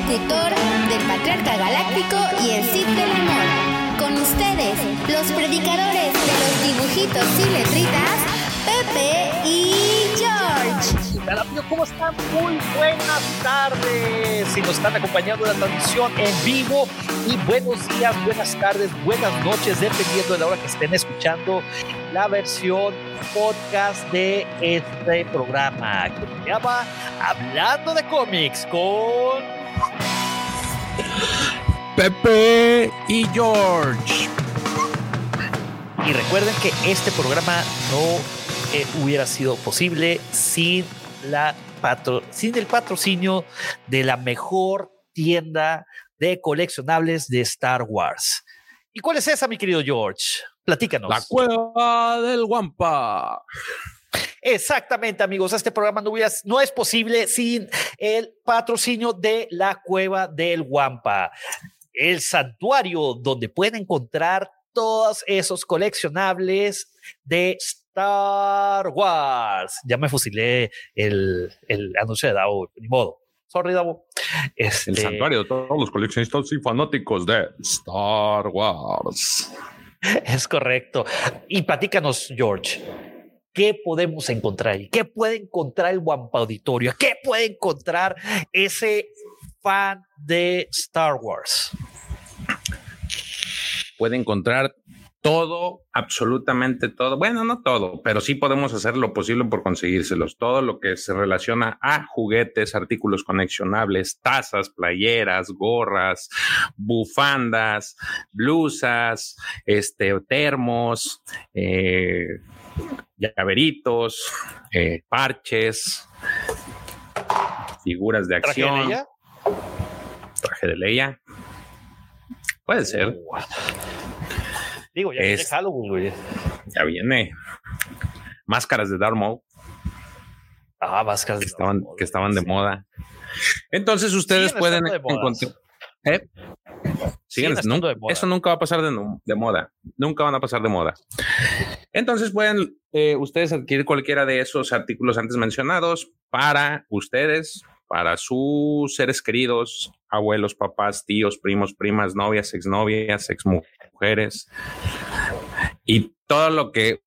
ejecutor del patriarca galáctico y el Sith del amor. Con ustedes, los predicadores de los dibujitos y letritas, Pepe y George. ¿Cómo están? Muy buenas tardes. Si nos están acompañando en la transmisión en vivo y buenos días, buenas tardes, buenas noches, dependiendo de la hora que estén escuchando la versión podcast de este programa que se llama Hablando de cómics con Pepe y George. Y recuerden que este programa no eh, hubiera sido posible sin, la patro sin el patrocinio de la mejor tienda de coleccionables de Star Wars. ¿Y cuál es esa, mi querido George? Platícanos. La cueva del Guampa. Exactamente, amigos. Este programa no, es posible sin el patrocinio de la cueva del Guampa el santuario donde pueden encontrar todos esos coleccionables de Star Wars. Ya me fusilé el, el anuncio de Davo, ni modo. Sorry, Davo. Este... El santuario de todos los coleccionistas y fanáticos de Star Wars. Es correcto. Y platícanos, George. ¿Qué podemos encontrar ahí? ¿Qué puede encontrar el Wampa Auditorio? ¿Qué puede encontrar ese fan de Star Wars? Puede encontrar todo, absolutamente todo. Bueno, no todo, pero sí podemos hacer lo posible por conseguírselos. Todo lo que se relaciona a juguetes, artículos conexionables, tazas, playeras, gorras, bufandas, blusas, este, termos, eh, llaveritos, eh, parches, figuras de acción. Traje de Leia. Puede ser. Digo, ya viene Halloween, güey. Ya viene. Máscaras de Darth Maul. Ah, máscaras que de estaban, que estaban de moda. Entonces ustedes pueden encontrar. ¿Eh? Siguen, de moda. Eso nunca va a pasar de, de, moda. Nunca van a pasar de moda. Entonces pueden eh, ustedes adquirir cualquiera de esos artículos antes mencionados para ustedes, para sus seres queridos, abuelos, papás, tíos, primos, primas, novias, exnovias, exmujeres y todo lo que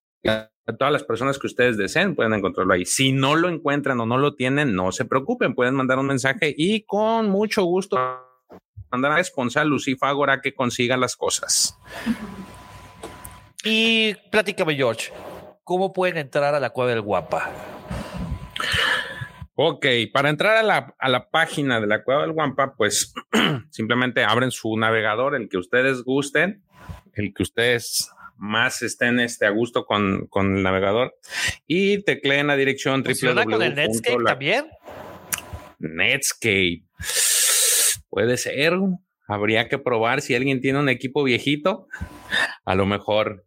todas las personas que ustedes deseen pueden encontrarlo ahí. Si no lo encuentran o no lo tienen, no se preocupen, pueden mandar un mensaje y con mucho gusto mandar a responsable Lucy Fagora que consiga las cosas. Y platícame, George, ¿cómo pueden entrar a la cueva del guapa? Ok, para entrar a la, a la página de la Cueva del Guampa, pues simplemente abren su navegador, el que ustedes gusten, el que ustedes más estén este, a gusto con, con el navegador y tecleen la dirección ¿Funciona con el Netscape también? Netscape. Puede ser. Habría que probar si alguien tiene un equipo viejito, a lo mejor,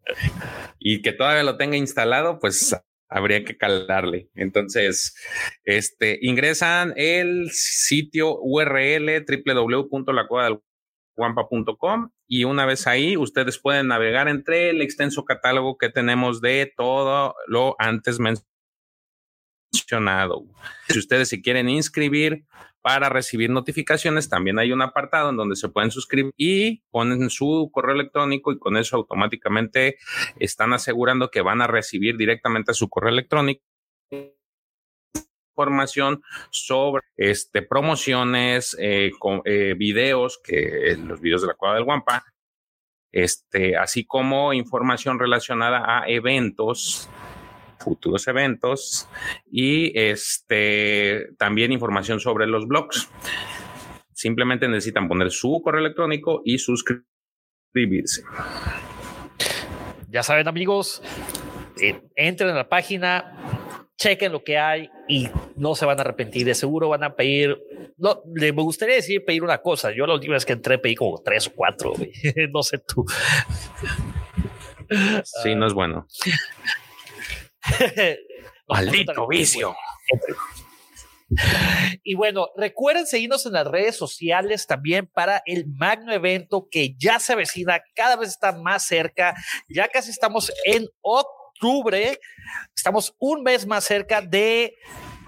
y que todavía lo tenga instalado, pues habría que calarle. Entonces, este, ingresan el sitio URL www.lacuevadelguampa.com y una vez ahí ustedes pueden navegar entre el extenso catálogo que tenemos de todo lo antes mencionado. Si ustedes se quieren inscribir para recibir notificaciones, también hay un apartado en donde se pueden suscribir y ponen su correo electrónico y con eso automáticamente están asegurando que van a recibir directamente a su correo electrónico. Información sobre este, promociones, eh, con, eh, videos, que los videos de la Cueva del Guampa, este, así como información relacionada a eventos futuros eventos y este, también información sobre los blogs. Simplemente necesitan poner su correo electrónico y suscribirse. Ya saben amigos, eh, entren a la página, chequen lo que hay y no se van a arrepentir. De seguro van a pedir. No, me gustaría decir pedir una cosa. Yo la última vez que entré pedí como tres o cuatro. no sé tú. Sí, no es bueno. Maldito vicio. Y bueno, recuerden seguirnos en las redes sociales también para el magno evento que ya se avecina, cada vez está más cerca, ya casi estamos en octubre, estamos un mes más cerca de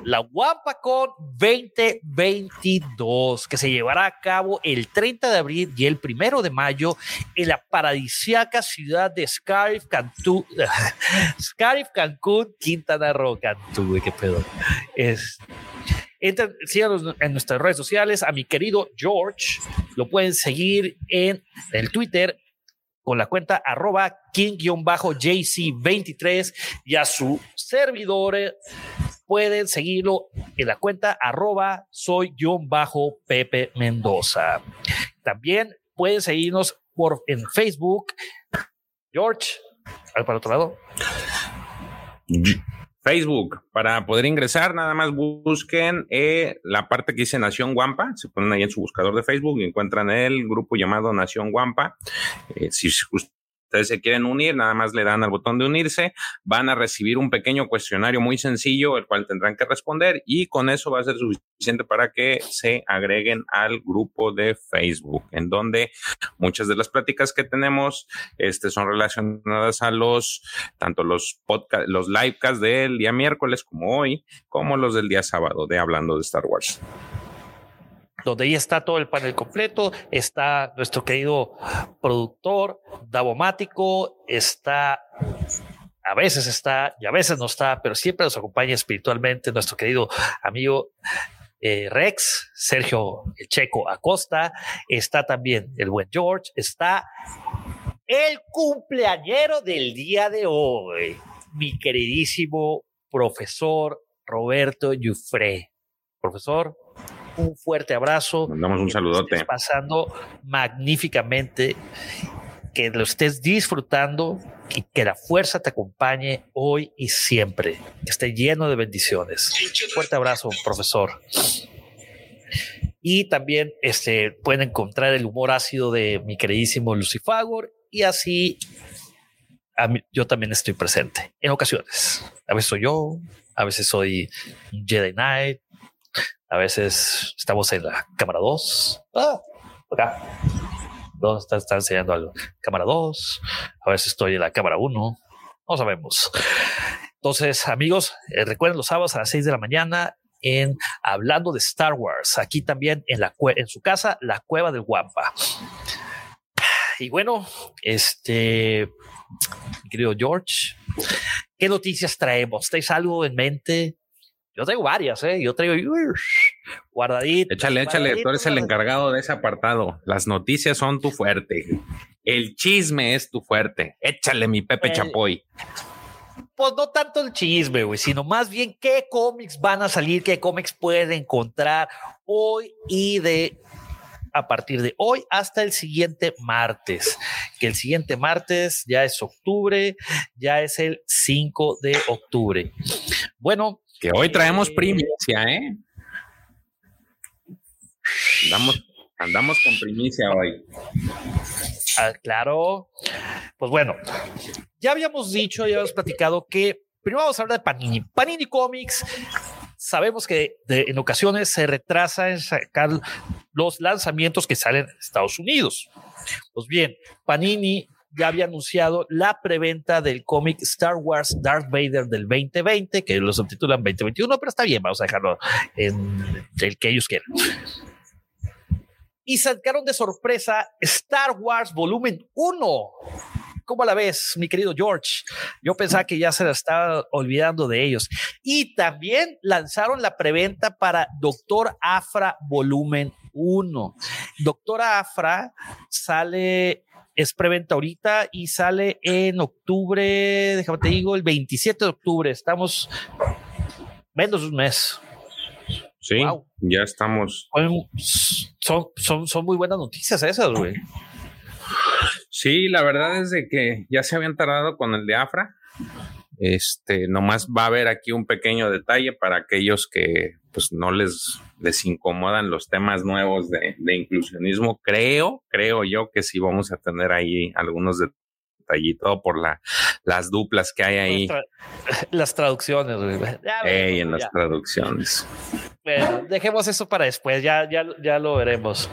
la WampaCon 2022, que se llevará a cabo el 30 de abril y el 1 de mayo en la paradisíaca ciudad de Scarif, Cantú, Scarif, Cancún, Quintana Roo, Cantú, qué pedo. Es, síganos en nuestras redes sociales. A mi querido George lo pueden seguir en el Twitter con la cuenta arroba king-jc23 y a su servidor pueden seguirlo en la cuenta arroba soy-pepe Mendoza. También pueden seguirnos por en Facebook. George, para otro lado. Facebook, para poder ingresar, nada más busquen eh, la parte que dice Nación Guampa, se ponen ahí en su buscador de Facebook y encuentran el grupo llamado Nación Guampa. Eh, si ustedes se quieren unir, nada más le dan al botón de unirse, van a recibir un pequeño cuestionario muy sencillo, el cual tendrán que responder y con eso va a ser suficiente para que se agreguen al grupo de Facebook, en donde muchas de las pláticas que tenemos este, son relacionadas a los, tanto los podcast, los livecasts del día miércoles como hoy, como los del día sábado de Hablando de Star Wars donde ahí está todo el panel completo, está nuestro querido productor, Davomático, está, a veces está y a veces no está, pero siempre nos acompaña espiritualmente nuestro querido amigo eh, Rex, Sergio Checo Acosta, está también el buen George, está el cumpleañero del día de hoy, mi queridísimo profesor Roberto Yufré. Profesor, un fuerte abrazo. Mandamos un saludote. Pasando magníficamente, que lo estés disfrutando y que la fuerza te acompañe hoy y siempre. Que esté lleno de bendiciones. fuerte abrazo, profesor. Y también este, pueden encontrar el humor ácido de mi queridísimo Lucifagor y así yo también estoy presente en ocasiones. A veces soy yo, a veces soy Jedi Knight, a veces estamos en la cámara 2. Ah, acá. ¿Dónde está, enseñando algo? Cámara 2. A veces estoy en la cámara 1. No sabemos. Entonces, amigos, eh, recuerden los sábados a las 6 de la mañana en Hablando de Star Wars. Aquí también en, la en su casa, la Cueva del Guampa. Y bueno, este, querido George, ¿qué noticias traemos? ¿Tenéis algo en mente? Yo traigo varias, ¿eh? Yo traigo guardadito. Échale, échale, tú eres el encargado de ese apartado. Las noticias son tu fuerte. El chisme es tu fuerte. Échale, mi Pepe Chapoy. Pues no tanto el chisme, güey, sino más bien qué cómics van a salir, qué cómics pueden encontrar hoy y de a partir de hoy hasta el siguiente martes, que el siguiente martes ya es octubre, ya es el 5 de octubre. Bueno, que hoy traemos primicia, ¿eh? Andamos, andamos con primicia hoy. Ah, claro. Pues bueno, ya habíamos dicho, ya habíamos platicado que primero vamos a hablar de Panini. Panini Comics, sabemos que en ocasiones se retrasa en sacar los lanzamientos que salen en Estados Unidos. Pues bien, Panini ya había anunciado la preventa del cómic Star Wars Darth Vader del 2020, que lo subtitulan 2021, pero está bien, vamos a dejarlo en el que ellos quieran. Y sacaron de sorpresa Star Wars Volumen 1. ¿Cómo la ves, mi querido George? Yo pensaba que ya se la estaba olvidando de ellos. Y también lanzaron la preventa para Doctor Afra Volumen 1. Doctor Afra sale es preventa ahorita y sale en octubre, déjame te digo, el 27 de octubre. Estamos menos de un mes. Sí, ya estamos. Son, son, son muy buenas noticias esas, güey. Sí, la verdad es de que ya se habían tardado con el de Afra. Este, nomás va a haber aquí un pequeño detalle para aquellos que pues no les, les incomodan los temas nuevos de, inclusionismo. Creo, creo yo que sí vamos a tener ahí algunos detallito por la, las duplas que hay ahí. las traducciones, en las traducciones. dejemos eso para después, ya, ya, ya lo veremos.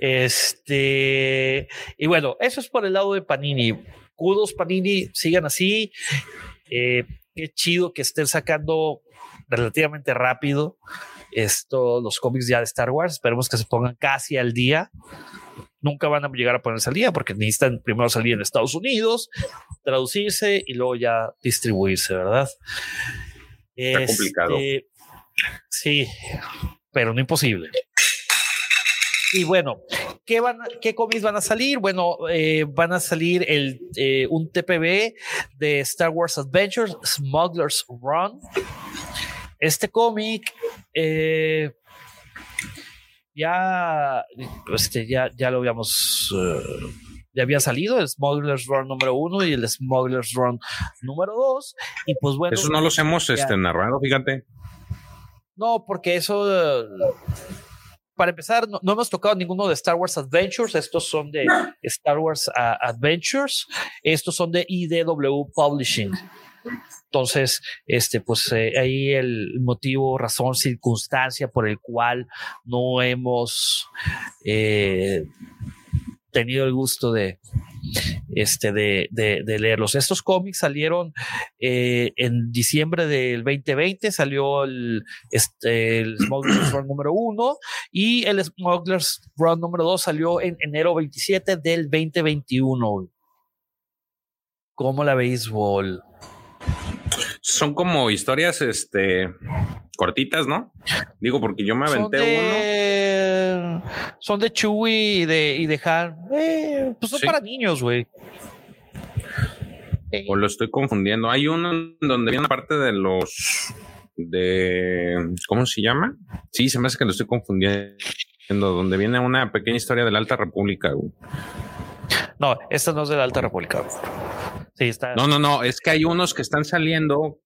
Este, y bueno, eso es por el lado de Panini. Kudos Panini, sigan así. Eh, qué chido que estén sacando relativamente rápido esto, los cómics ya de Star Wars. Esperemos que se pongan casi al día. Nunca van a llegar a ponerse al día porque necesitan primero salir en Estados Unidos, traducirse y luego ya distribuirse, ¿verdad? Está complicado. Este, sí, pero no imposible. Y bueno, ¿qué, van, qué cómics van a salir? Bueno, eh, van a salir el, eh, un TPB de Star Wars Adventures, Smuggler's Run. Este cómic eh, ya, este, ya, ya lo habíamos, ya había salido el Smuggler's Run número uno y el Smuggler's Run número dos. Y pues bueno. Eso no los hemos este, narrado, fíjate. No, porque eso para empezar, no, hemos tocado ninguno de Star Wars Adventures. Estos son de Star Wars uh, Adventures. Estos son de IDW Publishing. Entonces, este, pues eh, ahí el motivo, razón, circunstancia por el cual no hemos eh, tenido el gusto de, este, de, de, leerlos. Estos cómics salieron eh, en diciembre del 2020, salió el, este, el Smuggler's Run número uno y el Smuggler's Run número dos salió en enero 27 del 2021. ¿Cómo la béisbol? Son como historias este, cortitas, ¿no? Digo, porque yo me aventé uno. Son de Chewie y de, y de Han. Eh, pues son para niños, güey. O lo estoy confundiendo. Hay uno donde viene parte de los de ¿cómo se llama? Sí, se me hace que lo estoy confundiendo. Donde viene una pequeña historia de la Alta República. No, esta no es de la Alta República. Sí, está. No, no, no. Es que hay unos que están saliendo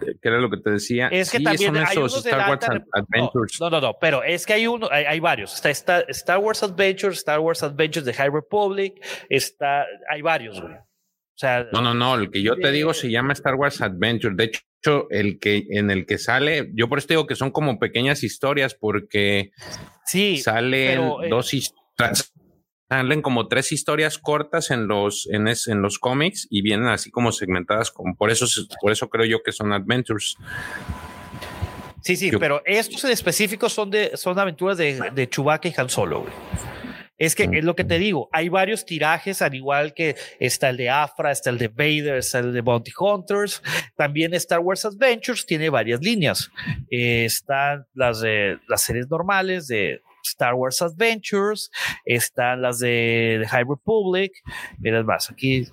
que era lo que te decía. Es que también hay unos Star Wars Adventures. No, no, no, pero es que hay uno, hay, varios. Está, Star Wars Adventures, Star Wars Adventures de High Republic, está, hay varios, güey. O sea, no, no, no, el que yo te digo se llama Star Wars Adventure. De hecho, el que en el que sale, yo por eso digo que son como pequeñas historias porque sí, salen eh, dos historias salen como tres historias cortas en los, en, en los cómics y vienen así como segmentadas, como, por, eso, por eso creo yo que son adventures. Sí, sí, pero estos en específico son de son aventuras de, de Chewbacca y Han Solo. Es que es lo que te digo, hay varios tirajes, al igual que está el de Afra, está el de Vader, está el de Bounty Hunters. También Star Wars Adventures tiene varias líneas. Eh, están las de las series normales de Star Wars Adventures, están las de High Republic, mira más, aquí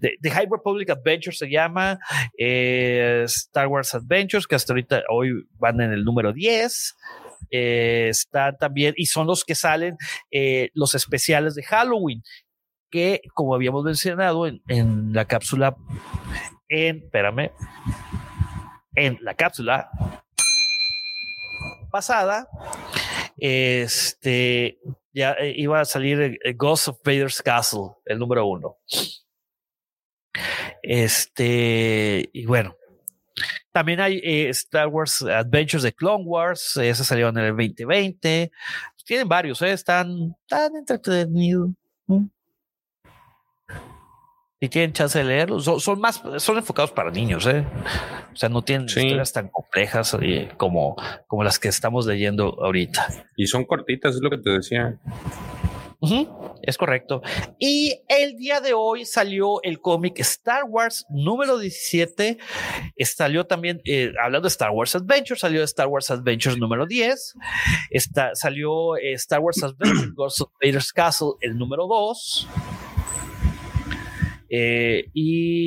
The, High Republic Adventures se llama eh, Star Wars Adventures, que hasta ahorita hoy van en el número 10. Eh, están también, y son los que salen eh, los especiales de Halloween, que como habíamos mencionado en, en la cápsula, en, espérame, en la cápsula pasada, este, ya eh, iba a salir Ghost of Vader's Castle, el número uno. Este, y bueno, también hay eh, Star Wars Adventures de Clone Wars, ese salió en el 2020. Tienen varios, ¿eh? están tan entretenidos si tienen chance de leerlos, son, más, son enfocados para niños, ¿eh? O sea, no tienen historias tan complejas eh, como, como las que estamos leyendo ahorita. Y son cortitas, es lo que te decía. es correcto. Y el día de hoy salió el cómic Star Wars número 17. Salió también, eh, hablando de Star Wars Adventures, salió Star Wars Adventures número 10. Está, salió eh, Star Wars Adventures Ghost of Vader's Castle, el número 2. Eh, y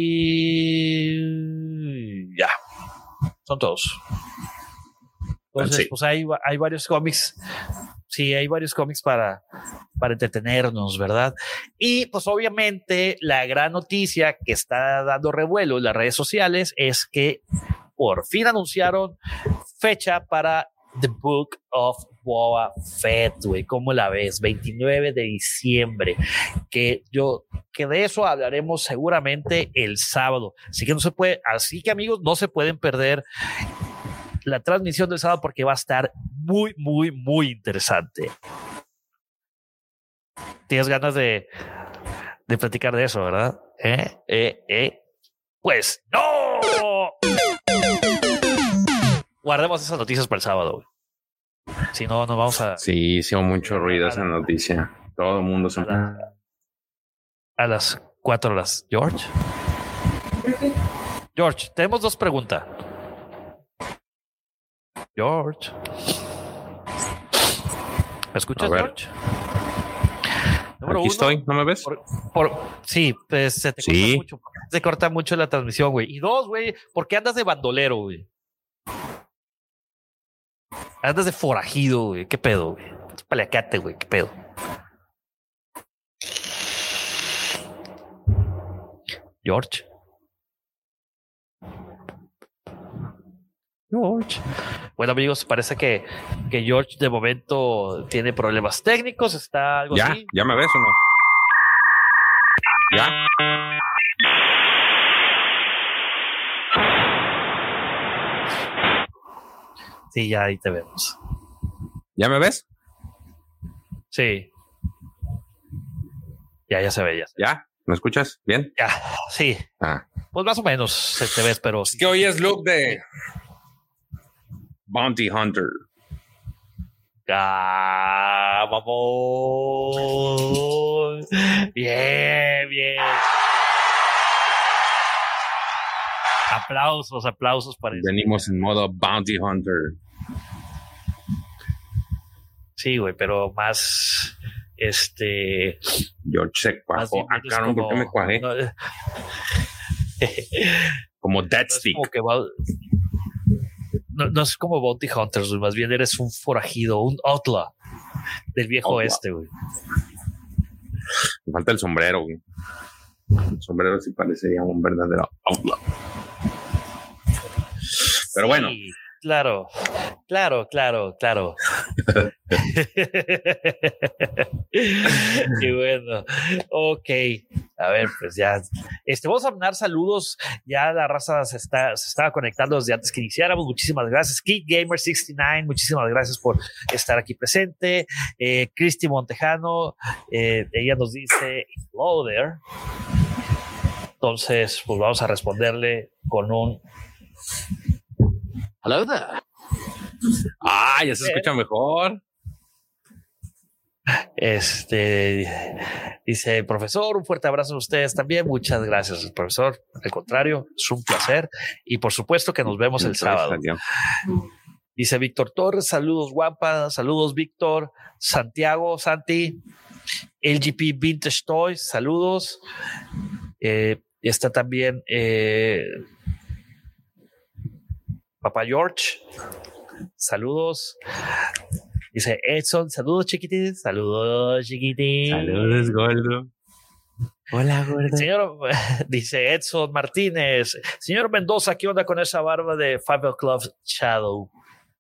ya, son todos. Entonces, pues hay, hay varios cómics. Sí, hay varios cómics para, para entretenernos, ¿verdad? Y pues obviamente la gran noticia que está dando revuelo en las redes sociales es que por fin anunciaron fecha para The Book of Boba güey. ¿Cómo la ves? 29 de diciembre. Que yo, que de eso hablaremos seguramente el sábado. Así que no se puede, así que amigos, no se pueden perder la transmisión del sábado porque va a estar muy, muy, muy interesante. Tienes ganas de, de platicar de eso, ¿verdad? ¿Eh? ¿Eh? ¿Eh? Pues no. Guardemos esas noticias para el sábado. Si no, nos vamos a. Sí, hizo mucho ruido esa noticia. Todo el mundo se. A, a las cuatro horas. George. George, tenemos dos preguntas. George. ¿Me escuchas, George? Aquí estoy, ¿no me ves? Por, sí, pues se te corta mucho. Se corta mucho la transmisión, güey. Y dos, güey, ¿por qué andas de bandolero, güey? Andas de forajido, güey. ¿Qué pedo, güey? Paleacate, güey. ¿Qué pedo? George. George. Bueno, amigos, parece que, que George de momento tiene problemas técnicos. Está algo ya, así. ¿Ya me ves o no? ¿Ya? Sí, ya ahí te vemos. ¿Ya me ves? Sí. Ya, ya se ve, ya. ¿Ya? ¿Me escuchas? ¿Bien? Ya, sí. Ah. Pues más o menos se te ves, pero. Es que hoy es look de Bounty Hunter. Ah, vamos. Bien, bien. Aplausos, aplausos para Venimos en modo Bounty Hunter. Sí, güey, pero más este George se cuajó. Ah, claro, ¿por qué me cuajé? como Dead Stick. no, es como Bounty Hunters, más bien eres un forajido, un outlaw del viejo oeste, güey. Me falta el sombrero, güey. El sombrero sí parecería un verdadero outlaw. Pero bueno. Claro, claro, claro, claro. y bueno, ok. A ver, pues ya. Este, vamos a mandar saludos. Ya la raza se, está, se estaba conectando desde antes que iniciáramos. Muchísimas gracias. Kid Gamer 69, muchísimas gracias por estar aquí presente. Eh, Cristi Montejano, eh, ella nos dice, hello there. Entonces, pues vamos a responderle con un Hello there. Ah, ya se escucha mejor. Este dice, profesor, un fuerte abrazo a ustedes también. Muchas gracias, profesor. Al contrario, es un placer. Y por supuesto que nos vemos el sábado. Dice Víctor Torres, saludos guapa, saludos Víctor, Santiago, Santi, LGP Vintage Toys, saludos. Eh, está también eh, Papá George, saludos. Dice Edson, saludos chiquitín, saludos chiquitín. Saludos gordo. Hola, gordo. Señor, dice Edson Martínez. Señor Mendoza, ¿qué onda con esa barba de Five Club Shadow?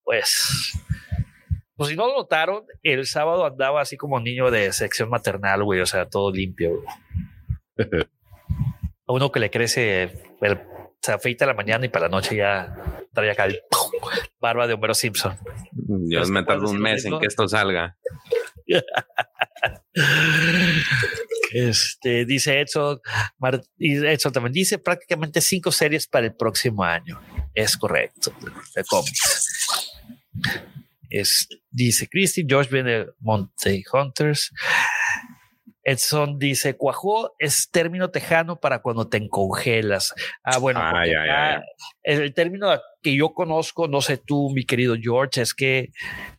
Pues, pues si no lo notaron, el sábado andaba así como niño de sección maternal, güey, o sea, todo limpio. A uno que le crece el se afeita la mañana y para la noche ya trae acá el barba de Homero Simpson. Dios me tardo un mes en que esto salga. este dice Edson, Edson también dice prácticamente cinco series para el próximo año. Es correcto. Es, dice Christy, George viene Monte Hunters. Edson dice, cuajó es término tejano para cuando te congelas. Ah, bueno, el término que yo conozco, no sé tú, mi querido George, es que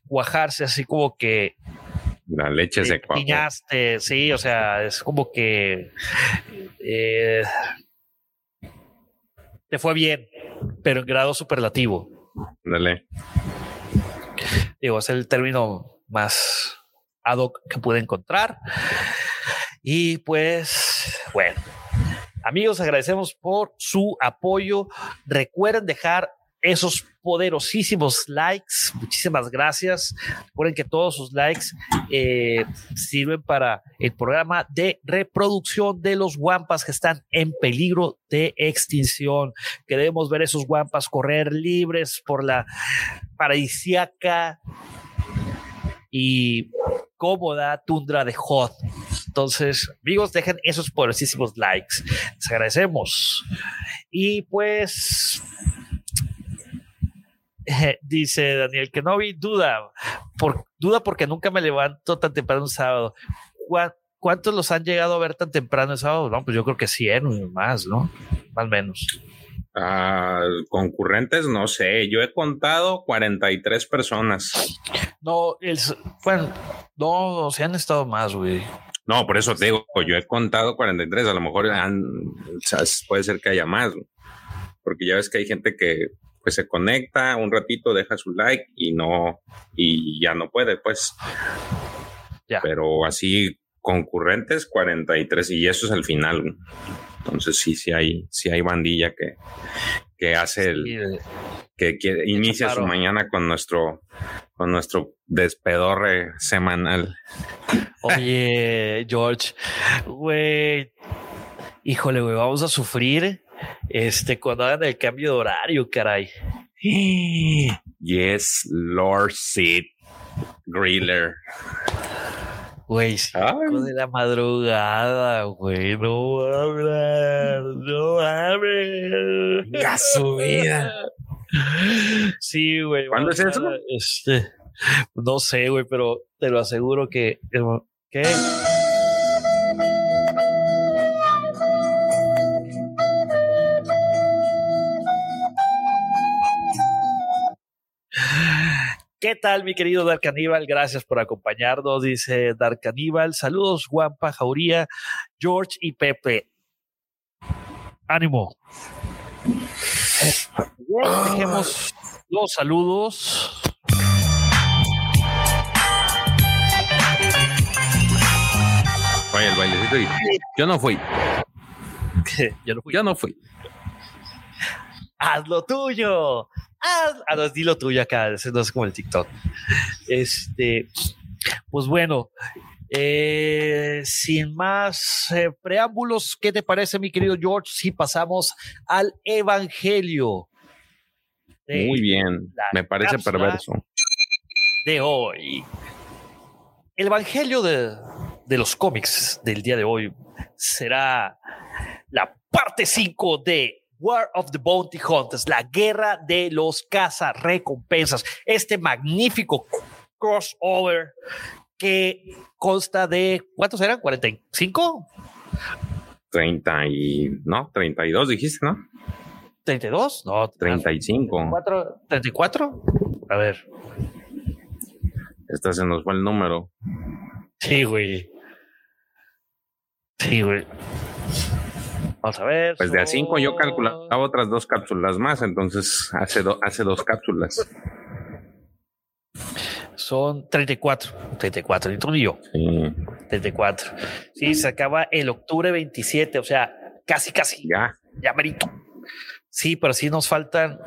cuajarse así como que la leche se cuajó. sí, o sea, es como que eh, te fue bien, pero en grado superlativo. Dale. Digo, es el término más ad hoc que pude encontrar. Y pues, bueno, amigos, agradecemos por su apoyo. Recuerden dejar esos poderosísimos likes. Muchísimas gracias. Recuerden que todos sus likes eh, sirven para el programa de reproducción de los guampas que están en peligro de extinción. Queremos ver esos guampas correr libres por la paradisiaca y cómoda tundra de Hot. Entonces, amigos, dejen esos poderosísimos likes. Les agradecemos. Y pues, dice Daniel que no vi duda, por, duda porque nunca me levanto tan temprano un sábado. ¿Cuántos los han llegado a ver tan temprano el sábado? No, pues yo creo que 100 más, ¿no? Más menos. Concurrentes, no sé. Yo he contado 43 personas. No, el, bueno, no, se han estado más, güey. No, por eso te digo, yo he contado 43, a lo mejor han, puede ser que haya más, porque ya ves que hay gente que pues se conecta un ratito, deja su like y no, y ya no puede, pues. Ya. Pero así concurrentes 43 y eso es el final. Entonces sí, sí hay, sí hay bandilla que, que hace el, que, inicia su mañana con nuestro, con nuestro despedorre semanal. Oye, George, güey, híjole, güey, vamos a sufrir este cuando hagan el cambio de horario, caray. Yes, Lord Sid Griller. Güey, cinco de la madrugada, güey. No hablas, no su vida. Sí, güey. ¿Cuándo es eso? Este, no sé, güey, pero te lo aseguro que. ¿Qué? ¿Qué tal, mi querido Dark Caníbal? Gracias por acompañarnos, dice Dark Caníbal. Saludos, Juanpa, Jauría, George y Pepe. Ánimo. Dejemos los saludos. Vaya el bailecito yo no fui. yo no fui. Yo no fui. Haz lo tuyo ah, a los dilo tuyo acá, no es como el TikTok. Este, pues bueno, eh, sin más eh, preámbulos, ¿qué te parece, mi querido George, si pasamos al Evangelio? Muy bien, me parece perverso. De hoy. El Evangelio de, de los cómics del día de hoy será la parte 5 de War of the Bounty Hunters, la guerra de los recompensas. Este magnífico crossover que consta de, ¿cuántos eran? ¿45? 30 y, no, 32 dijiste, ¿no? 32? No, 35. 34, A ver. Esta se nos fue el número. Sí, güey. Sí, güey. Vamos a ver. Pues de a 5 yo calculaba otras dos cápsulas más, entonces hace, hace dos cápsulas. Son 34, 34, y tú y yo. Sí. 34. Sí, se acaba el octubre 27, o sea, casi, casi. Ya. Ya, merito. Sí, pero sí nos faltan.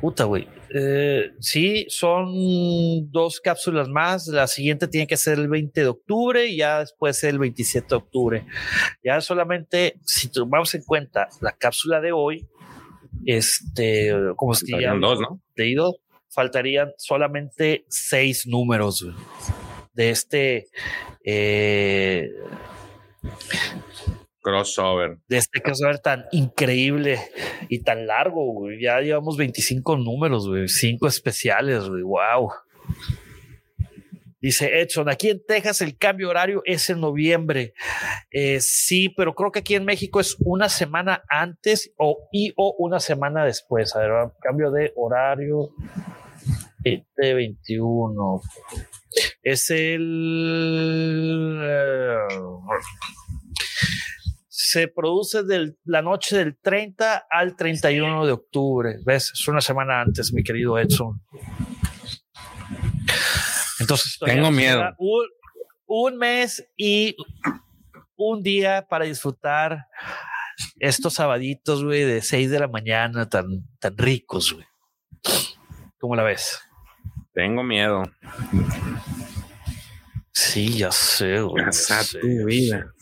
Puta, güey. Eh, sí, son dos cápsulas más. La siguiente tiene que ser el 20 de octubre y ya después el 27 de octubre. Ya solamente, si tomamos en cuenta la cápsula de hoy, este, como si ya dos, ¿no? leído, faltarían solamente seis números de este. Eh, crossover. De este crossover tan increíble y tan largo, güey. Ya llevamos 25 números, güey. Cinco especiales, güey. Wow. Dice Edson, aquí en Texas el cambio horario es en noviembre. Eh, sí, pero creo que aquí en México es una semana antes o, y o una semana después. A ver, cambio de horario. Este 21. Es el... Eh, se produce de la noche del 30 al 31 de octubre. ¿Ves? Es una semana antes, mi querido Edson. Entonces, tengo miedo. Un, mes y un día para disfrutar estos sabaditos, güey, de 6 de la mañana tan, tan ricos, güey. ¿Cómo la ves? Tengo miedo. Sí, ya sé. tu vida.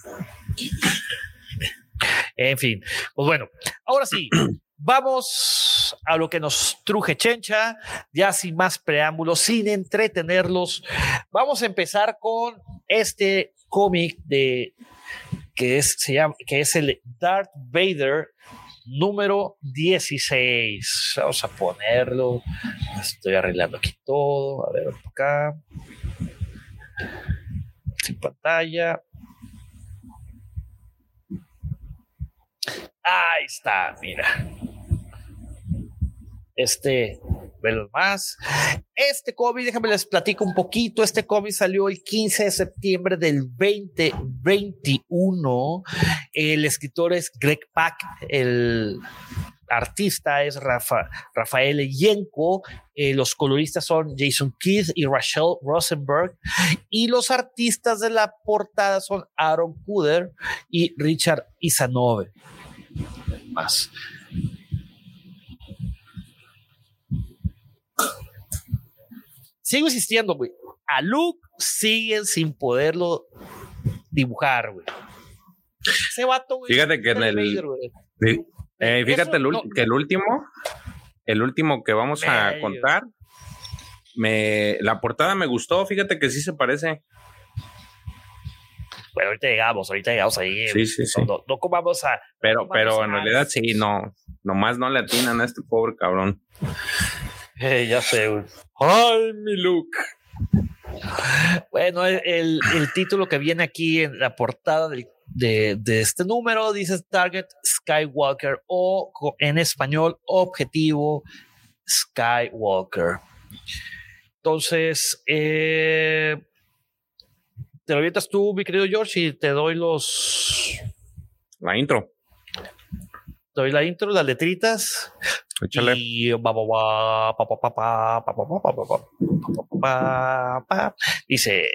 En fin, pues bueno, ahora sí, vamos a lo que nos truje Chencha, ya sin más preámbulos, sin entretenerlos. Vamos a empezar con este cómic de que es, se llama, que es el Darth Vader número 16. Vamos a ponerlo. Estoy arreglando aquí todo. A ver, acá. Sin pantalla. Ahí está, mira. Este, velo más. Este cómic, déjame les platico un poquito. Este cómic salió el 15 de septiembre del 2021. El escritor es Greg Pak, el artista es Rafa, Rafael Yenko, eh, los coloristas son Jason Keith y Rachel Rosenberg, y los artistas de la portada son Aaron Kuder y Richard Isanove. Más. Sigo insistiendo, güey. A Luke siguen sin poderlo dibujar, güey. Ese vato, güey. Fíjate que en el. Eh, fíjate que el último, el último que vamos a contar, me, la portada me gustó. Fíjate que sí se parece. Bueno, ahorita llegamos, ahorita llegamos ahí. Sí, sí, sí. No, no, comamos a. Pero, pero en realidad sí, no. Nomás no le atinan a este pobre cabrón. Eh, ya sé, güey. ¡Ay, mi look! Bueno, el, el, título que viene aquí en la portada de, de, este número dice Target Skywalker o en español Objetivo Skywalker. Entonces, eh, te lo avientas tú, mi querido George, y te doy los. La intro. Te doy la intro, las letritas. Échale. dice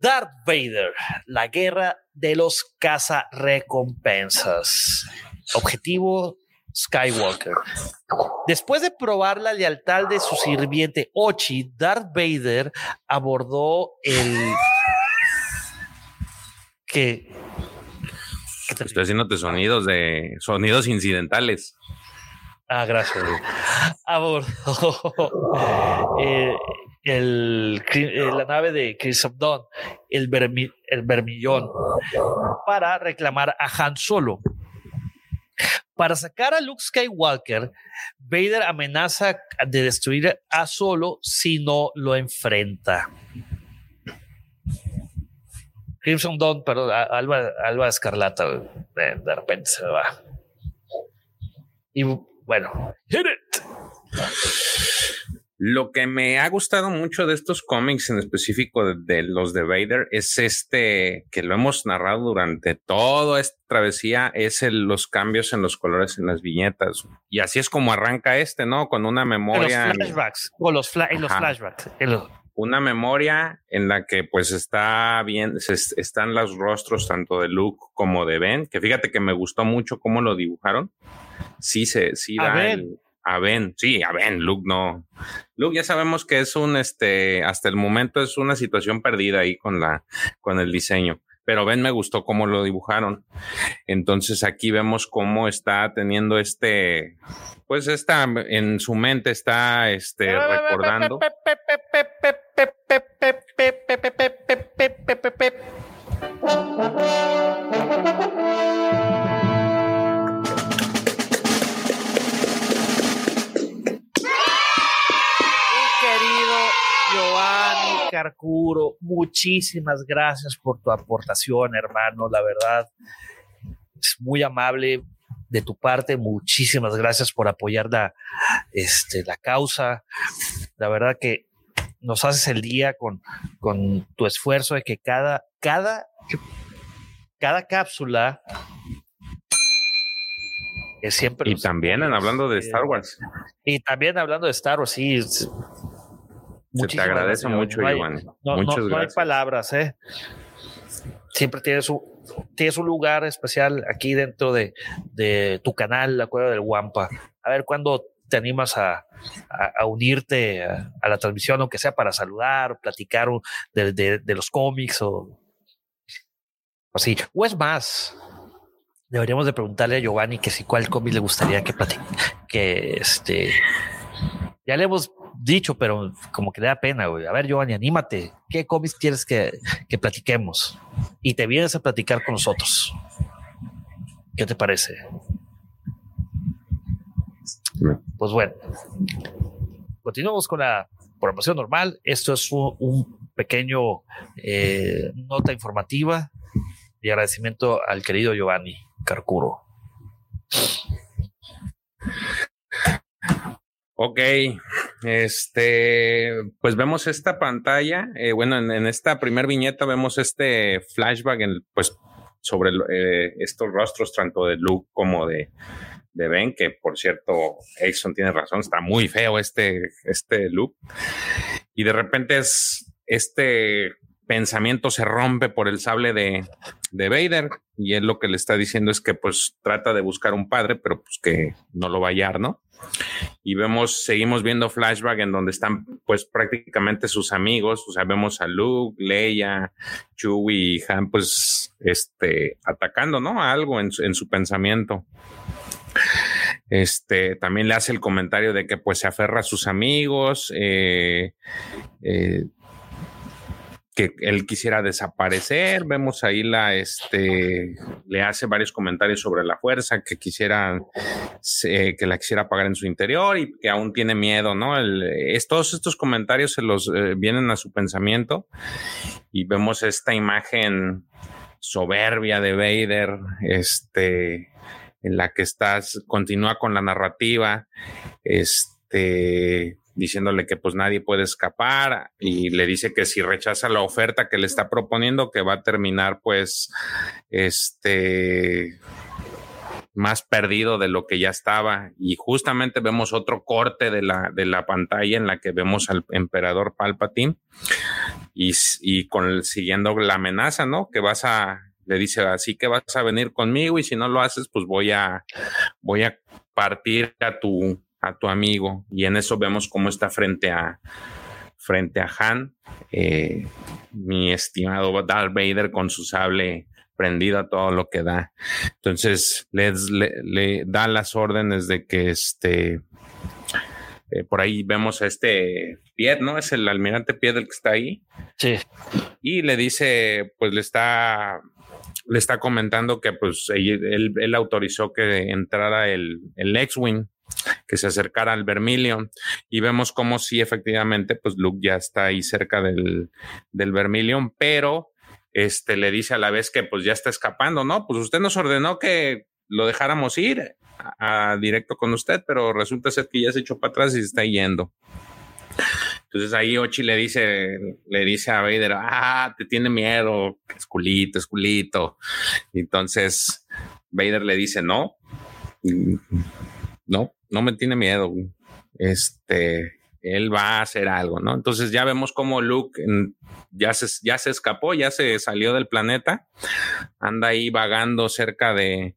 Darth Vader, la guerra de los cazarrecompensas. Objetivo Skywalker. Después de probar la lealtad de su sirviente Ochi, Darth Vader abordó el que Estoy haciéndote sonidos de sonidos incidentales. Ah, gracias. Abordó eh, el, eh, la nave de Chris Dawn, el, el Vermillón, para reclamar a Han Solo. Para sacar a Luke Skywalker, Vader amenaza de destruir a Solo si no lo enfrenta. Crimson Dawn, perdón, Alba, Alba Escarlata, de, de repente se va. Y bueno, hit it. Lo que me ha gustado mucho de estos cómics, en específico de, los de Vader, es este que lo hemos narrado durante toda esta travesía, es los cambios en los colores en las viñetas. Y así es como arranca este, ¿no? Con una memoria. En los flashbacks, o los, en los flashbacks. Una memoria en la que pues está bien, están los rostros tanto de Luke como de Ben, que fíjate que me gustó mucho cómo lo dibujaron. Sí, se, sí da el, a Ben, sí, a Ben, Luke no. Luke ya sabemos que es un, este, hasta el momento es una situación perdida ahí con la, con el diseño. Pero Ben me gustó cómo lo dibujaron. Entonces aquí vemos cómo está teniendo este, pues está en su mente está, este, recordando. Carcuro, muchísimas gracias por tu aportación, hermano. La verdad, es muy amable de tu parte. Muchísimas gracias por apoyar la, este, la causa. La verdad que nos haces el día con, con tu esfuerzo de que cada, cada, cada cápsula que siempre. Y también hablando de Star Wars. Y también hablando de Star Wars, sí. Se te agradece mucho, no Iván. No, no, hay palabras, ¿eh? Siempre tienes un, tienes un lugar especial aquí dentro de, de tu canal, la Cueva del Guampa. A ver cuándo te animas a, unirte a, la transmisión, aunque sea para saludar platicar de, los cómics o así. O es más, deberíamos de preguntarle a Giovanni que si cuál cómic le gustaría que platique, que este, ya le hemos dicho, pero como que le da pena, güey. A ver, Giovanni, anímate. ¿Qué cómics quieres que, que platiquemos? Y te vienes a platicar con nosotros. ¿Qué te parece? Pues bueno, continuamos con la programación normal. Esto es un, pequeño eh, nota informativa y agradecimiento al querido Giovanni Carcuro. Ok, este, pues vemos esta pantalla. Eh, bueno, en, esta primer viñeta vemos este flashback, en, pues sobre eh, estos rostros tanto de Luke como de, de Ben, que por cierto, Exxon tiene razón, está muy feo este, este look. Y de repente es este pensamiento se rompe por el sable de, de Vader y él lo que le está diciendo es que pues trata de buscar un padre, pero pues que no lo va a hallar, ¿no? Y vemos, seguimos viendo flashback en donde están pues prácticamente sus amigos, o sea, vemos a Luke, Leia, Chewie y Han pues este atacando, ¿no? algo en, en su pensamiento. Este también le hace el comentario de que pues se aferra a sus amigos, eh, eh, que él quisiera desaparecer. Vemos ahí la, este, le hace varios comentarios sobre la fuerza, que quisiera, que la quisiera apagar en su interior y que aún tiene miedo, ¿no? es, todos estos comentarios se los eh, vienen a su pensamiento y vemos esta imagen soberbia de Vader, este, en la que estás, continúa con la narrativa, este, diciéndole que pues nadie puede escapar y le dice que si rechaza la oferta que le está proponiendo, que va a terminar pues este más perdido de lo que ya estaba. Y justamente vemos otro corte de la, de la pantalla en la que vemos al emperador Palpatine y, y siguiendo la amenaza, ¿no? Que vas a, le dice así que vas a venir conmigo y si no lo haces, pues voy a, voy a partir a tu, a tu amigo. Y en eso vemos cómo está frente a, frente a Han, eh, mi estimado Darth Vader con su sable prendido a todo lo que da. Entonces les, le, da las órdenes de que este, eh, por ahí vemos a este Pied, ¿no? Es el almirante Pied el que está ahí. Sí. Y le dice, pues le está le está comentando que pues él, autorizó que entrara el, el X-Wing, que se acercara al Vermilion y vemos como si efectivamente pues Luke ya está ahí cerca del, del Vermilion, pero este le dice a la vez que pues ya está escapando, ¿no? Pues usted nos ordenó que lo dejáramos ir a, directo con usted, pero resulta ser que ya se echó para atrás y se está yendo. Entonces ahí Ochi le dice, le dice a Vader, ah, te tiene miedo, esculito, esculito. Entonces Vader le dice, no, no, no me tiene miedo. Este, él va a hacer algo, ¿no? Entonces ya vemos cómo Luke ya se, ya se escapó, ya se salió del planeta, anda ahí vagando cerca de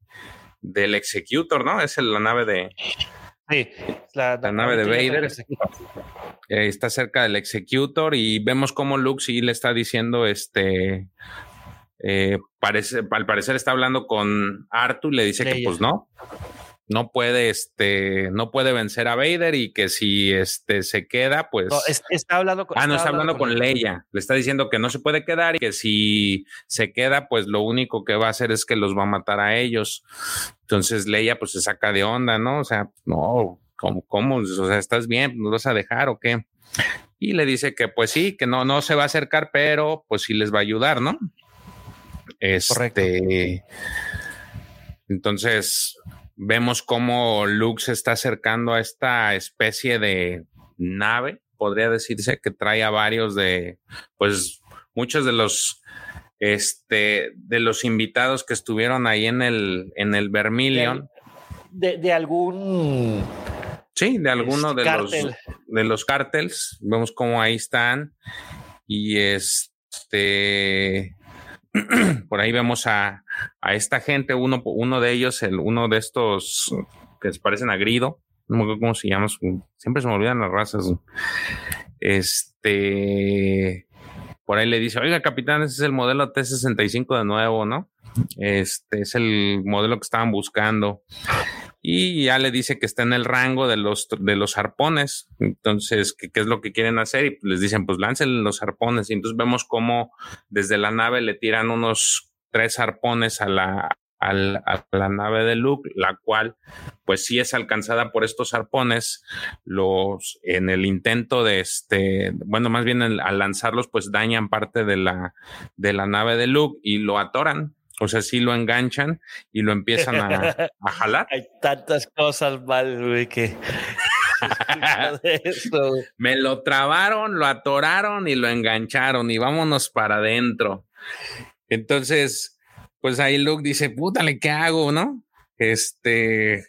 del Executor, ¿no? Es la nave de, Sí, la, nave de Vader eh, está cerca del Executor y vemos cómo Luke sí le está diciendo, este, eh, parece, al parecer está hablando con Arthur, le dice que pues no, no puede, este, no puede vencer a Vader y que si este se queda, pues. está hablando con. Ah, no, está, hablando, con, Leia. Le está diciendo que no se puede quedar y que si se queda, pues lo único que va a hacer es que los va a matar a ellos. Entonces Leia, pues se saca de onda, ¿no? O sea, no, ¿cómo, cómo? O sea, ¿estás bien? ¿Nos vas a dejar o qué? Y le dice que, pues sí, que no, no se va a acercar, pero pues sí les va a ayudar, ¿no? Este. Correcto. Entonces, vemos cómo Luke se está acercando a esta especie de nave, podría decirse, que trae a varios de, pues, muchos de los, este, de los invitados que estuvieron ahí en el, en el Vermilion. De, algún. Sí, de alguno de los, de los cárteles. Vemos cómo ahí están. Y este por ahí vemos a, esta gente, uno, uno de ellos, el, uno de estos que se parecen a Grido, no me acuerdo cómo se llama, siempre se me olvidan las razas. Este, por ahí le dice, oiga, capitán, ese es el modelo T65 de nuevo, ¿no? Este es el modelo que estaban buscando. Y ya le dice que está en el rango de los, de los arpones. Entonces, ¿qué, es lo que quieren hacer? Y les dicen, pues lancen los arpones. Y entonces vemos cómo desde la nave le tiran unos tres arpones a la, a la nave de Luke, la cual pues sí es alcanzada por estos arpones, los en el intento de este, bueno, más bien al lanzarlos pues dañan parte de la, de la nave de Luke y lo atoran. O sea, sí lo enganchan y lo empiezan a, a jalar. Hay tantas cosas mal, güey, que... Me lo trabaron, lo atoraron y lo engancharon y vámonos para adentro. Entonces, pues ahí Luke dice, pútale, ¿qué hago, no? Este.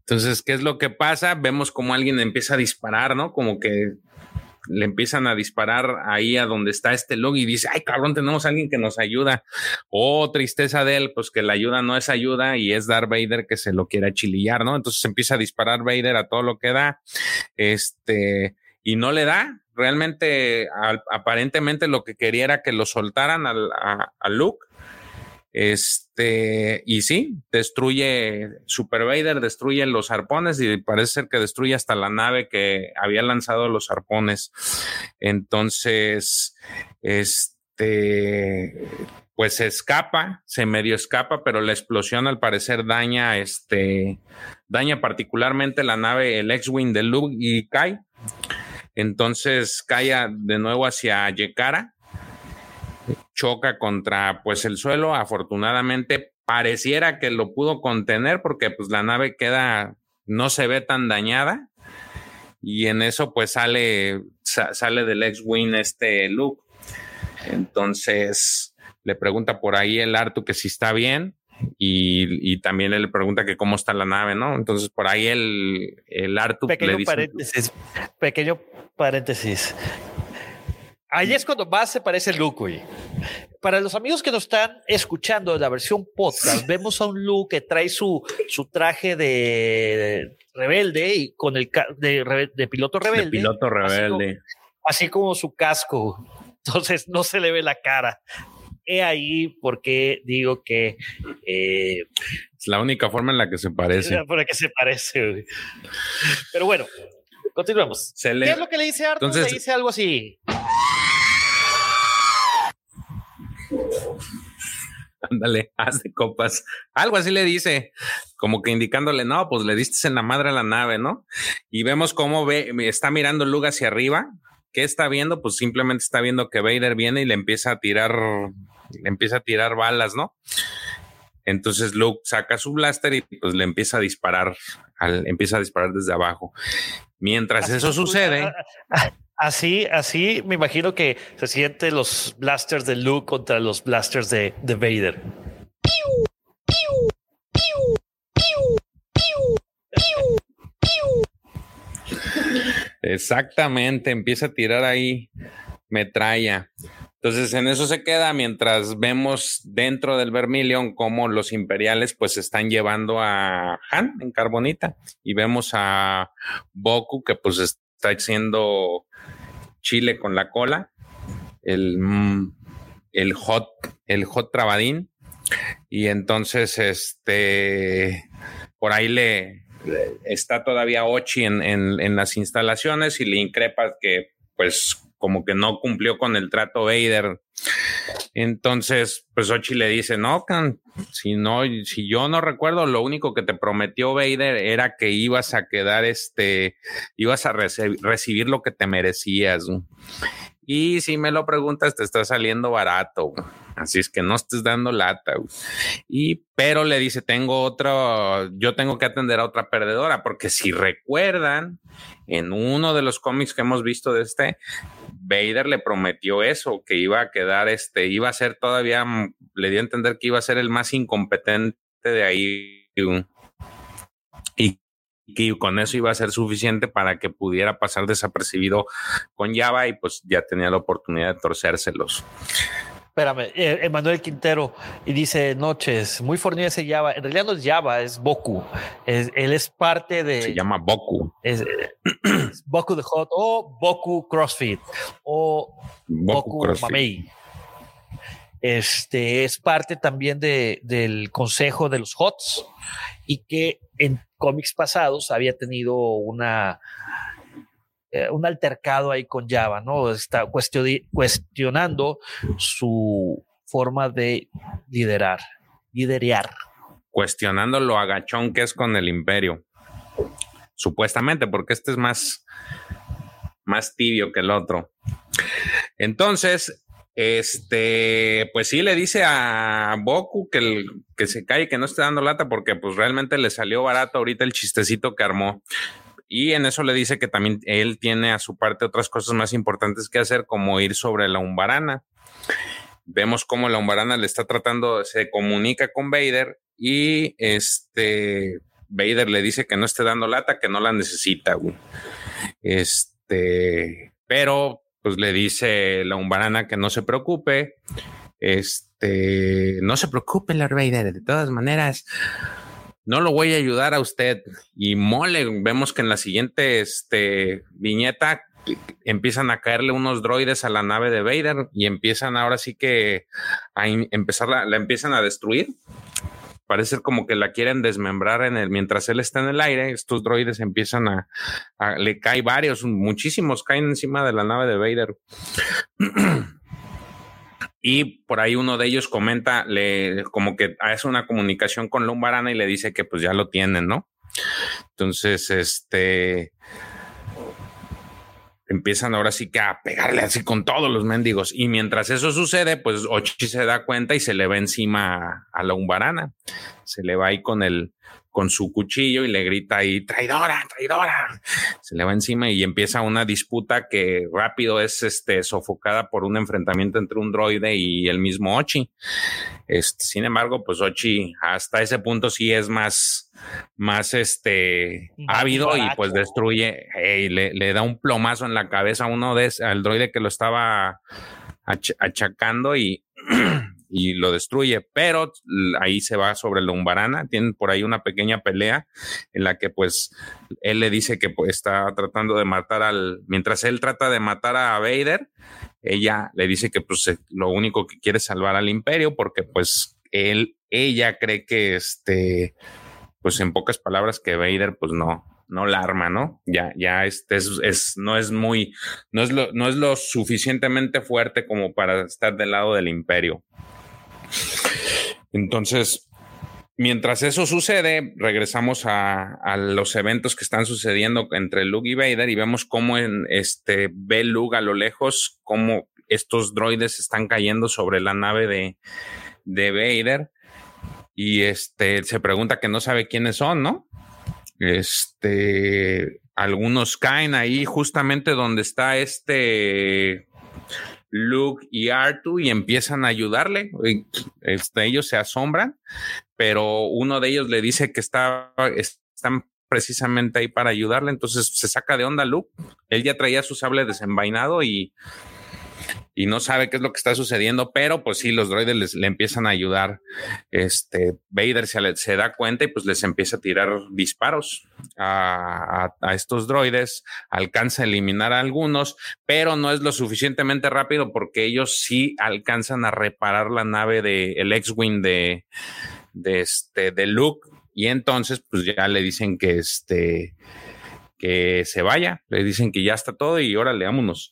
Entonces, ¿qué es lo que pasa? Vemos como alguien empieza a disparar, ¿no? Como que le empiezan a disparar ahí a donde está este Luke y dice, ay cabrón, tenemos a alguien que nos ayuda. Oh, tristeza de él, pues que la ayuda no es ayuda y es Darth Vader que se lo quiere chilillar, ¿no? Entonces empieza a disparar Vader a todo lo que da. Este, y no le da. Realmente, aparentemente lo que quería era que lo soltaran al, a, Luke. Este, y sí, destruye Super Vader, destruye los arpones y parece ser que destruye hasta la nave que había lanzado los arpones. Entonces, este, pues se escapa, se medio escapa, pero la explosión al parecer daña, este, daña particularmente la nave, el X-Wing de Luke y cae. Entonces cae de nuevo hacia Yekara, choca contra pues el suelo. Afortunadamente pareciera que lo pudo contener porque pues la nave queda, no se ve tan dañada. Y en eso pues sale, sale del ex-wing este Luke. Entonces le pregunta por ahí el Artu que si está bien. Y, también le pregunta que cómo está la nave, ¿no? Entonces por ahí el, el Artu pequeño le dice, paréntesis, pequeño paréntesis. Ahí es cuando más se parece Luke, güey. Para los amigos que nos están escuchando la versión podcast, vemos a un Luke que trae su, su traje de rebelde y con el de, de piloto rebelde. piloto rebelde. Así como, su casco. Entonces no se le ve la cara. He ahí porque digo que eh, es la única forma en la que se parece. Es la forma en la que se parece. Güey. Pero bueno, Continuemos. ¿Qué es lo que le dice Arthur? le dice algo así. Ándale, haz de copas. Algo así le dice, como que indicándole, no, pues le diste en la madre a la nave, ¿no? Y vemos cómo ve, está mirando Luke hacia arriba. ¿Qué está viendo? Pues simplemente está viendo que Vader viene y le empieza a tirar, le empieza a tirar balas, ¿no? Entonces Luke saca su blaster y pues le empieza a disparar, empieza a disparar desde abajo. Mientras eso sucede. Así, así me imagino que se sienten los blasters de Luke contra los blasters de, de Vader. Exactamente, empieza a tirar ahí metralla. Entonces en eso se queda mientras vemos dentro del Vermilion cómo los imperiales pues están llevando a Han en carbonita y vemos a Boku que pues está haciendo chile con la cola, el, mm, el hot, el hot trabadín. Y entonces este por ahí le, está todavía Ochi en, en, en las instalaciones y le increpa que pues como que no cumplió con el trato Vader. Entonces, pues Ochi le dice, no, si no, si yo no recuerdo, lo único que te prometió Vader era que ibas a quedar, este, ibas a recibir lo que te merecías. Y si me lo preguntas, te está saliendo barato. Así es que no estés dando lata. Y, pero le dice, tengo otro, yo tengo que atender a otra perdedora, porque si recuerdan, en uno de los cómics que hemos visto de este, Vader le prometió eso, que iba a quedar, este, iba a ser todavía, mm, le dio a entender que iba a ser el más incompetente de ahí. Y que con eso iba a ser suficiente para que pudiera pasar desapercibido con Java y pues ya tenía la oportunidad de torcérselos. Espérame, eh, Emanuel Quintero y dice noches, muy fornido ese Java. En realidad no es Java, es Boku. él es parte de. Se llama Boku. Es, Boku de Hot o Boku CrossFit o Boku, Mamei. Este es parte también de, del consejo de los HOTS y que en cómics pasados había tenido una eh, un altercado ahí con Java, ¿no? Está cuestionando su forma de liderar, liderear. Cuestionando lo agachón que es con el imperio. Supuestamente, porque este es más, más tibio que el otro. Entonces, este, pues sí le dice a Boku que, el, que se calle, que no esté dando lata, porque pues realmente le salió barato ahorita el chistecito que armó. Y en eso le dice que también él tiene a su parte otras cosas más importantes que hacer, como ir sobre la Umbarana. Vemos cómo la Umbarana le está tratando, se comunica con Vader y este Vader le dice que no esté dando lata, que no la necesita. Este, pero pues le dice la Umbarana que no se preocupe. Este, no se preocupe, Lord Vader, de todas maneras no lo voy a ayudar a usted. Y mole, vemos que en la siguiente este, viñeta empiezan a caerle unos droides a la nave de Vader y empiezan ahora sí que a empezar la, empiezan a destruir. Parece como que la quieren desmembrar en el, mientras él está en el aire, estos droides empiezan a, a le caen varios, muchísimos caen encima de la nave de Vader. Y por ahí uno de ellos comenta, le, como que hace una comunicación con Lumbarana y le dice que pues ya lo tienen, ¿no? Entonces, este, empiezan ahora sí que a pegarle así con todos los mendigos. Y mientras eso sucede, pues Ochi se da cuenta y se le va encima a la Umbarana. Se le va ahí con el, con su cuchillo y le grita ahí, traidora, traidora. Se le va encima y empieza una disputa que rápido es este, sofocada por un enfrentamiento entre un droide y el mismo Ochi. Este, sin embargo, pues Ochi hasta ese punto sí es más, más este, ávido y pues destruye, y le, le, da un plomazo en la cabeza a uno de al droide que lo estaba achacando y y lo destruye, pero ahí se va sobre la Umbarana, tienen por ahí una pequeña pelea en la que pues él le dice que pues, está tratando de matar al, mientras él trata de matar a Vader, ella le dice que pues lo único que quiere es salvar al imperio porque pues él, ella cree que este, pues en pocas palabras que Vader pues no, no la arma, ¿no? Ya, ya este es, no es muy, no es no es lo suficientemente fuerte como para estar del lado del imperio. Entonces, mientras eso sucede, regresamos a, los eventos que están sucediendo entre Luke y Vader y vemos cómo en este ve Luke a lo lejos, cómo estos droides están cayendo sobre la nave de, de Vader y este se pregunta que no sabe quiénes son, ¿no? Este, algunos caen ahí justamente donde está este Luke y Artu y empiezan a ayudarle. Este, ellos se asombran, pero uno de ellos le dice que está, están precisamente ahí para ayudarle. Entonces se saca de onda Luke. Él ya traía su sable desenvainado y y no sabe qué es lo que está sucediendo, pero pues sí, los droides le empiezan a ayudar. Este Vader se, se, da cuenta y pues les empieza a tirar disparos a, estos droides, alcanza a eliminar a algunos, pero no es lo suficientemente rápido porque ellos sí alcanzan a reparar la nave de X-Wing de, de, este, de Luke y entonces pues ya le dicen que este que se vaya, le dicen que ya está todo y órale, vámonos.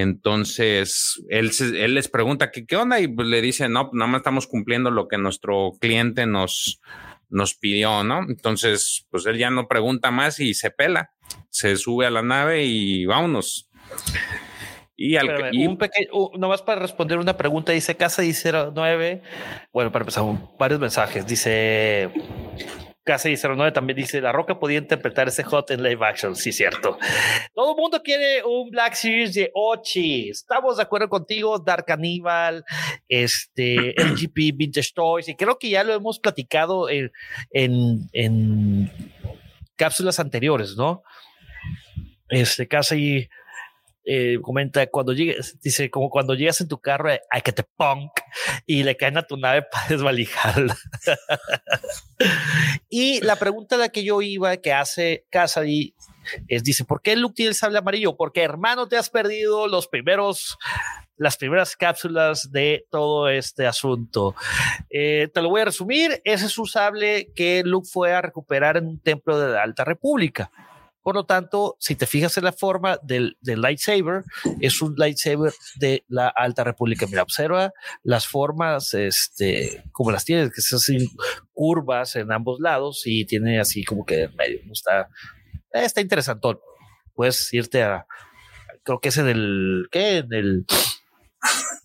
Entonces, él, él les pregunta ¿qué, qué onda y pues le dice, no, nada más estamos cumpliendo lo que nuestro cliente nos, nos pidió, ¿no? Entonces, pues él ya no pregunta más y se pela, se sube a la nave y vámonos. Y, al, y un pequeño, nomás para responder una pregunta, dice Casa 9, bueno, para empezar, varios mensajes, dice Casi 09 también dice, La Roca podía interpretar ese hot en live action, sí, cierto. Todo el mundo quiere un Black Series de Ochi. Estamos de acuerdo contigo, Dark Cannibal, este, LGP Vintage Toys, y creo que ya lo hemos platicado en, en, cápsulas anteriores, ¿no? Este, casi eh, comenta cuando llegues, dice como cuando llegas en tu carro hay que te punk y le caen a tu nave para desvalijarla. y la pregunta a la que yo iba que hace Cassidy es dice, ¿por qué Luke tiene el sable amarillo? Porque hermano te has perdido los primeros las primeras cápsulas de todo este asunto. Eh, te lo voy a resumir. Ese es un sable que Luke fue a recuperar en un templo de la Alta República. Por lo tanto, si te fijas en la forma del, lightsaber, es un lightsaber de la Alta República. Mira, observa las formas, este, como las tiene, que son así curvas en ambos lados y tiene así como que en medio. Está, está interesante. Puedes irte a, creo que es en el, ¿qué? En el,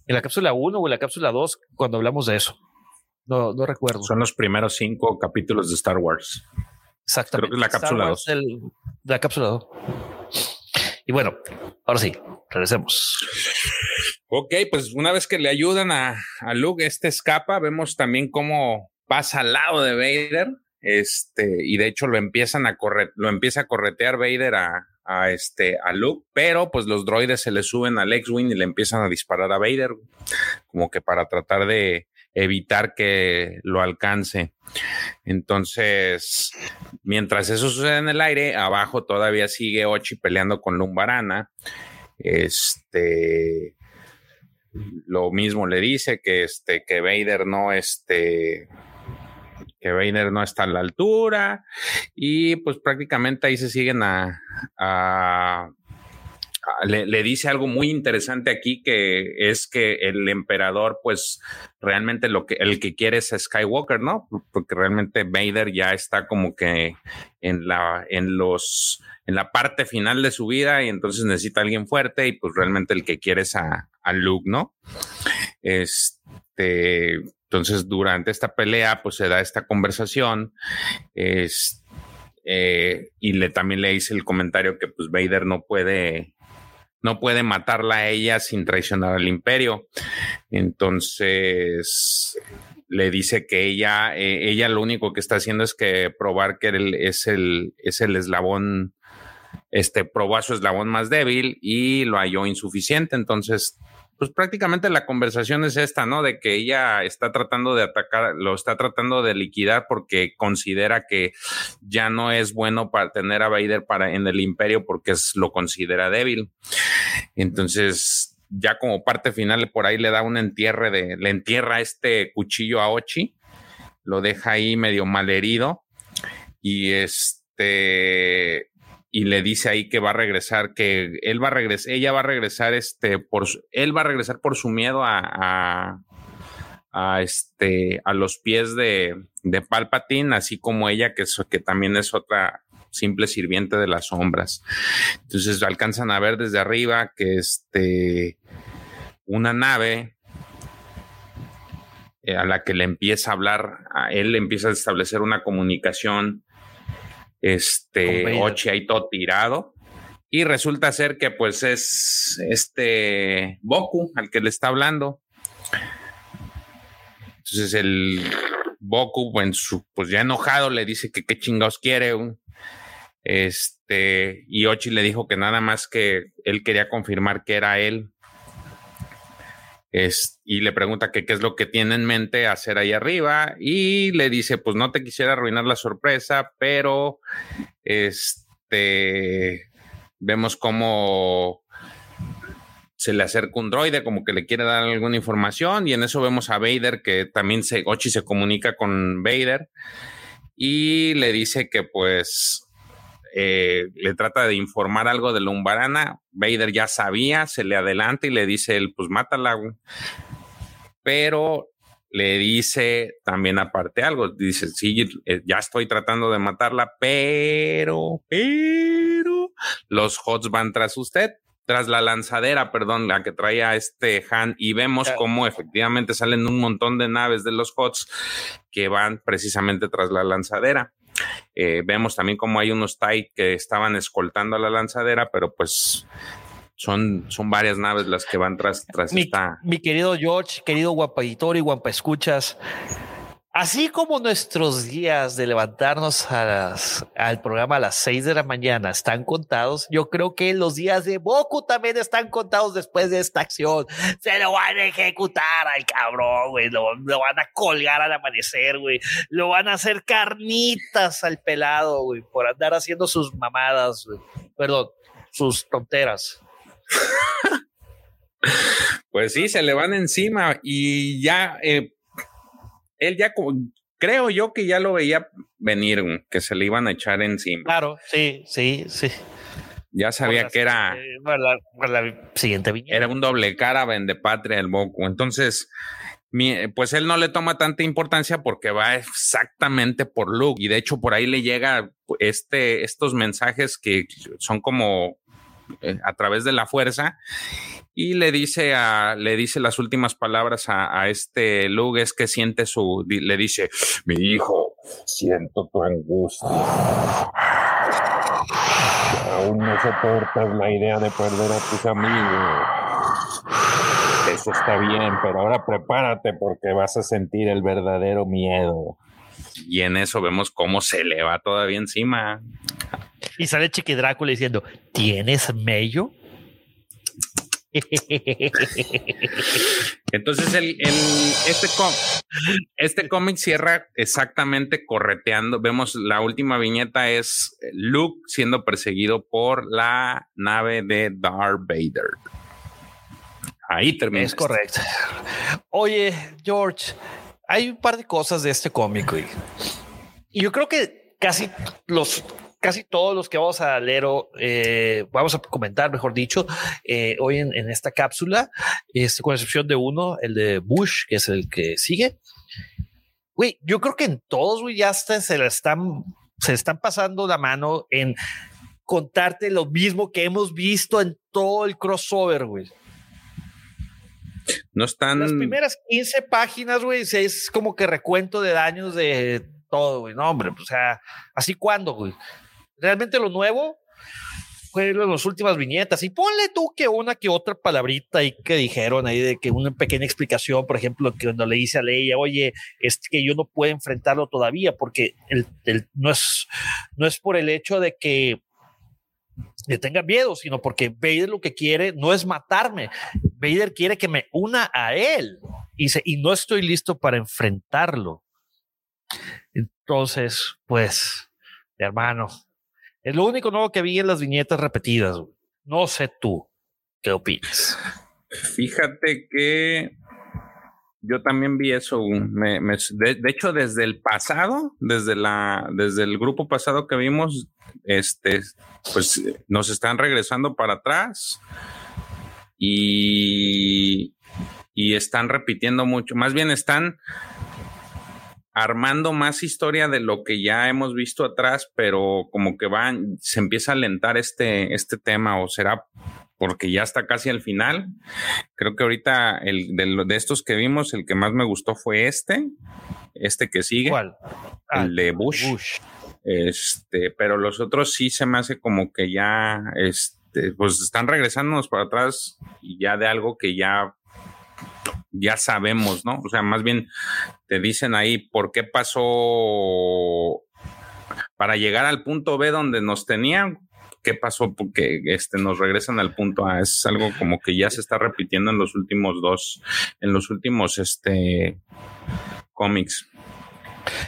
en la cápsula 1 o en la cápsula 2 cuando hablamos de eso. No, no recuerdo. Son los primeros cinco capítulos de Star Wars. Exactamente. Creo que es la cápsula 2. La cápsula 2. Y bueno, ahora sí, regresemos. Ok, pues una vez que le ayudan a, a Luke, este escapa, vemos también cómo pasa al lado de Vader. Este, y de hecho lo empiezan a correr, lo empieza a corretear Vader a, a este a Luke, pero pues los droides se le suben al X-Wing y le empiezan a disparar a Vader, como que para tratar de evitar que lo alcance. Entonces, mientras eso sucede en el aire, abajo todavía sigue Ochi peleando con Lumbarana. Este lo mismo le dice que este que Vader no este que Vader no está a la altura y pues prácticamente ahí se siguen a, le, dice algo muy interesante aquí que es que el emperador pues realmente lo que el que quiere es Skywalker, ¿no? Porque realmente Vader ya está como que en la en los en la parte final de su vida y entonces necesita a alguien fuerte y pues realmente el que quiere es a, Luke, ¿no? Este entonces, durante esta pelea, pues se da esta conversación. Eh, y le también le hice el comentario que pues Vader no puede no puede matarla a ella sin traicionar al imperio. Entonces le dice que ella, eh, ella lo único que está haciendo es que probar que él es el, es el eslabón, este, probó a su eslabón más débil y lo halló insuficiente. Entonces pues prácticamente la conversación es esta, ¿no? De que ella está tratando de atacar, lo está tratando de liquidar porque considera que ya no es bueno para tener a Vader para en el imperio porque es, lo considera débil. Entonces, ya como parte final, por ahí le da un entierre de, le entierra este cuchillo a Ochi, lo deja ahí medio malherido y este y le dice ahí que va a regresar, que él va a regresar, ella va a regresar, este, por, él va a regresar por su miedo a, a, este, a los pies de, de Palpatine, así como ella, que, que también es otra simple sirviente de las sombras. Entonces alcanzan a ver desde arriba que este, una nave eh, a la que le empieza a hablar, a él le empieza a establecer una comunicación este, Ochi ahí todo tirado. Y resulta ser que pues es este Boku al que le está hablando. Entonces el Boku, pues ya enojado, le dice que qué chingados quiere. Este, y Ochi le dijo que nada más que él quería confirmar que era él. Es, y le pregunta qué es lo que tiene en mente hacer ahí arriba y le dice, pues no te quisiera arruinar la sorpresa, pero este, vemos cómo se le acerca un droide, como que le quiere dar alguna información y en eso vemos a Vader que también se, Ochi se comunica con Vader y le dice que pues eh, le trata de informar algo de la Umbarana. Vader ya sabía, se le adelanta y le dice él, pues mátala. Pero le dice también aparte algo, dice, sí, eh, ya estoy tratando de matarla, pero, pero los HOTS van tras usted, tras la lanzadera, perdón, la que traía este Han, y vemos cómo efectivamente salen un montón de naves de los HOTS que van precisamente tras la lanzadera. Eh, vemos también como hay unos TIE que estaban escoltando a la lanzadera, pero pues son, son varias naves las que van tras, tras mi, Mi querido George, querido guapa editor y guapa escuchas, Así como nuestros días de levantarnos al programa a las seis de la mañana están contados, yo creo que los días de Boku también están contados después de esta acción. Se lo van a ejecutar al cabrón, güey. Lo, van a colgar al amanecer, güey. Lo van a hacer carnitas al pelado, güey, por andar haciendo sus mamadas, güey. Perdón, sus tonteras. Pues sí, se le van encima y ya eh, él ya creo yo que ya lo veía venir, que se le iban a echar encima. Claro, sí, sí, sí. Ya sabía que era. la, siguiente. Era un doble cara vende patria el Boku. Entonces, pues él no le toma tanta importancia porque va exactamente por Luke. Y de hecho, por ahí le llega este, estos mensajes que son como eh, a través de la fuerza y le dice a, le dice las últimas palabras a, este Luke es que siente su, le dice, mi hijo, siento tu angustia. Aún no soportas la idea de perder a tus amigos. Eso está bien, pero ahora prepárate porque vas a sentir el verdadero miedo. Y en eso vemos cómo se le va todavía encima. Y sale Chiqui Drácula diciendo, ¿tienes mello? Entonces, el, este, este cómic cierra exactamente correteando. Vemos la última viñeta es Luke siendo perseguido por la nave de Darth Vader. Ahí termina. Es correcto. Oye, George, hay un par de cosas de este cómic. Y yo creo que casi los casi todos los que vamos a leer o eh, vamos a comentar, mejor dicho, eh, hoy en, esta cápsula, este, con excepción de uno, el de Bush, que es el que sigue. Güey, yo creo que en todos, güey, ya se le están, se están pasando la mano en contarte lo mismo que hemos visto en todo el crossover, güey. No están. Las primeras 15 páginas, güey, es como que recuento de daños de todo, güey. No, hombre, o sea, así cuando, güey. Realmente lo nuevo fue las últimas viñetas. Y ponle tú que una que otra palabrita ahí que dijeron ahí de que una pequeña explicación, por ejemplo, que cuando le dice a Leia, oye, es que yo no puedo enfrentarlo todavía porque el, no, es, no es por el hecho de que le tenga miedo, sino porque Vader lo que quiere no es matarme. Vader quiere que me una a él y, y no estoy listo para enfrentarlo. Entonces, pues, hermano, es lo único nuevo que vi en las viñetas repetidas. No sé tú qué opinas. Fíjate que yo también vi eso. de, hecho, desde el pasado, desde la, desde el grupo pasado que vimos, este, pues nos están regresando para atrás y, y están repitiendo mucho. Más bien están armando más historia de lo que ya hemos visto atrás, pero como que van, se empieza a alentar este, este tema, o será porque ya está casi al final. Creo que ahorita el de, de estos que vimos, el que más me gustó fue este, este que sigue. ¿Cuál? el ah, de Bush. Bush. Este, pero los otros sí se me hace como que ya, este, pues están regresándonos para atrás y ya de algo que ya ya sabemos, ¿no? O sea, más bien te dicen ahí por qué pasó para llegar al punto B donde nos tenían, qué pasó porque este nos regresan al punto A. Es algo como que ya se está repitiendo en los últimos dos, en los últimos este cómics.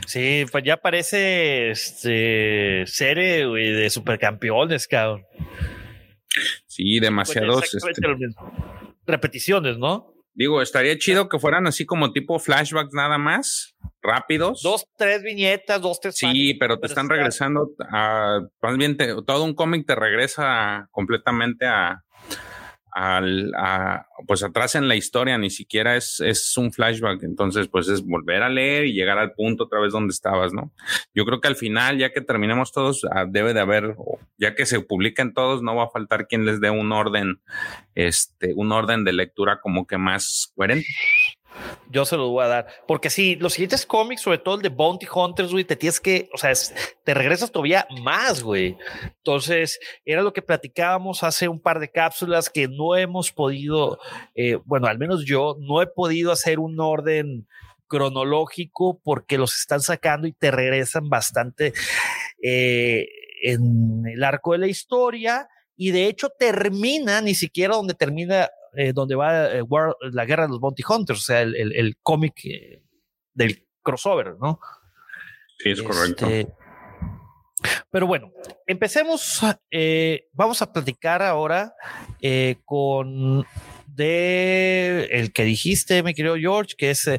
Sí, pues ya parece este serie de supercampeones, cabrón. Sí, demasiados. Pues este repeticiones, ¿no? Digo, estaría chido que fueran así como tipo flashbacks nada más, rápidos. Dos, tres viñetas, dos, tres. Sí, pero te están regresando a, más bien todo un cómic te regresa completamente a, al, pues atrás en la historia, ni siquiera es, es un flashback, entonces pues es volver a leer y llegar al punto otra vez donde estabas, ¿no? Yo creo que al final, ya que terminemos todos, ah, debe de haber, ya que se publiquen todos, no va a faltar quien les dé un orden, este, un orden de lectura como que más coherente. Yo se lo voy a dar. Porque si los siguientes cómics, sobre todo el de Bounty Hunters, güey, te tienes que, o sea, te regresas todavía más, güey. Entonces, era lo que platicábamos hace un par de cápsulas que no hemos podido, eh, bueno, al menos yo no he podido hacer un orden cronológico porque los están sacando y te regresan bastante eh, en el arco de la historia y de hecho termina ni siquiera donde termina, eh, donde va eh, la guerra de los Bounty Hunters, o sea, el, el, cómic del crossover, ¿no? Sí, es correcto. Este, pero bueno, empecemos. vamos a platicar ahora con de el que dijiste, mi querido George, que es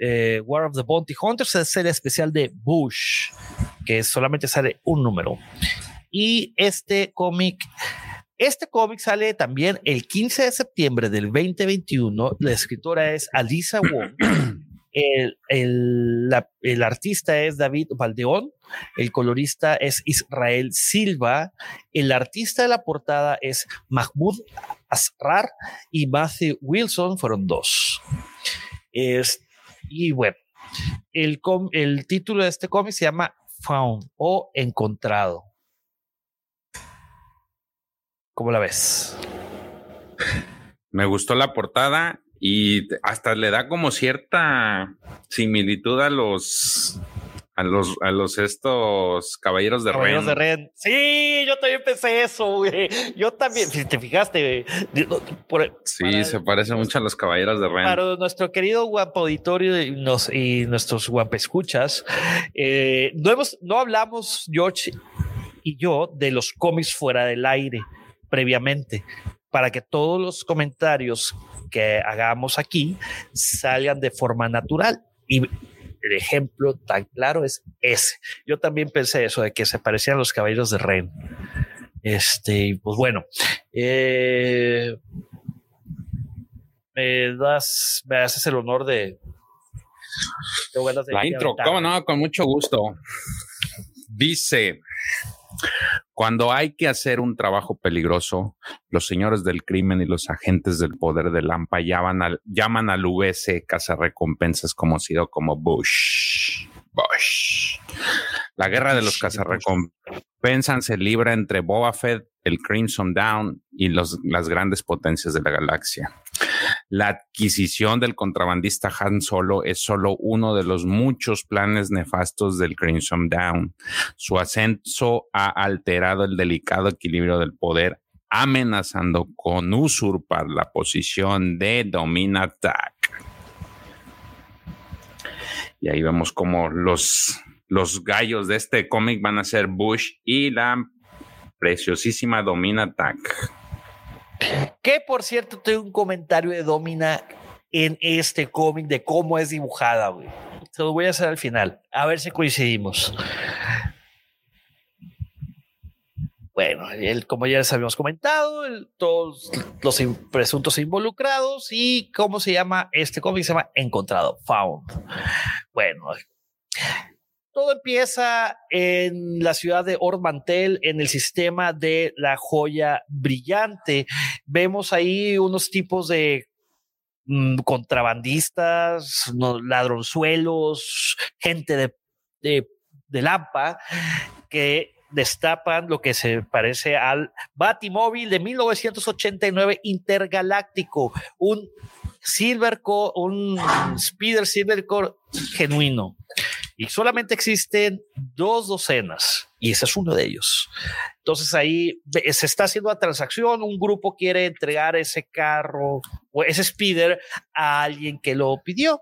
eh, War of the Bounty Hunters, es el especial de Bush, que solamente sale un número. Y este cómic, este cómic sale también el 15 de septiembre del 2021. La escritora es Alisa Wong. El, el, artista es David Valdeón, el colorista es Israel Silva, el artista de la portada es Mahmoud Asrar y Matthew Wilson, fueron dos. Es, y bueno, el, el título de este cómic se llama Found o Encontrado. ¿Cómo la ves? Me gustó la portada y hasta le da como cierta similitud a los a los a los estos caballeros de caballeros de Ren. Sí, yo también pensé eso, güey. Yo también, si te fijaste, sí, se parece mucho a los caballeros de Ren. Para nuestro querido guapo auditorio y, nos, y nuestros guapescuchas, eh, no hemos, no hablamos George y yo de los cómics fuera del aire previamente para que todos los comentarios que hagamos aquí salgan de forma natural. Y el ejemplo tan claro es ese. Yo también pensé eso, de que se parecían los caballeros de Ren. Este, pues bueno, eh, me das, me haces el honor de. La intro, cómo no, con mucho gusto. Dice: cuando hay que hacer un trabajo peligroso, los señores del crimen y los agentes del poder de Lampa llaman al, llaman al US cazarrecompensas conocido como Bush. Bush. La guerra de los cazarrecompensas se libra entre Boba Fett, el Crimson Down y los, las grandes potencias de la galaxia. La adquisición del contrabandista Han Solo es solo uno de los muchos planes nefastos del Crimson Down. Su ascenso ha alterado el delicado equilibrio del poder, amenazando con usurpar la posición de Dominatak. Y ahí vemos como los, los gallos de este cómic van a ser Bush y la preciosísima Dominatak. Que por cierto, tengo un comentario de Domina en este cómic de cómo es dibujada, güey. Se lo voy a hacer al final, a ver si coincidimos. Bueno, como ya les habíamos comentado, todos los presuntos involucrados y cómo se llama este cómic, se llama Encontrado, Found. Bueno, todo empieza en la ciudad de Ormantel, en el sistema de la joya brillante. Vemos ahí unos tipos de mm, contrabandistas, ladronzuelos, gente de, de, de Lampa, que destapan lo que se parece al Batimóvil de 1989 intergaláctico, un Silvercore, un Speeder Silvercore genuino. Y solamente existen dos docenas y ese es uno de ellos. Entonces ahí se está haciendo la transacción, un grupo quiere entregar ese carro o ese speeder a alguien que lo pidió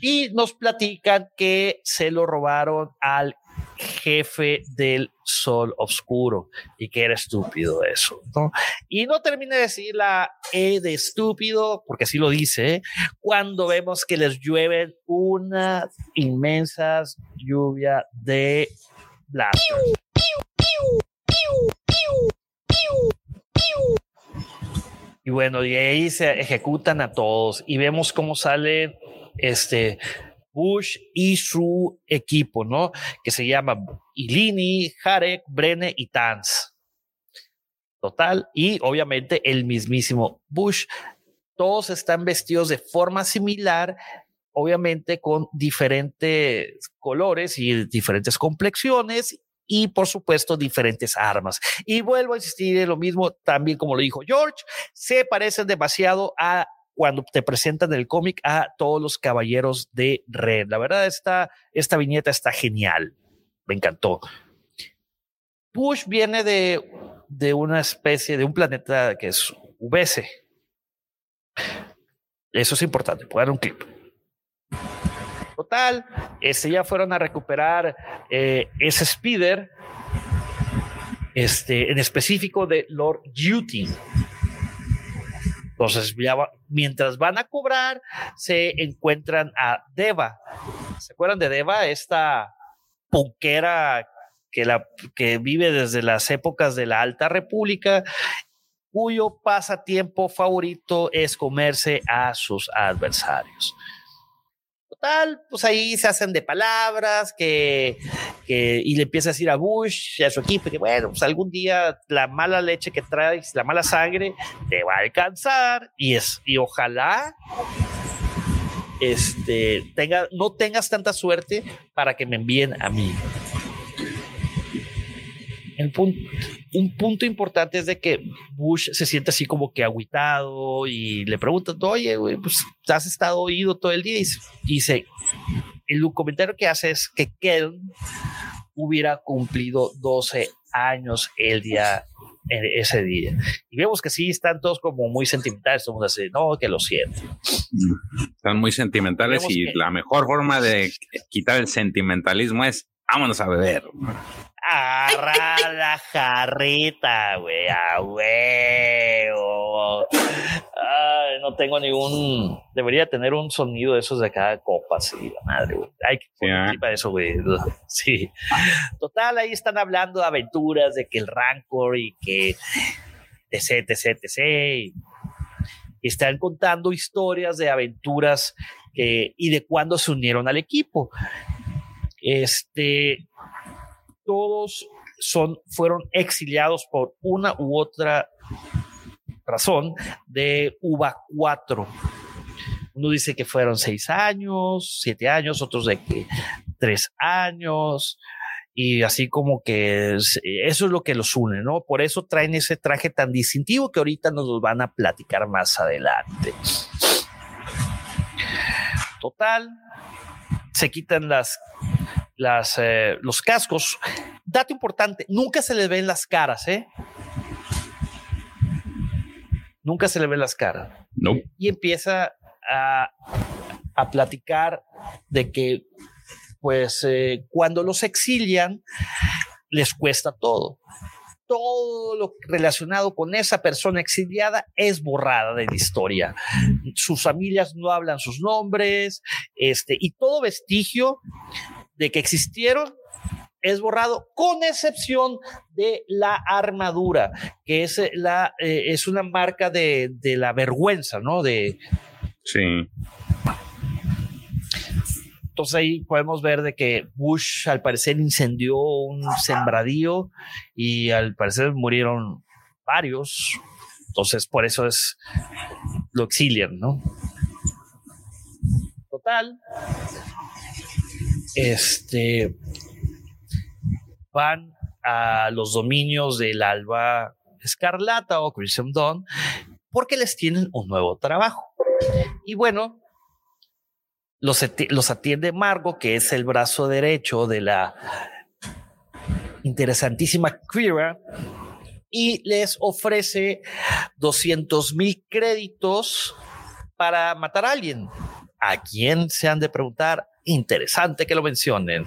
y nos platican que se lo robaron al jefe del sol oscuro y que era estúpido eso. Y no termina de decir la E de estúpido, porque así lo dice, cuando vemos que les llueven una inmensa lluvia de láser. Y bueno, y ahí se ejecutan a todos y vemos cómo sale este Bush y su equipo, ¿no? Que se llama Ilini, Harek, Brenne y Tanz. Total. Y obviamente el mismísimo Bush. Todos están vestidos de forma similar, obviamente con diferentes colores y diferentes complexiones y por supuesto diferentes armas. Y vuelvo a insistir en lo mismo, también como lo dijo George, se parecen demasiado a cuando te presentan el cómic a todos los caballeros de Red. La verdad, esta, esta viñeta está genial. Me encantó. Push viene de, de una especie, de un planeta que es VS. Eso es importante. Puedo dar un clip. Total, este, ya fueron a recuperar eh, ese speeder, este, en específico de Lord Duty. Entonces, mientras van a cobrar, se encuentran a Deva. ¿Se acuerdan de Deva? Esta ponquera que, la, que vive desde las épocas de la Alta República, cuyo pasatiempo favorito es comerse a sus adversarios. Total, pues ahí se hacen de palabras que, y le empieza a decir a Bush y a su equipo que bueno, pues algún día la mala leche que traes, la mala sangre, te va a alcanzar y es, y ojalá este, tenga, no tengas tanta suerte para que me envíen a mí un punto importante es de que Bush se siente así como que aguitado y le preguntan, oye, pues has estado oído todo el día y, dice, el comentario que hace es que Ken hubiera cumplido 12 años el día ese día. Y vemos que sí están todos como muy sentimentales, todos así, no, que lo siento. Están muy sentimentales y la mejor forma de quitar el sentimentalismo es vámonos a beber agarra la jarrita, güey, a huevo. Ay, no tengo ningún. Debería tener un sonido de esos de cada copa, sí, la madre, güey. Hay que poner para eso, güey. Sí. Total, ahí están hablando de aventuras, de que el Rancor y que. etc, etc, etc. Y están contando historias de aventuras que, y de cuándo se unieron al equipo. Este, todos son, fueron exiliados por una u otra razón de UBA 4. Uno dice que fueron seis años, siete años, otros de que tres años, y así como que eso es lo que los une, ¿no? Por eso traen ese traje tan distintivo que ahorita nos lo van a platicar más adelante. Total, se quitan las las, eh, los cascos. Dato importante, nunca se le ven las caras, ¿eh? Nunca se le ven las caras. No. Y empieza a, a platicar de que, pues, eh, cuando los exilian, les cuesta todo. Todo lo relacionado con esa persona exiliada es borrada de la historia. Sus familias no hablan sus nombres, este, y todo vestigio de que existieron es borrado con excepción de la armadura, que es, eh, la, eh, es una marca de, de, la vergüenza, ¿no? De, sí. Entonces ahí podemos ver de que Bush al parecer incendió un sembradío y al parecer murieron varios. Entonces por eso es lo exilian, ¿no? Total, este, van a los dominios del Alba Escarlata o Crimson Dawn porque les tienen un nuevo trabajo. Y bueno, los, los atiende Margo, que es el brazo derecho de la interesantísima Queera, y les ofrece 200 mil créditos para matar a alguien. ¿A quién se han de preguntar? Interesante que lo mencionen.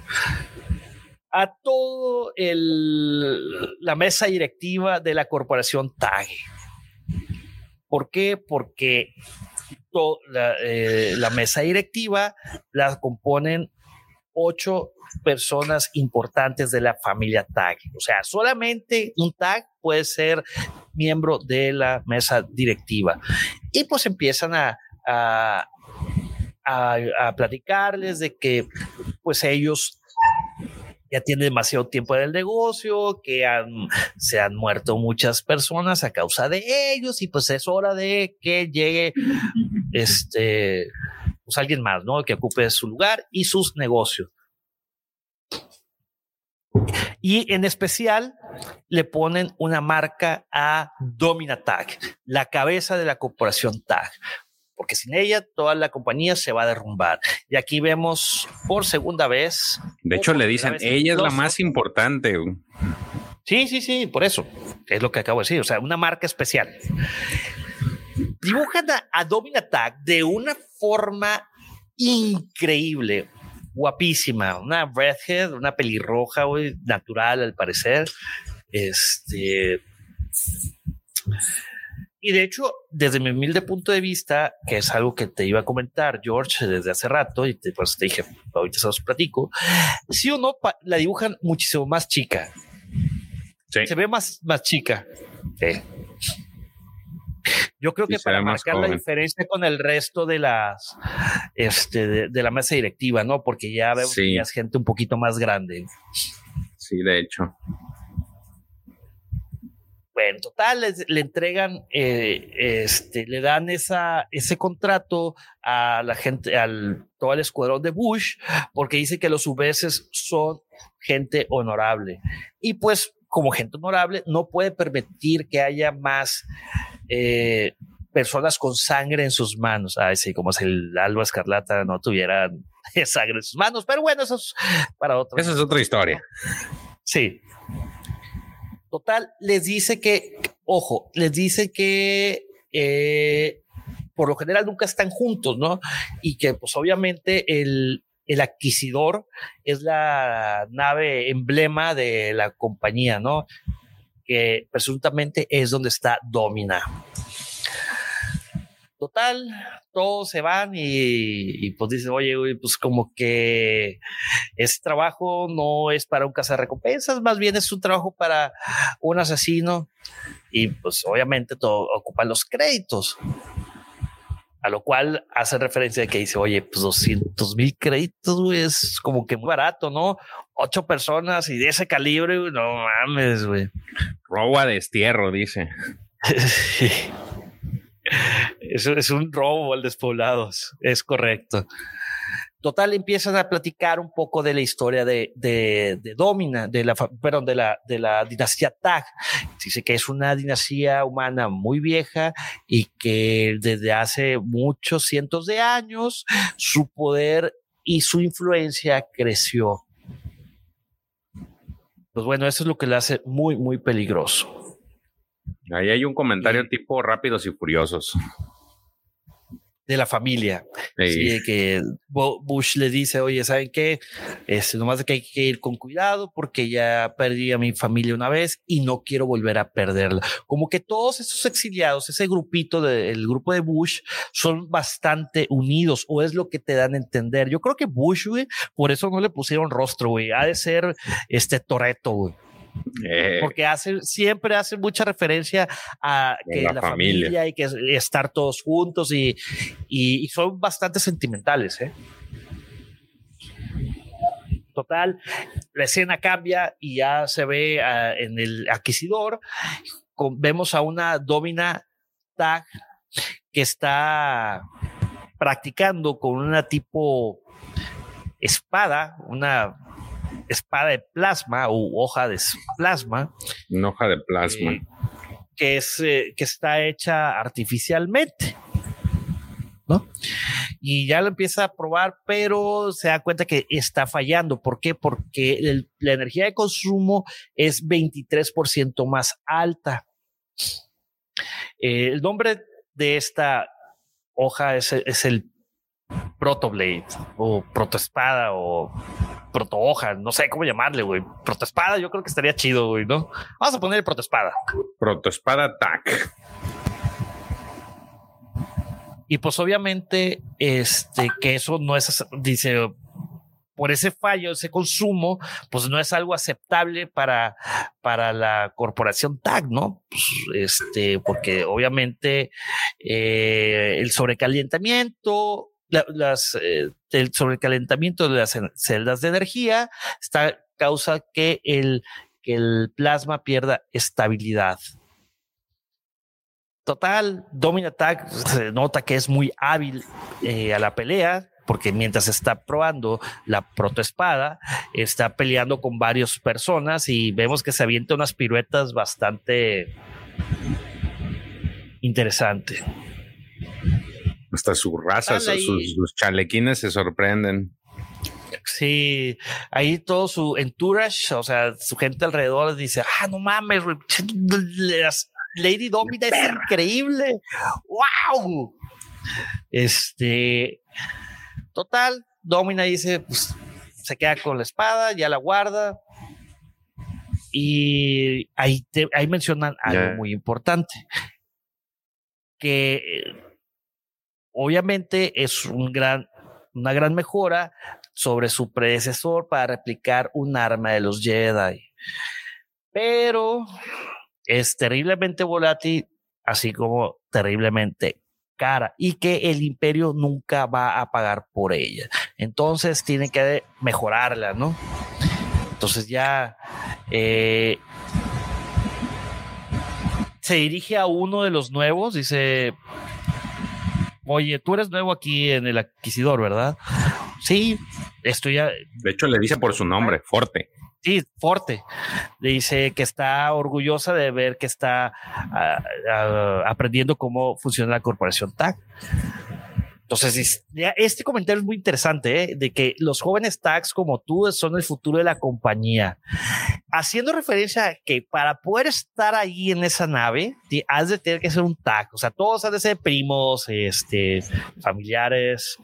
A todo la mesa directiva de la corporación TAG. ¿Por qué? Porque eh, la, mesa directiva la componen ocho personas importantes de la familia TAG. O sea, solamente un TAG puede ser miembro de la mesa directiva. Y pues empiezan a, platicarles de que pues ellos ya tienen demasiado tiempo en el negocio, que se han muerto muchas personas a causa de ellos y pues es hora de que llegue este pues alguien más, ¿no? Que ocupe su lugar y sus negocios. Y en especial le ponen una marca a Domina Tag, la cabeza de la corporación Tag, porque sin ella toda la compañía se va a derrumbar. Y aquí vemos por segunda vez. De hecho, le dicen, ella es la más importante. Sí, sí, sí, por eso. Es lo que acabo de decir. O sea, una marca especial. Dibujan a, a Attack de una forma increíble, guapísima, una redhead, una pelirroja, natural al parecer. Este. Y de hecho, desde mi humilde punto de vista, que es algo que te iba a comentar, George, desde hace rato, y te, pues te dije, ahorita se los platico, sí o no, la dibujan muchísimo más chica. Se ve más, más chica. Yo creo que para marcar la diferencia con el resto de las este, de, la mesa directiva, ¿no? Porque ya vemos que ya es gente un poquito más grande. Sí, de hecho. Bueno, total, le entregan, eh, este, le dan esa, ese contrato a la gente, al todo el escuadrón de Bush, porque dice que los UBS son gente honorable. Y pues, como gente honorable, no puede permitir que haya más eh, personas con sangre en sus manos. Así como si el Alba Escarlata no tuviera sangre en sus manos. Pero bueno, eso es para otro. Esa es otra historia. Sí. Total, les dice que, ojo, les dice que eh, por lo general nunca están juntos, ¿no? Y que pues obviamente el, el adquisidor es la nave emblema de la compañía, ¿no? Que presuntamente es donde está Domina. Total, todos se van y, pues dicen, oye, pues como que ese trabajo no es para un cazarrecompensas, más bien es un trabajo para un asesino y pues obviamente todo ocupan los créditos. A lo cual hace referencia de que dice, oye, pues 200 mil créditos, es como que muy barato, ¿no? Ocho personas y de ese calibre, no mames, güey. Robo a destierro, dice. Eso es un robo al despoblados, es correcto. Total, empiezan a platicar un poco de la historia de, de, Domina, de la, perdón, de la, de la dinastía Tag. Dice que es una dinastía humana muy vieja y que desde hace muchos cientos de años su poder y su influencia creció. Pues bueno, eso es lo que le hace muy, muy peligroso. Ahí hay un comentario tipo rápidos y furiosos. De la familia. Sí. que Bush le dice, oye, ¿saben qué? Es nomás que hay que ir con cuidado porque ya perdí a mi familia una vez y no quiero volver a perderla. Como que todos esos exiliados, ese grupito del grupo de Bush, son bastante unidos o es lo que te dan a entender. Yo creo que Bush, güey, por eso no le pusieron rostro, güey. Ha de ser este Toreto, güey. Eh. Porque hace, siempre hace mucha referencia a que la, familia. y que estar todos juntos y, y, son bastante sentimentales. ¿eh? Total, la escena cambia y ya se ve ah, en el adquisidor. vemos a una Domina Tag que está practicando con una tipo espada, una espada de plasma o hoja de plasma. Una hoja de plasma. Eh, que, es, eh, que está hecha artificialmente. ¿no? Y ya lo empieza a probar, pero se da cuenta que está fallando. ¿Por qué? Porque la energía de consumo es 23% más alta. Eh, el nombre de esta hoja es, es el Protoblade o Protoespada o Protohoja, no sé cómo llamarle, güey. Protoespada, yo creo que estaría chido, güey, ¿no? Vamos a poner Protoespada. Protoespada TAC. Y pues obviamente, este, que eso no es, dice, por ese fallo, ese consumo, pues no es algo aceptable para, para la corporación TAG, ¿no? Pues, este, porque obviamente eh, el sobrecalentamiento las, eh, el sobrecalentamiento de las celdas de energía está, causa que el, que el plasma pierda estabilidad. Total, Dominatag se nota que es muy hábil eh, a la pelea, porque mientras está probando la protoespada, está peleando con varias personas y vemos que se avienta unas piruetas bastante interesantes. Hasta su raza, sus, chalequines se sorprenden. Sí, ahí todo su entourage, o sea, su gente alrededor dice, ah, no mames, Lady Domina es increíble. ¡Wow! Este, total, Domina dice, pues se queda con la espada, ya la guarda. Y ahí, ahí mencionan algo muy importante, que obviamente es un gran, una gran mejora sobre su predecesor para replicar un arma de los Jedi. Pero es terriblemente volátil, así como terriblemente cara y que el imperio nunca va a pagar por ella. Entonces tiene que mejorarla, ¿no? Entonces ya eh, se dirige a uno de los nuevos, dice, oye, tú eres nuevo aquí en el Adquisidor, ¿verdad? Sí, estoy ya... De hecho, le dice por su nombre, Forte. Sí, Forte. Dice que está orgullosa de ver que está ah, ah, aprendiendo cómo funciona la corporación TAC. Entonces, este comentario es muy interesante, ¿eh? de que los jóvenes tags como tú son el futuro de la compañía. Haciendo referencia que para poder estar ahí en esa nave, has de tener que ser un tag. O sea, todos han de ser primos, este, familiares,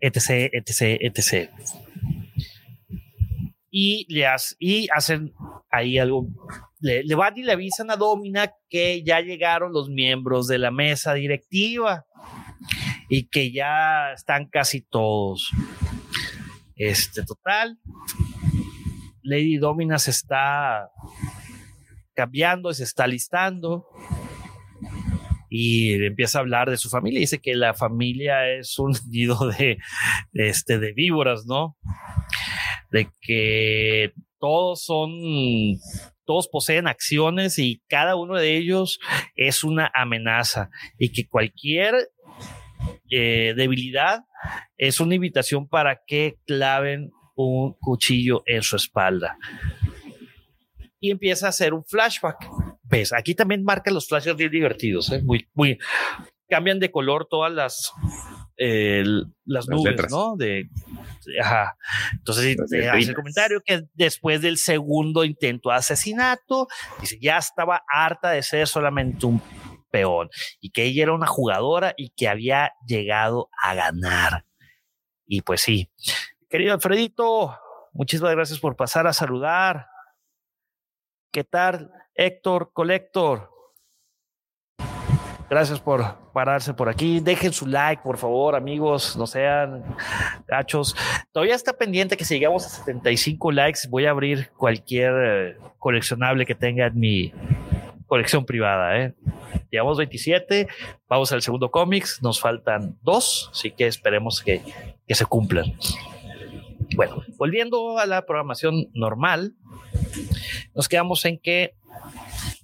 etc, etc, etc. Y, le hacen ahí algo le, le, van y le avisan a Domina que ya llegaron los miembros de la mesa directiva y que ya están casi todos. Este, total. Lady Domina se está cambiando, se está listando y empieza a hablar de su familia. Dice que la familia es un nido de, este, de víboras, ¿no? De que todos son, todos poseen acciones y cada uno de ellos es una amenaza y que cualquier eh, debilidad es una invitación para que claven un cuchillo en su espalda. Y empieza a hacer un flashback. ¿Ves? Aquí también marca los flashes bien divertidos, ¿eh? muy, muy, cambian de color todas las, las, nubes, ¿no? De, ajá. Entonces hace el comentario que después del segundo intento de asesinato, dice, ya estaba harta de ser solamente un peón y que ella era una jugadora y que había llegado a ganar. Y pues sí, querido Alfredito, muchísimas gracias por pasar a saludar. ¿Qué tal, Héctor Colector? Gracias por pararse por aquí. Dejen su like, por favor, amigos. No sean gachos. Todavía está pendiente que si llegamos a 75 likes, voy a abrir cualquier eh, coleccionable que tenga en mi colección privada. ¿eh? Llevamos 27, vamos al segundo cómics, nos faltan dos, así que esperemos que, que se cumplan. Bueno, volviendo a la programación normal, nos quedamos en que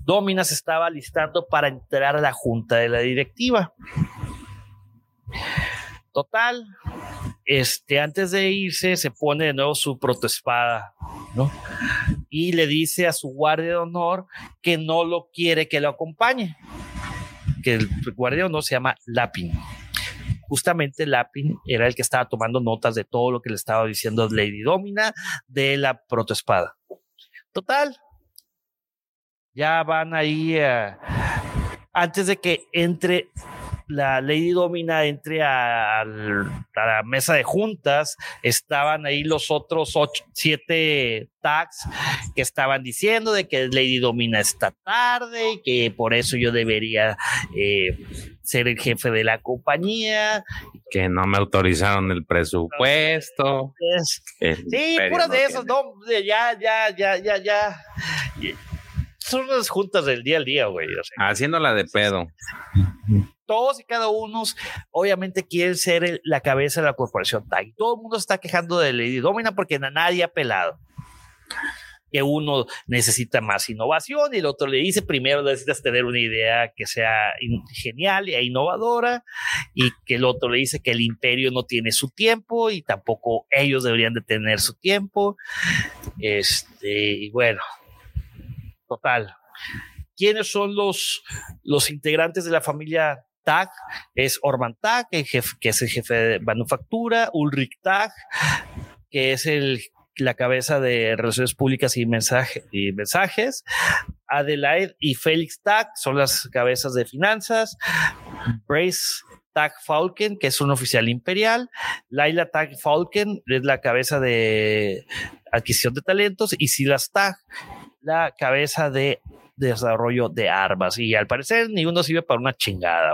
Dominas estaba listando para entrar a la junta de la directiva. Total, este, antes de irse, se pone de nuevo su protoespada, ¿no? Y le dice a su guardia de honor que no lo quiere que lo acompañe que el guardia no se llama Lapin. Justamente Lapin era el que estaba tomando notas de todo lo que le estaba diciendo Lady Domina de la protoespada. Total, ya van ahí eh, antes de que entre la Lady Domina entre a, la mesa de juntas, estaban ahí los otros ocho, siete tags que estaban diciendo de que Lady Domina está tarde y que por eso yo debería eh, ser el jefe de la compañía. Que no me autorizaron el presupuesto. sí, pura de esos, no, ya, ya, ya, ya, ya. Son unas juntas del día al día, güey. Haciéndola de pedo todos y cada uno obviamente quieren ser la cabeza de la corporación TAG. Todo el mundo está quejando de Lady Domina porque nadie ha pelado. Que uno necesita más innovación y el otro le dice, primero necesitas tener una idea que sea genial e innovadora y que el otro le dice que el imperio no tiene su tiempo y tampoco ellos deberían de tener su tiempo. Este, y bueno, total. ¿Quiénes son los, los integrantes de la familia Tag es Orman Tag, que es el jefe de manufactura, Ulrich Tag, que es el, la cabeza de relaciones públicas y, mensaje, y mensajes, Adelaide y Félix Tag son las cabezas de finanzas, Brace Tag Falken, que es un oficial imperial, Laila Tag Falken es la cabeza de adquisición de talentos y Silas Tag, la cabeza de desarrollo de armas. Y al parecer ni uno sirve para una chingada.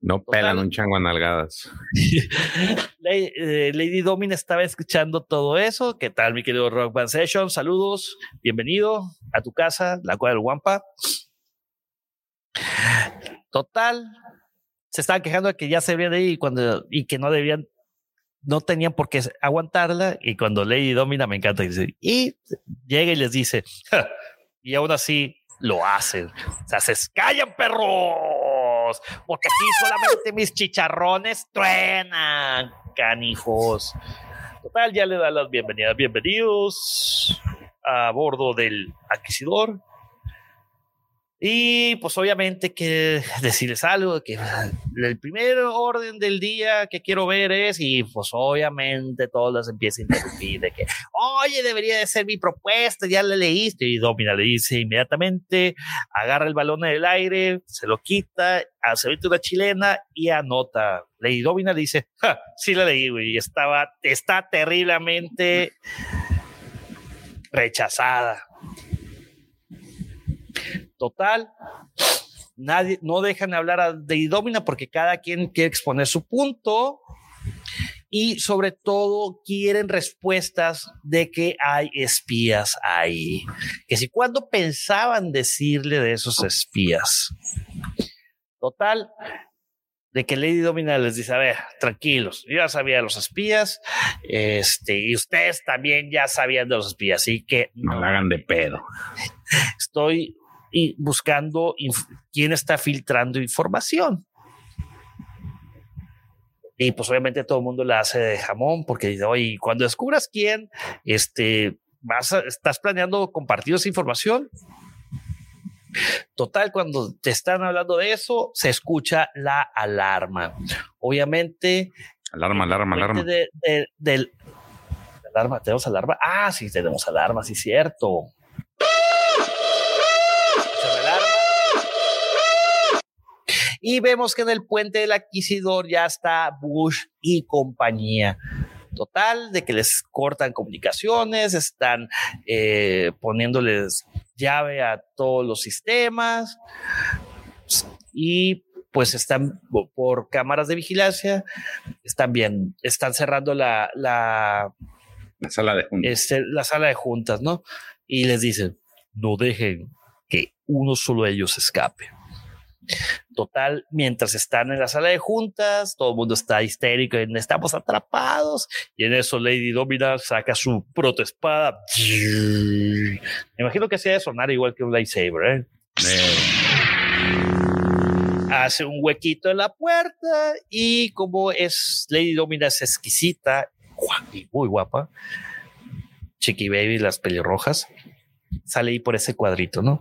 No pelan un chango a nalgadas. Eh, Lady, Domina estaba escuchando todo eso. ¿Qué tal, mi querido Rock Band Session? Saludos, bienvenido a tu casa, la cual del Wampa. Total, se estaban quejando de que ya se de ir y, cuando, y que no debían, no tenían por qué aguantarla. Y cuando Lady Domina me encanta, dice, y llega y les dice, y aún así lo hacen. O sea, se callan, perros, porque aquí solamente mis chicharrones truenan, canijos. Total, ya le da las bienvenidas. Bienvenidos a bordo del Adquisidor. Y pues obviamente que decirles algo, que el primer orden del día que quiero ver es, y pues obviamente todas empiezan a interrumpir de que, oye, debería de ser mi propuesta, ya la leíste, y Domina le dice inmediatamente, agarra el balón en el aire, se lo quita, hace una chilena y anota. Lady Domina dice, sí la leí, güey, estaba, está terriblemente rechazada. Total, nadie, no dejan hablar de Idomina porque cada quien quiere exponer su punto y sobre todo quieren respuestas de que hay espías ahí. Que si cuando pensaban decirle de esos espías. Total, de que Lady Domina les dice, a ver, tranquilos, yo ya sabía de los espías, este, y ustedes también ya sabían de los espías, así que no, no hagan de pedo. Estoy y buscando quién está filtrando información. Y pues obviamente todo el mundo la hace de jamón porque dice, oye, cuando descubras quién, este, vas estás planeando compartir esa información. Total, cuando te están hablando de eso, se escucha la alarma. Obviamente. Alarma, alarma, alarma. del, alarma, ¿tenemos alarma? Ah, sí, tenemos alarma, sí, cierto. Y vemos que en el puente del Adquisidor ya está Bush y compañía. Total, de que les cortan comunicaciones, están eh, poniéndoles llave a todos los sistemas y pues están por cámaras de vigilancia, están bien, están cerrando la, la, sala de juntas. Este, la sala de juntas, ¿no? Y les dicen, no dejen que uno solo de ellos escape. Total, mientras están en la sala de juntas, todo el mundo está histérico y estamos atrapados. Y en eso Lady Domina saca su protoespada. Me imagino que sea de sonar igual que un lightsaber. ¿eh? Hace un huequito en la puerta y como es Lady Domina es exquisita y muy guapa, Chiqui Baby, las pelirrojas, sale ahí por ese cuadrito, ¿no?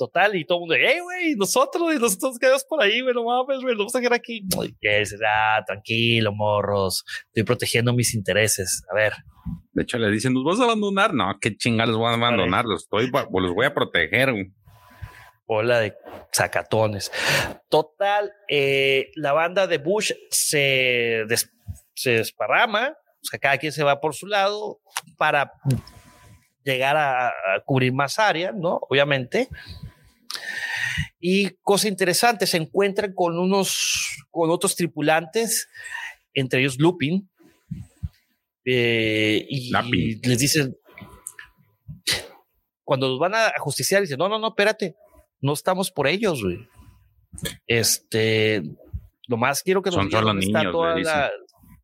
Total, y todo el mundo, hey, güey, nosotros, y nosotros quedamos por ahí, güey, no mames, güey, vamos a quedar aquí. Y dice, ah, tranquilo, morros, estoy protegiendo mis intereses. A ver. De hecho, le dicen, ¿nos vas a abandonar? No, qué chingados voy a abandonar, los, estoy, los voy a proteger. Güey. Hola de sacatones. Total, eh, la banda de Bush se, se desparrama, o sea, cada quien se va por su lado para llegar a, a cubrir más área, ¿no? Obviamente. Y cosa interesante, se encuentran con unos, con otros tripulantes, entre ellos Lupin, eh, y, les dicen, cuando los van a justiciar, dicen, no, no, no, espérate, no estamos por ellos, güey. Este, lo más quiero que nos son solo niños, toda la,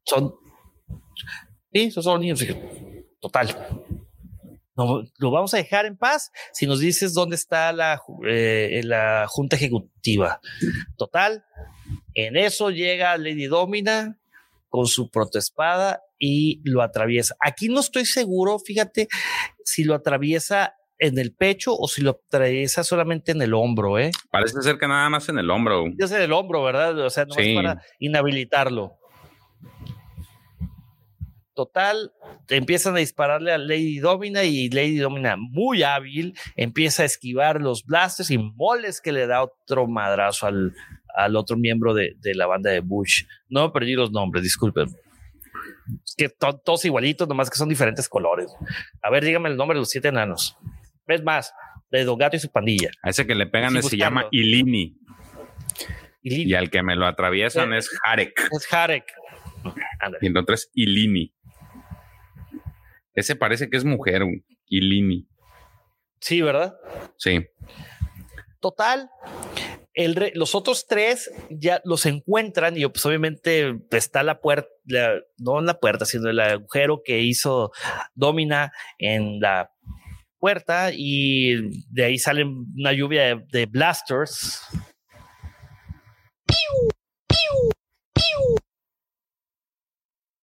son, sí, son solo niños, total lo vamos a dejar en paz si nos dices dónde está la, eh, la junta ejecutiva. Total, en eso llega Lady Domina con su protoespada y lo atraviesa. Aquí no estoy seguro, fíjate, si lo atraviesa en el pecho o si lo atraviesa solamente en el hombro, ¿eh? Parece ser que nada más en el hombro. Es en el hombro, ¿verdad? O sea, no es para inhabilitarlo. Total, empiezan a dispararle a Lady Domina y Lady Domina, muy hábil, empieza a esquivar los blasters y moles que le da otro madrazo al, al otro miembro de, de, la banda de Bush. No perdí los nombres, disculpen. Es que todos igualitos, nomás que son diferentes colores. A ver, dígame el nombre de los siete enanos. Es más, de Don Gato y su pandilla. A ese que le pegan se llama Ilini. Y al que me lo atraviesan es Harek. Es Harek. Y entonces Ilini. Ese parece que es mujer, Ilini. Sí, ¿verdad? Sí. Total. El los otros tres ya los encuentran y pues obviamente está la puerta, no en la puerta, sino el agujero que hizo Domina en la puerta y de ahí salen una lluvia de, blasters.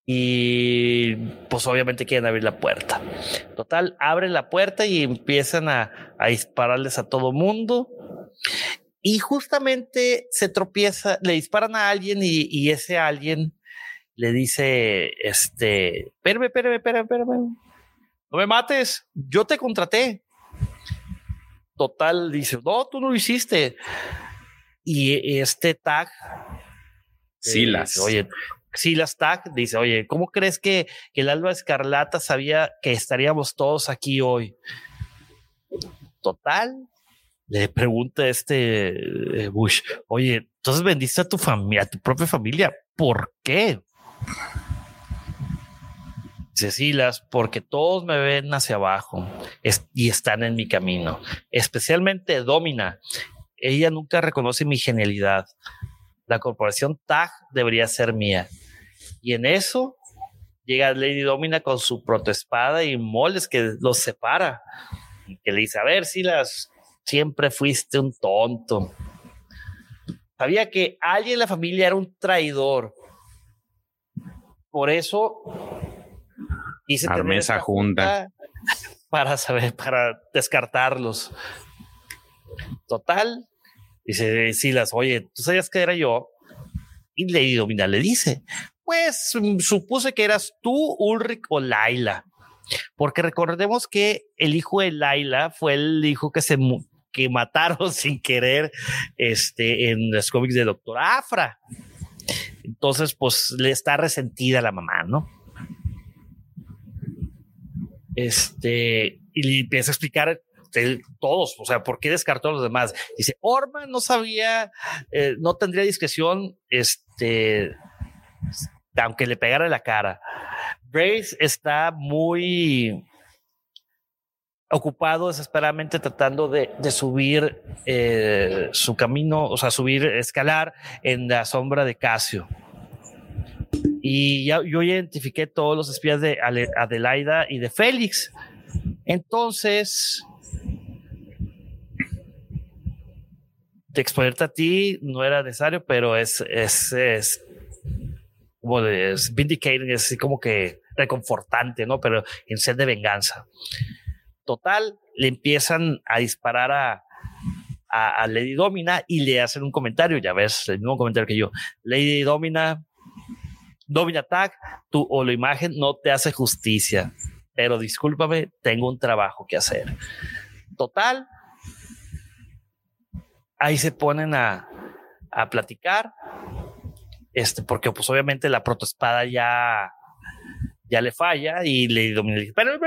Y pues obviamente quieren abrir la puerta. Total, abren la puerta y empiezan a, dispararles a todo mundo. Y justamente se tropieza, le disparan a alguien y, ese alguien le dice, este, espérame, espérame, espérame, espérame. No me mates, yo te contraté. Total, dice, no, tú no lo hiciste. Y este tag. Silas. oye, Silas Tag dice, oye, ¿cómo crees que, el Alba Escarlata sabía que estaríamos todos aquí hoy? Total, le pregunta este eh, Bush, oye, entonces vendiste a tu familia, a tu propia familia, ¿por qué? Cecilas, porque todos me ven hacia abajo y están en mi camino, especialmente Domina. Ella nunca reconoce mi genialidad. La corporación TAG debería ser mía. Y en eso llega Lady Domina con su protoespada y moles que los separa. Y que le dice, a ver, Silas, siempre fuiste un tonto. Sabía que alguien en la familia era un traidor. Por eso esa junta para saber, para descartarlos. Total, dice Silas, oye, ¿tú sabías que era yo? Y Lady Domina le dice, pues mm, supuse que eras tú, Ulrich o Laila. Porque recordemos que el hijo de Laila fue el hijo que se que mataron sin querer este, en los cómics de Doctor Afra. Entonces, pues le está resentida la mamá, ¿no? Este, y le empieza a explicar todos, o sea, ¿por qué descartó a los demás? Dice, Orman no sabía, eh, no tendría discreción, este, aunque le pegara la cara. Brace está muy ocupado desesperadamente tratando de, subir eh, su camino, o sea, subir, escalar en la sombra de Casio. Y ya, yo identifiqué todos los espías de Adelaida y de Félix. Entonces, de exponerte a ti no era necesario, pero es, es como de vindicating, es así como que reconfortante, ¿no? Pero en sed de venganza. Total, le empiezan a disparar a, a, Lady Domina y le hacen un comentario, ya ves, el mismo comentario que yo. Lady Domina, Domina Tag, tu o la imagen no te hace justicia, pero discúlpame, tengo un trabajo que hacer. Total, ahí se ponen a, a platicar este, porque pues obviamente la protoespada ya, ya le falla y le dice, pero,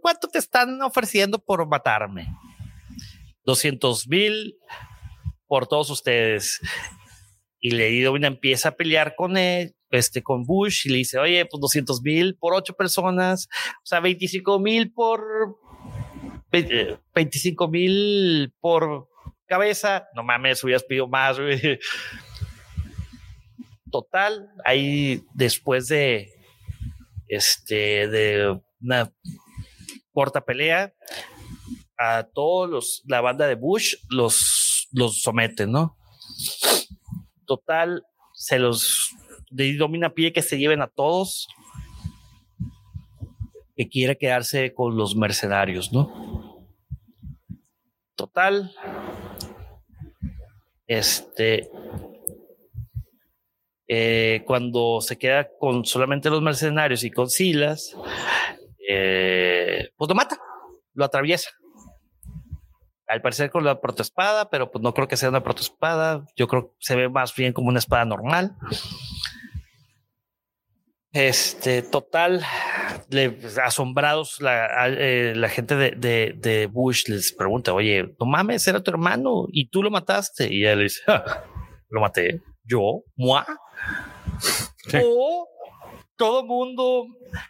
¿cuánto te están ofreciendo por matarme? 200 mil por todos ustedes. Y Lady Domina empieza a pelear con él, este, con Bush y le dice, oye, pues 200 mil por ocho personas, o sea, 25 mil por 25 mil por cabeza. No mames, hubieras pedido más. Total, ahí después de este de una corta pelea, a todos los, la banda de Bush los, los someten, ¿no? Total, se los domina pie que se lleven a todos que quiere quedarse con los mercenarios, ¿no? Total. Este. Eh, cuando se queda con solamente los mercenarios y con Silas, eh, pues lo mata, lo atraviesa. Al parecer con la protoespada, pero pues no creo que sea una protoespada. Yo creo que se ve más bien como una espada normal. Este, total, pues, asombrados, la, eh, gente de, Bush les pregunta, oye, no mames, era tu hermano y tú lo mataste. Y él dice, ah, lo maté, yo, moi. O todo mundo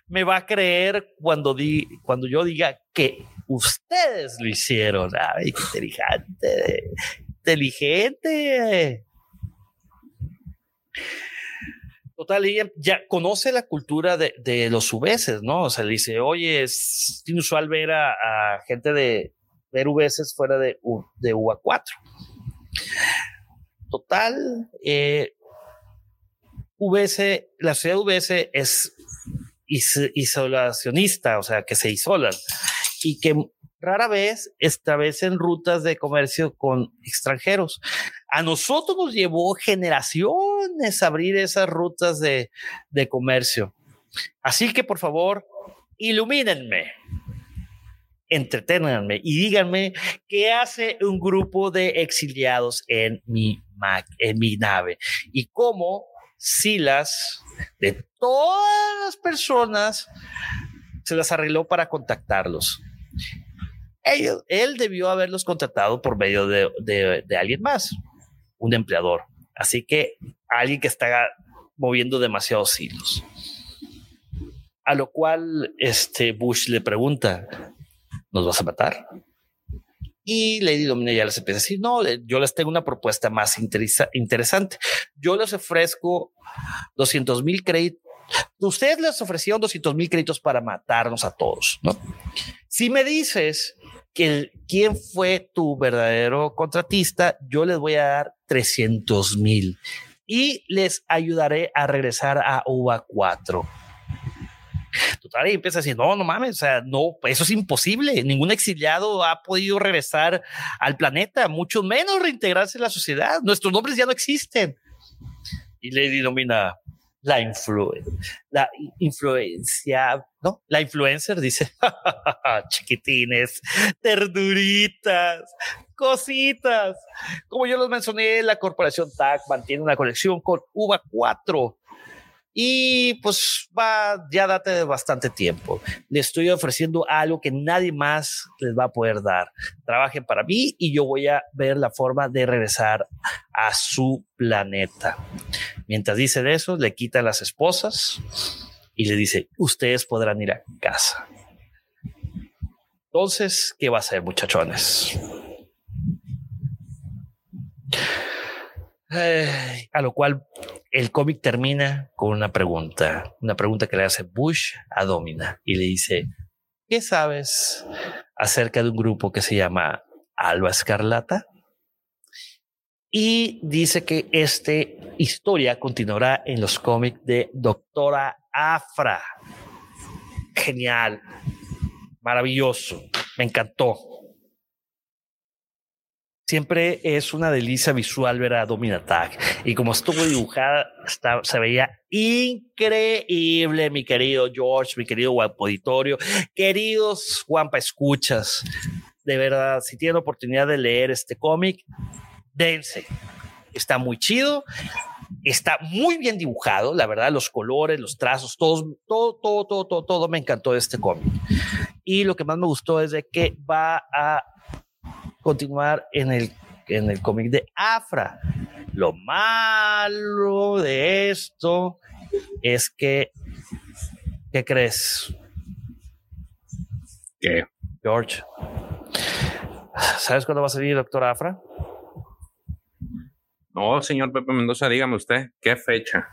me va a creer cuando, cuando yo diga que ustedes lo hicieron. Ay, qué inteligente, inteligente. Total, ella ya conoce la cultura de, los uveses, ¿no? O sea, le dice, oye, es inusual ver a, gente de ver uveses fuera de, de UA4. Total, eh, VS, la sociedad VS es isolacionista, o sea, que se isolan y que rara vez establecen rutas de comercio con extranjeros. A nosotros nos llevó generaciones abrir esas rutas de, de comercio. Así que por favor, ilumínenme, entreténganme y díganme qué hace un grupo de exiliados en mi, en mi nave y cómo Silas, de todas las personas, se las arregló para contactarlos. Él, debió haberlos contactado por medio de, alguien más, un empleador. Así que alguien que está moviendo demasiados hilos. A lo cual este Bush le pregunta, ¿nos vas a matar? Y Lady Domina ya les empieza a decir, no, yo les tengo una propuesta más interesante. Yo les ofrezco 200 mil créditos. Ustedes les ofrecieron 200 mil créditos para matarnos a todos, ¿no? Si me dices quién fue tu verdadero contratista, yo les voy a dar 300 mil y les ayudaré a regresar a UVA 4 Total, y empieza a decir, no, no mames, o sea, no, eso es imposible. Ningún exiliado ha podido regresar al planeta, mucho menos reintegrarse en la sociedad. Nuestros nombres ya no existen. Y le denomina la, la influencia, ¿no? La influencer dice, chiquitines, ternuritas, cositas. Como yo los mencioné, la corporación TAC mantiene una colección con UVA 4 y pues va, ya date bastante tiempo. Le estoy ofreciendo algo que nadie más les va a poder dar. Trabajen para mí y yo voy a ver la forma de regresar a su planeta. Mientras dice eso, le quita las esposas y le dice, ustedes podrán ir a casa. Entonces, ¿qué va a hacer, muchachones? a lo cual el cómic termina con una pregunta, una pregunta que le hace Bush a Domina y le dice, ¿qué sabes acerca de un grupo que se llama Alba Escarlata? Y dice que esta historia continuará en los cómics de Doctora Afra. Genial, maravilloso, me encantó siempre es una delicia visual ver a Dominatag. Y como estuvo dibujada, se veía increíble, mi querido George, mi querido Auditorio, queridos Juanpa Escuchas. De verdad, si tienen oportunidad de leer este cómic, dense. Está muy chido. Está muy bien dibujado, la verdad, los colores, los trazos, todo, todo, todo, todo, todo me encantó de este cómic. Y lo que más me gustó es de que va a continuar en el, en el cómic de Afra. Lo malo de esto es que, ¿qué crees? ¿Qué? George, ¿sabes cuándo va a salir Doctor Afra? No, señor Pepe Mendoza, dígame usted, ¿qué fecha?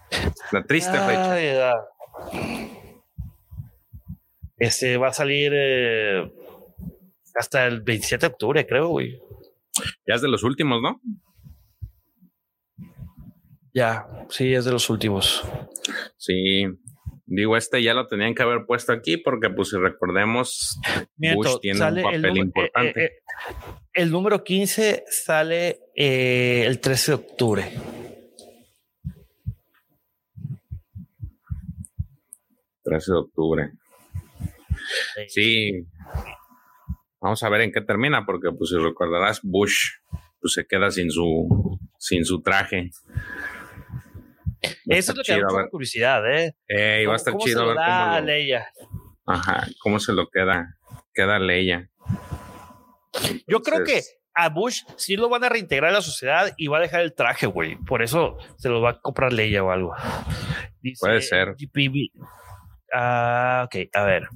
La triste fecha. Este va a salir eh, hasta el 27 de octubre, creo, güey. Ya es de los últimos, ¿no? Ya, sí, es de los últimos. Sí, Digo, este ya lo tenían que haber puesto aquí porque, pues, si recordemos, Bush tiene un papel el importante. Eh, eh, el número 15 sale eh, el 13 de octubre. ...13 de octubre. Sí. Vamos a ver en qué termina, porque pues si recordarás, Bush pues se queda sin su sin su traje. Eso es lo que da curiosidad, ¿eh? eh va a estar chido ver cómo lo... Leia. Ajá, cómo se lo queda, queda Leia. Yo creo que a Bush sí lo van a reintegrar a la sociedad y va a dejar el traje, güey. Por eso se lo va a comprar Leia o algo. Puede ser. Ah, ok, a ver.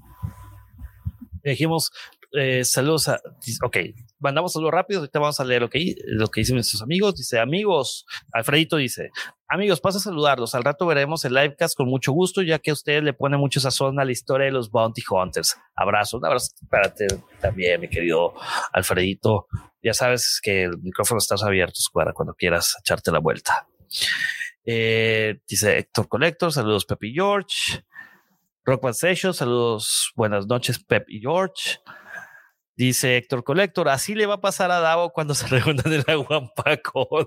Dijimos eh, saludos a. Ok, mandamos saludos rápidos. Ahorita vamos a leer lo que, lo que dicen nuestros amigos. Dice, amigos, Alfredito dice, amigos, pasa a saludarlos. Al rato veremos el livecast con mucho gusto, ya que ustedes le pone mucho sazón a la historia de los Bounty Hunters. Abrazo, un abrazo para ti también, mi querido Alfredito. Ya sabes que el micrófono está abierto para cuando quieras echarte la vuelta. Eh, dice Héctor Collector, saludos Pepe George. Rockman Sessions, saludos, buenas noches Pep y George. Dice Héctor Collector, así le va a pasar a Davo cuando se reúnan en la Guampaco.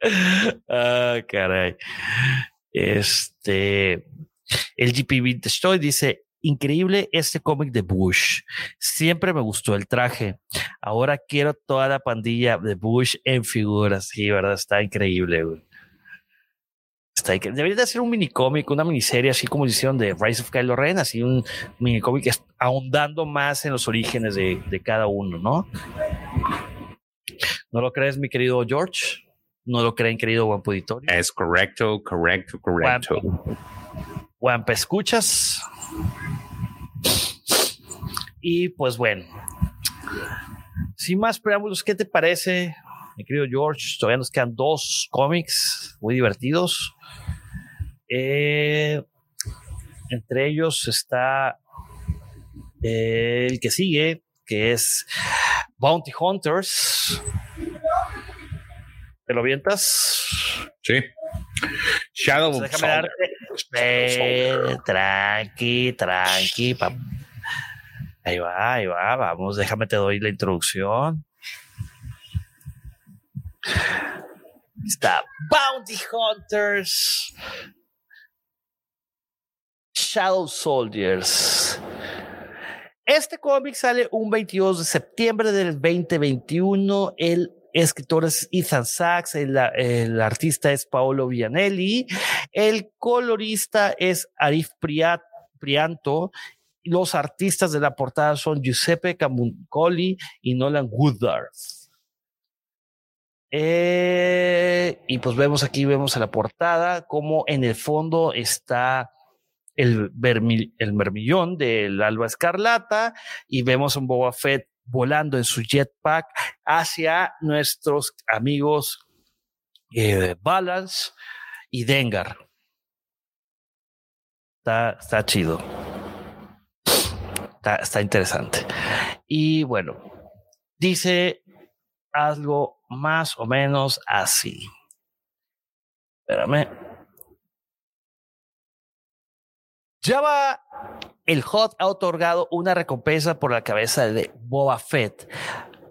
ah, caray. Este, el GP Vintage dice, increíble este cómic de Bush. Siempre me gustó el traje. Ahora quiero toda la pandilla de Bush en figuras. Sí, verdad, está increíble. Debería de ser un minicómic, una miniserie, así como hicieron de Rise of Kylo Ren, así un minicómic ahondando más en los orígenes de, cada uno, ¿no? ¿No lo crees, mi querido George? ¿No lo creen, querido Juan? Es correcto, correcto, correcto. Juanpa, ¿escuchas? Y pues bueno, sin más preámbulos, ¿qué te parece, mi querido George? Todavía nos quedan dos cómics muy divertidos. Eh, entre ellos está el que sigue, que es Bounty Hunters. ¿Te lo vientas? Sí. Shadow of tranqui, tranqui. Ahí va, ahí va, vamos, déjame te doy la introducción. Está Bounty Hunters Shadow Soldiers. Este cómic sale un 22 de septiembre del 2021. El escritor es Ethan Sachs, el, artista es Paolo Vianelli, el colorista es Arif Prianto, los artistas de la portada son Giuseppe Camuncoli y Nolan Woodard. Eh, y pues vemos aquí, vemos en la portada como en el fondo está el, el mermillón del Alba Escarlata y vemos a un Boba Fett volando en su jetpack hacia nuestros amigos eh, Balance y Dengar. Está, está chido. Está, está interesante. Y bueno, dice algo más o menos así. Espérame. Va el Hot ha otorgado una recompensa por la cabeza de Boba Fett.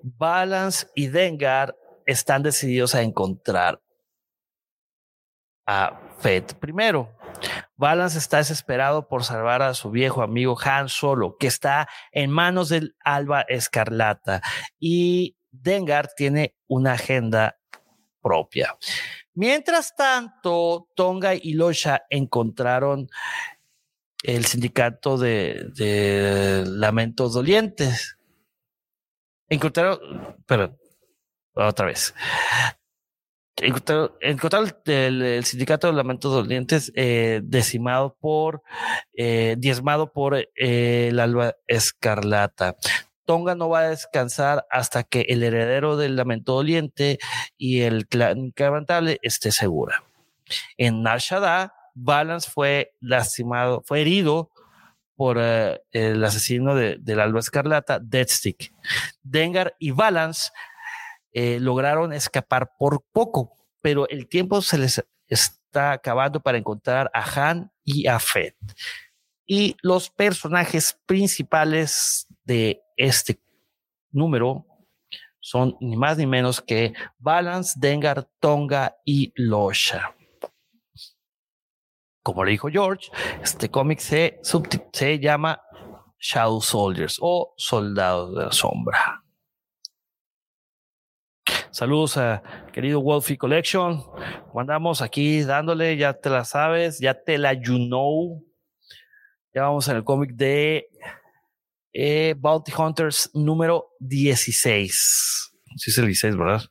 Balance y Dengar están decididos a encontrar a Fett primero. Balance está desesperado por salvar a su viejo amigo Han Solo, que está en manos del Alba Escarlata. Y Dengar tiene una agenda propia. Mientras tanto, Tonga y Losha encontraron el sindicato de, lamentos dolientes. Encontraron, pero otra vez. Encontraron, el, sindicato de lamentos dolientes eh, decimado por, eh, diezmado por eh, el alba escarlata. Tonga no va a descansar hasta que el heredero del lamento doliente y el clan inquebrantable esté segura. En Nashada, Balance fue lastimado, fue herido por eh, el asesino de, del Alba Escarlata, Deadstick. Dengar y Balance eh, lograron escapar por poco, pero el tiempo se les está acabando para encontrar a Han y a Fed. Y los personajes principales de este número son ni más ni menos que Balance, Dengar, Tonga y Losha. Como le dijo George, este cómic se, se llama Shadow Soldiers o Soldados de la Sombra. Saludos a querido Wolfie Collection. Andamos aquí dándole, ya te la sabes, ya te la you know. Ya vamos en el cómic de eh, Bounty Hunters número 16. Sí es el 16, ¿verdad?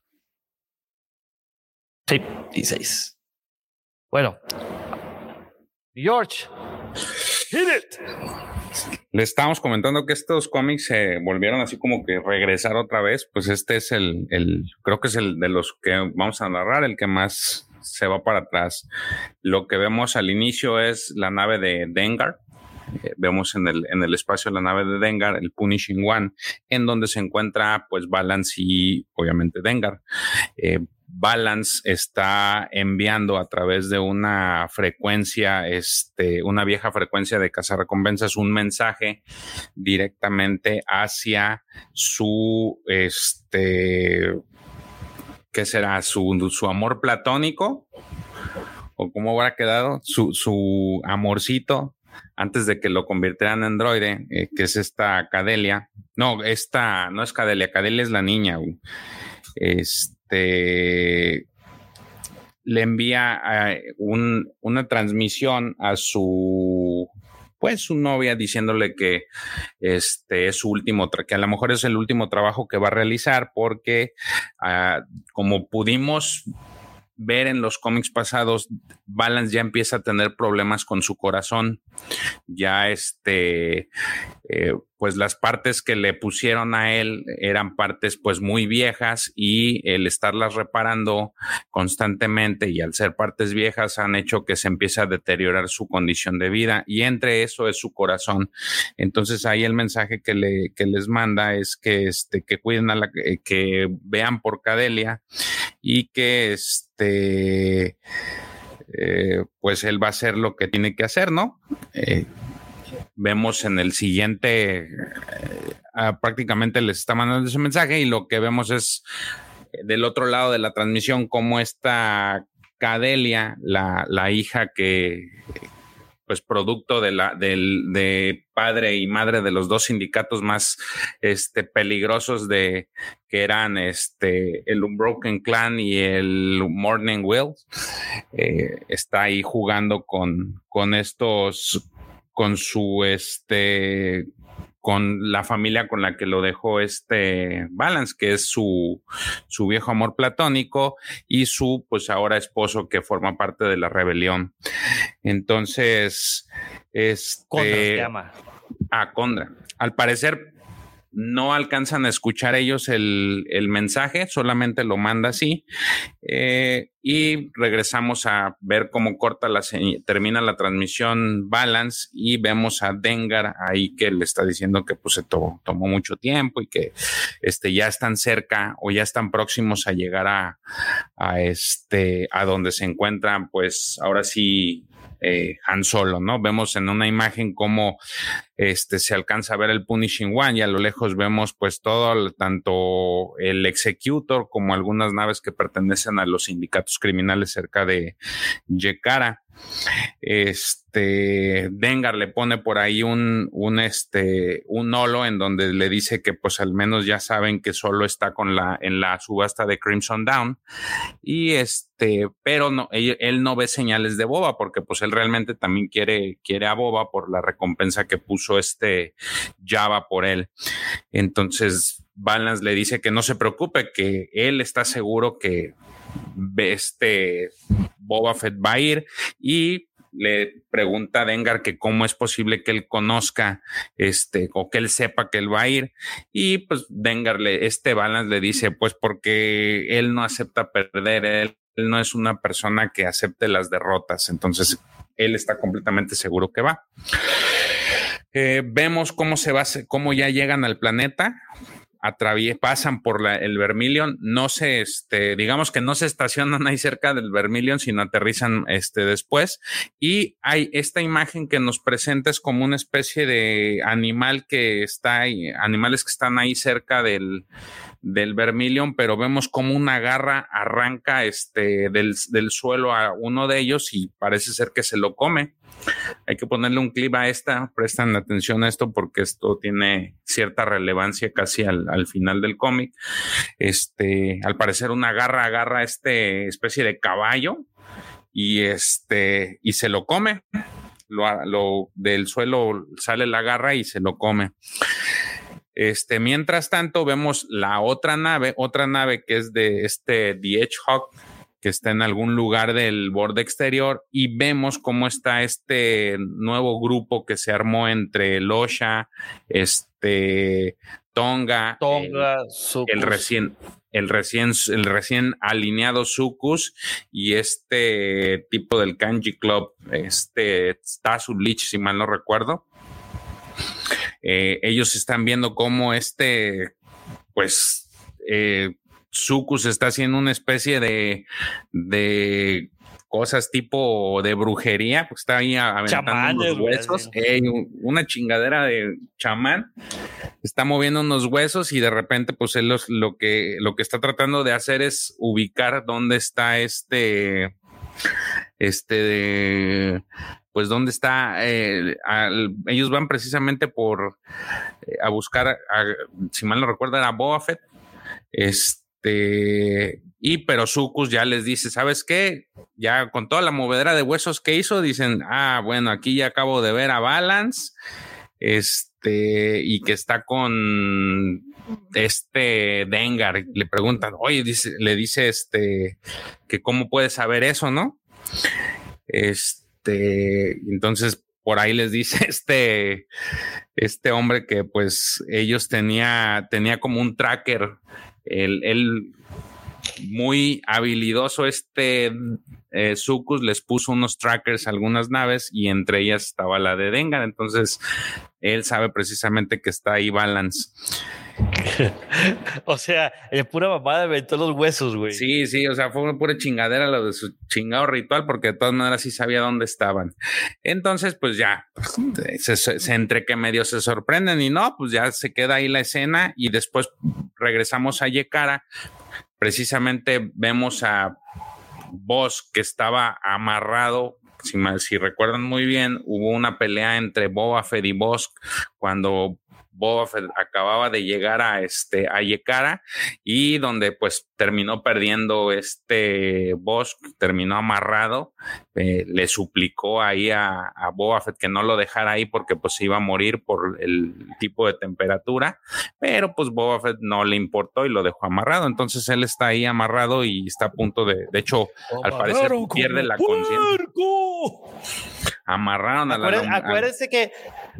Sí, 16. Bueno. George, hit it. Le estábamos comentando que estos cómics se volvieron así como que regresar otra vez. Pues este es el, el, creo que es el de los que vamos a narrar, el que más se va para atrás. Lo que vemos al inicio es la nave de Dengar. Eh, vemos en el, en el espacio la nave de Dengar, el Punishing One, en donde se encuentra pues Balance y obviamente Dengar. Eh, Balance está enviando a través de una frecuencia, este, una vieja frecuencia de recompensas, un mensaje directamente hacia su, este, ¿qué será? Su, su amor platónico, o cómo habrá quedado, su, su amorcito antes de que lo convirtieran en androide, eh, que es esta Cadelia. No, esta no es Cadelia, Cadelia es la niña. Este este, le envía eh, una transmisión a su pues su novia diciéndole que este es su último que a lo mejor es el último trabajo que va a realizar porque ah, como pudimos ver en los cómics pasados, Balance ya empieza a tener problemas con su corazón. Ya este, eh, pues las partes que le pusieron a él eran partes pues muy viejas y el estarlas reparando constantemente y al ser partes viejas han hecho que se empiece a deteriorar su condición de vida y entre eso es su corazón. Entonces ahí el mensaje que, le, que les manda es que, este, que cuiden a la, eh, que vean por Cadelia y que este, eh, pues él va a hacer lo que tiene que hacer, ¿no? Eh, vemos en el siguiente, eh, prácticamente les está mandando ese mensaje y lo que vemos es del otro lado de la transmisión cómo está Cadelia, la, la hija que, pues producto de la del de padre y madre de los dos sindicatos más este peligrosos de que eran este el Unbroken Clan y el Morning Will eh, está ahí jugando con con estos con su este con la familia con la que lo dejó este Balance, que es su, su viejo amor platónico y su, pues ahora esposo que forma parte de la rebelión. Entonces, este... Condra se llama. A Condra. Al parecer, no alcanzan a escuchar ellos el, mensaje, solamente lo manda así. Eh, y regresamos a ver cómo corta la termina la transmisión Balance y vemos a Dengar ahí que le está diciendo que pues se tomó mucho tiempo y que este, ya están cerca o ya están próximos a llegar a este, a donde se encuentran, pues ahora sí eh, Han Solo, ¿no? Vemos en una imagen cómo este, se alcanza a ver el Punishing One y a lo lejos vemos pues todo, tanto el Executor como algunas naves que pertenecen a los sindicatos criminales cerca de Yekara. Este Dengar le pone por ahí un, un, este, un en donde le dice que pues al menos ya saben que solo está con la, en la subasta de Crimson Down. Y este, pero no, él, no ve señales de Boba porque pues él realmente también quiere, quiere a Boba por la recompensa que puso este Java por él. Entonces, Balance le dice que no se preocupe, que él está seguro que este Boba Fett va a ir y le pregunta a Dengar que cómo es posible que él conozca este o que él sepa que él va a ir. Y pues Dengar le este Balance le dice pues porque él no acepta perder él, no es una persona que acepte las derrotas entonces él está completamente seguro que va eh, vemos cómo se va cómo ya llegan al planeta pasan por el Vermilion, no se, este, digamos que no se estacionan ahí cerca del Vermilion, sino aterrizan este, después. Y hay esta imagen que nos presenta es como una especie de animal que está ahí, animales que están ahí cerca del, del Vermilion, pero vemos como una garra arranca este, del, del suelo a uno de ellos y parece ser que se lo come. Hay que ponerle un clip a esta, prestan atención a esto porque esto tiene cierta relevancia casi al, final del cómic. Este, al parecer una garra agarra este especie de caballo y este, y se lo come. Lo, del suelo sale la garra y se lo come. Este, mientras tanto, vemos la otra nave, otra nave que es de este The Hedgehog, que está en algún lugar del borde exterior y vemos cómo está este nuevo grupo que se armó entre Losha, este Tonga, Tonga el, recién el recién el recién alineado Sukus y este tipo del Kanji Club, este Stasu Lich, si mal no recuerdo. Eh, ellos están viendo cómo este, pues, eh, Sucus está haciendo una especie de, de cosas tipo de brujería, pues está ahí aventando unos huesos, una chingadera de chamán, está moviendo unos huesos y de repente pues él lo, que, lo que está tratando de hacer es ubicar dónde está este, este, pues dónde está, eh, ellos van precisamente por, eh, a buscar, si mal no recuerdo, era Boba Fett, este, y pero Sucus ya les dice, ¿sabes qué? Ya con toda la movedera de huesos que hizo, dicen, ah, bueno, aquí ya acabo de ver a Balance, este, y que está con este Dengar. Le preguntan, oye, dice, le dice este, que cómo puede saber eso, ¿no? Este, entonces por ahí les dice este, este hombre que pues ellos tenía, tenía como un tracker el, muy habilidoso este eh, Sucus les puso unos trackers a algunas naves y entre ellas estaba la de Dengar. Entonces él sabe precisamente que está ahí Balance. o sea, el pura mamada inventó los huesos, güey. Sí, sí, o sea, fue una pura chingadera lo de su chingado ritual, porque de todas maneras sí sabía dónde estaban. Entonces, pues ya, se, entre que medio se sorprenden y no, pues ya se queda ahí la escena y después regresamos a Yekara. Precisamente vemos a Boss que estaba amarrado si, recuerdan muy bien, hubo una pelea entre Boba Fett y Bosk cuando Boba acababa de llegar a este a Yekara y donde pues terminó perdiendo este Bosk, terminó amarrado, eh, le suplicó ahí a, a, Boba Fett que no lo dejara ahí porque pues iba a morir por el tipo de temperatura, pero pues Boba Fett no le importó y lo dejó amarrado, entonces él está ahí amarrado y está a punto de, de hecho, al parecer pierde la conciencia. Amarraron a la... Acuérdense que,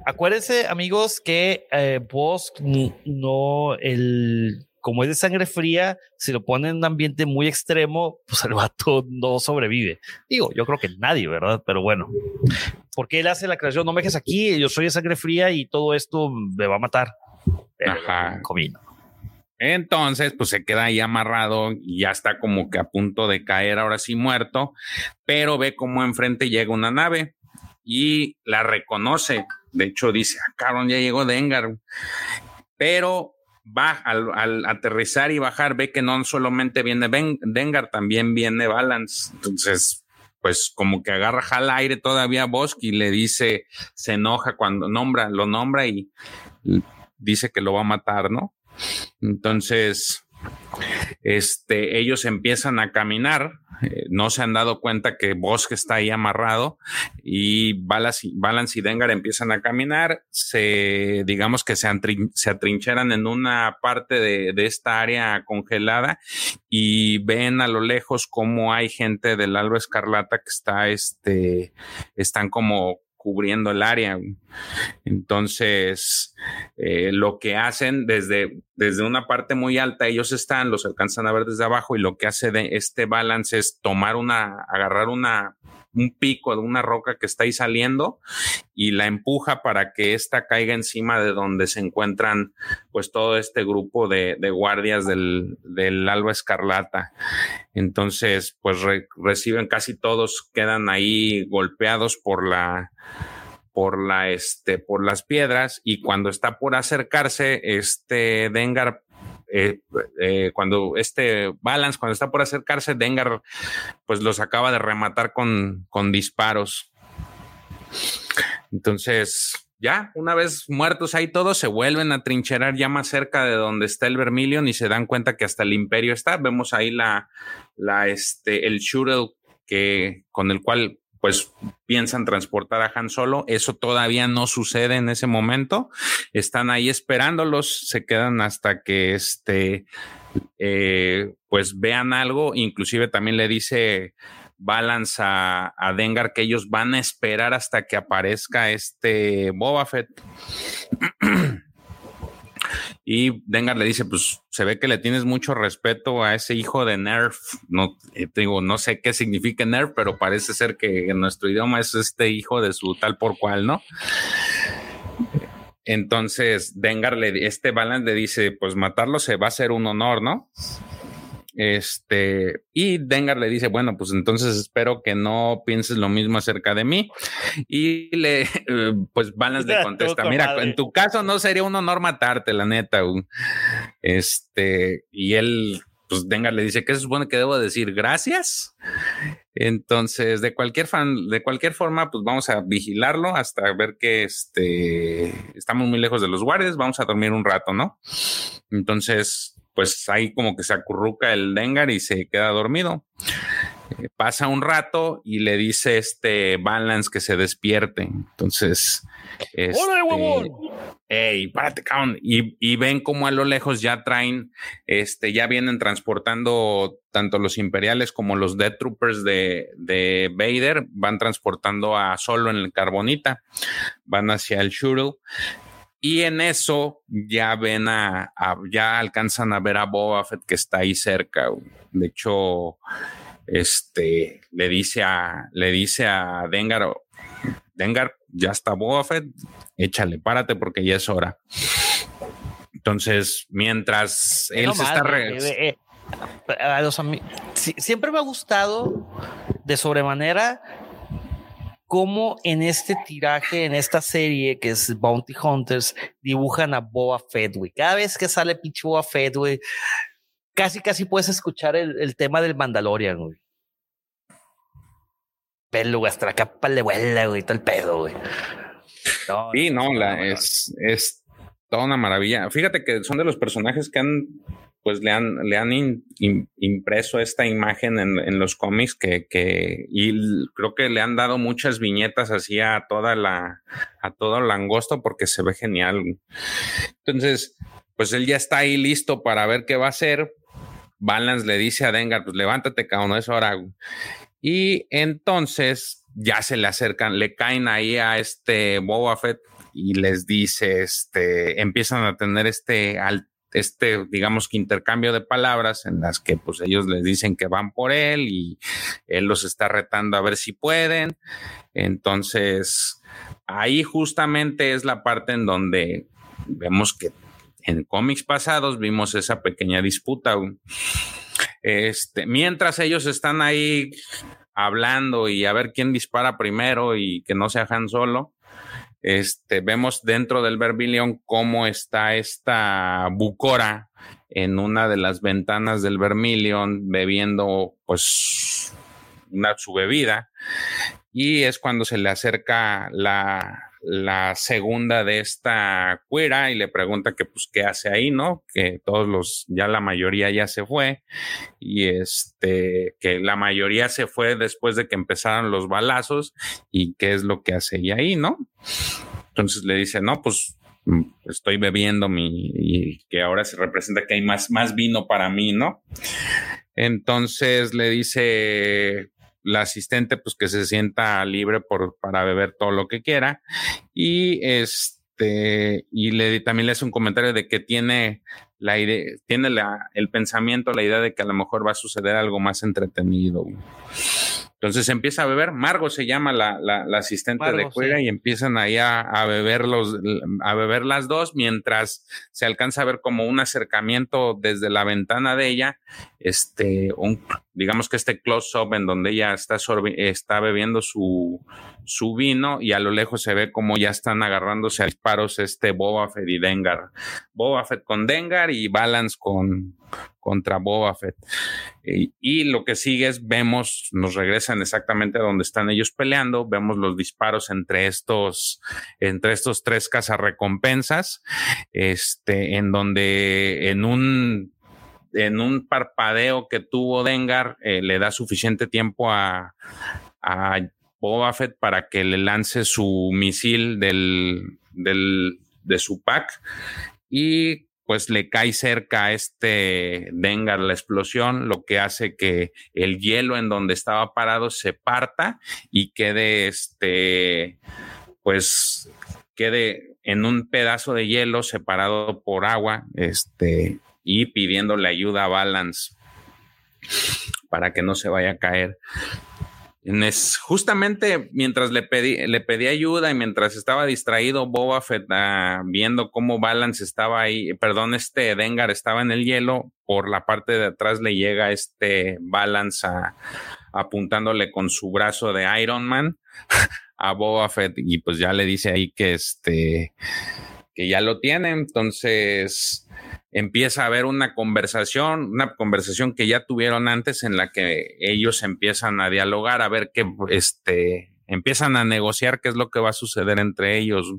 acuérdense amigos que eh, Bosk no, el como es de sangre fría, si lo pone en un ambiente muy extremo, pues el vato no sobrevive. Digo, yo creo que nadie, ¿verdad? Pero bueno, porque él hace la creación, no me dejes aquí, yo soy de sangre fría y todo esto me va a matar. Ajá. Comino. Entonces, pues se queda ahí amarrado y ya está como que a punto de caer, ahora sí muerto, pero ve como enfrente llega una nave y la reconoce. De hecho, dice, ah, cabrón, ya llegó Dengar. Pero va al, aterrizar y bajar, ve que no solamente viene Dengar, también viene Balance. Entonces, pues como que agarra al aire todavía Bosk y le dice, se enoja cuando nombra, lo nombra y dice que lo va a matar, ¿no? Entonces, este, ellos empiezan a caminar, eh, no se han dado cuenta que Bosque está ahí amarrado y Balance, y Dengar empiezan a caminar, se, digamos que se, se atrincheran en una parte de, de, esta área congelada y ven a lo lejos cómo hay gente del Alba Escarlata que está, este, están como cubriendo el área. Entonces, eh, lo que hacen desde, desde una parte muy alta, ellos están, los alcanzan a ver desde abajo y lo que hace de este balance es tomar una, agarrar una un pico de una roca que está ahí saliendo y la empuja para que ésta caiga encima de donde se encuentran pues todo este grupo de, guardias del, del, Alba Escarlata. Entonces pues reciben casi todos, quedan ahí golpeados por la por la este por las piedras y cuando está por acercarse este Dengar eh, eh, cuando este Balance, cuando está por acercarse, Dengar pues los acaba de rematar con, con disparos. Entonces, ya, una vez muertos ahí todos, se vuelven a trincherar ya más cerca de donde está el Vermilion y se dan cuenta que hasta el Imperio está. Vemos ahí la, la, este, el shuttle que, con el cual pues piensan transportar a Han Solo. Eso todavía no sucede en ese momento. Están ahí esperándolos, se quedan hasta que este, eh, pues vean algo. Inclusive también le dice Balance a, a, Dengar que ellos van a esperar hasta que aparezca este Boba Fett. Y Dengar le dice, pues se ve que le tienes mucho respeto a ese hijo de Nerf. No eh, digo, no sé qué significa Nerf, pero parece ser que en nuestro idioma es este hijo de su tal por cual, ¿no? Entonces Dengar le, este Balance le dice, pues matarlo se va a ser un honor, ¿no? Este, y Dengar le dice, bueno, pues entonces espero que no pienses lo mismo acerca de mí. Y le, pues Balance le contesta, mira, en tu caso no sería un honor matarte, la neta. Este, y él, pues Dengar le dice, ¿qué se supone que debo decir? Gracias. Entonces, de cualquier fan, de cualquier forma, pues vamos a vigilarlo hasta ver que este, estamos muy lejos de los guardias, vamos a dormir un rato, ¿no? Entonces, pues ahí como que se acurruca el Dengar y se queda dormido. Eh, pasa un rato y le dice este Balance que se despierte. Entonces, este, ¡Ey, párate, cabrón! Y, y, ven como a lo lejos ya traen, este, ya vienen transportando tanto los imperiales como los Death Troopers de, de Vader, van transportando a Solo en el Carbonita, van hacia el Shuttle y en eso ya ven a, ya alcanzan a ver a Boba Fett que está ahí cerca. De hecho, este le dice a le dice a Dengar, Dengar, ya está Boba Fett, échale, párate porque ya es hora. Entonces, mientras él se está eh, eh, eh, siempre me ha gustado de sobremanera cómo en este tiraje, en esta serie que es Bounty Hunters, dibujan a Boba Fett, güey. Cada vez que sale pinche Boba Fett, güey, casi, casi puedes escuchar el, tema del Mandalorian, güey. Pelo, hasta la capa le vuela, güey, todo el pedo, güey. sí, no, la, es, es toda una maravilla. Fíjate que son de los personajes que han pues le han, le han impreso esta imagen en, los cómics que, que, y creo que le han dado muchas viñetas así a toda la, a todo el angosto porque se ve genial. Entonces, pues él ya está ahí listo para ver qué va a hacer. Balance le dice a Dengar, pues levántate, cabrón, es hora. Y entonces ya se le acercan, le caen ahí a este Boba Fett y les dice, este, empiezan a tener este alto este, digamos que intercambio de palabras en las que pues ellos les dicen que van por él y él los está retando a ver si pueden. Entonces, ahí justamente es la parte en donde vemos que en cómics pasados vimos esa pequeña disputa. Este, mientras ellos están ahí hablando y a ver quién dispara primero y que no se Han solo, este, vemos dentro del Vermilion cómo está esta bucora en una de las ventanas del Vermilion bebiendo pues una, su bebida y es cuando se le acerca la, la segunda de esta cuera y le pregunta que pues qué hace ahí, ¿no? Que todos los, ya la mayoría ya se fue y este, que la mayoría se fue después de que empezaron los balazos y qué es lo que hace ahí, ¿no? Entonces le dice, no, pues mm, estoy bebiendo mi, y que ahora se representa que hay más, más vino para mí, ¿no? Entonces le dice, la asistente pues que se sienta libre por, para beber todo lo que quiera y este y le también le hace un comentario de que tiene la idea, tiene la, el pensamiento, la idea de que a lo mejor va a suceder algo más entretenido. Entonces empieza a beber, Margo se llama la, asistente de Cuega y empiezan ahí a, beber los, a beber las dos mientras se alcanza a ver como un acercamiento desde la ventana de ella, este, un, digamos que este close-up en donde ella está, está bebiendo su, su vino y a lo lejos se ve como ya están agarrándose a disparos este Boba Fett y Dengar. Boba Fett con Dengar y Balance con, contra Boba Fett. Y, lo que sigue es, vemos, nos regresan exactamente a donde están ellos peleando, vemos los disparos entre estos, entre estos tres cazarrecompensas, este, en donde en un en un parpadeo que tuvo Dengar, eh, le da suficiente tiempo a, a Boba Fett para que le lance su misil del, del, de su pack y pues le cae cerca a este Dengar la explosión, lo que hace que el hielo en donde estaba parado se parta y quede este, pues quede en un pedazo de hielo separado por agua, este, y pidiéndole ayuda a Balance para que no se vaya a caer. Es justamente mientras le pedí, le pedí ayuda y mientras estaba distraído Boba Fett ah, viendo cómo Balance estaba ahí, perdón, este Dengar estaba en el hielo, por la parte de atrás le llega este Balance apuntándole con su brazo de Iron Man a Boba Fett y pues ya le dice ahí que este que ya lo tiene, entonces empieza a haber una conversación, una conversación que ya tuvieron antes en la que ellos empiezan a dialogar, a ver qué, este, empiezan a negociar qué es lo que va a suceder entre ellos.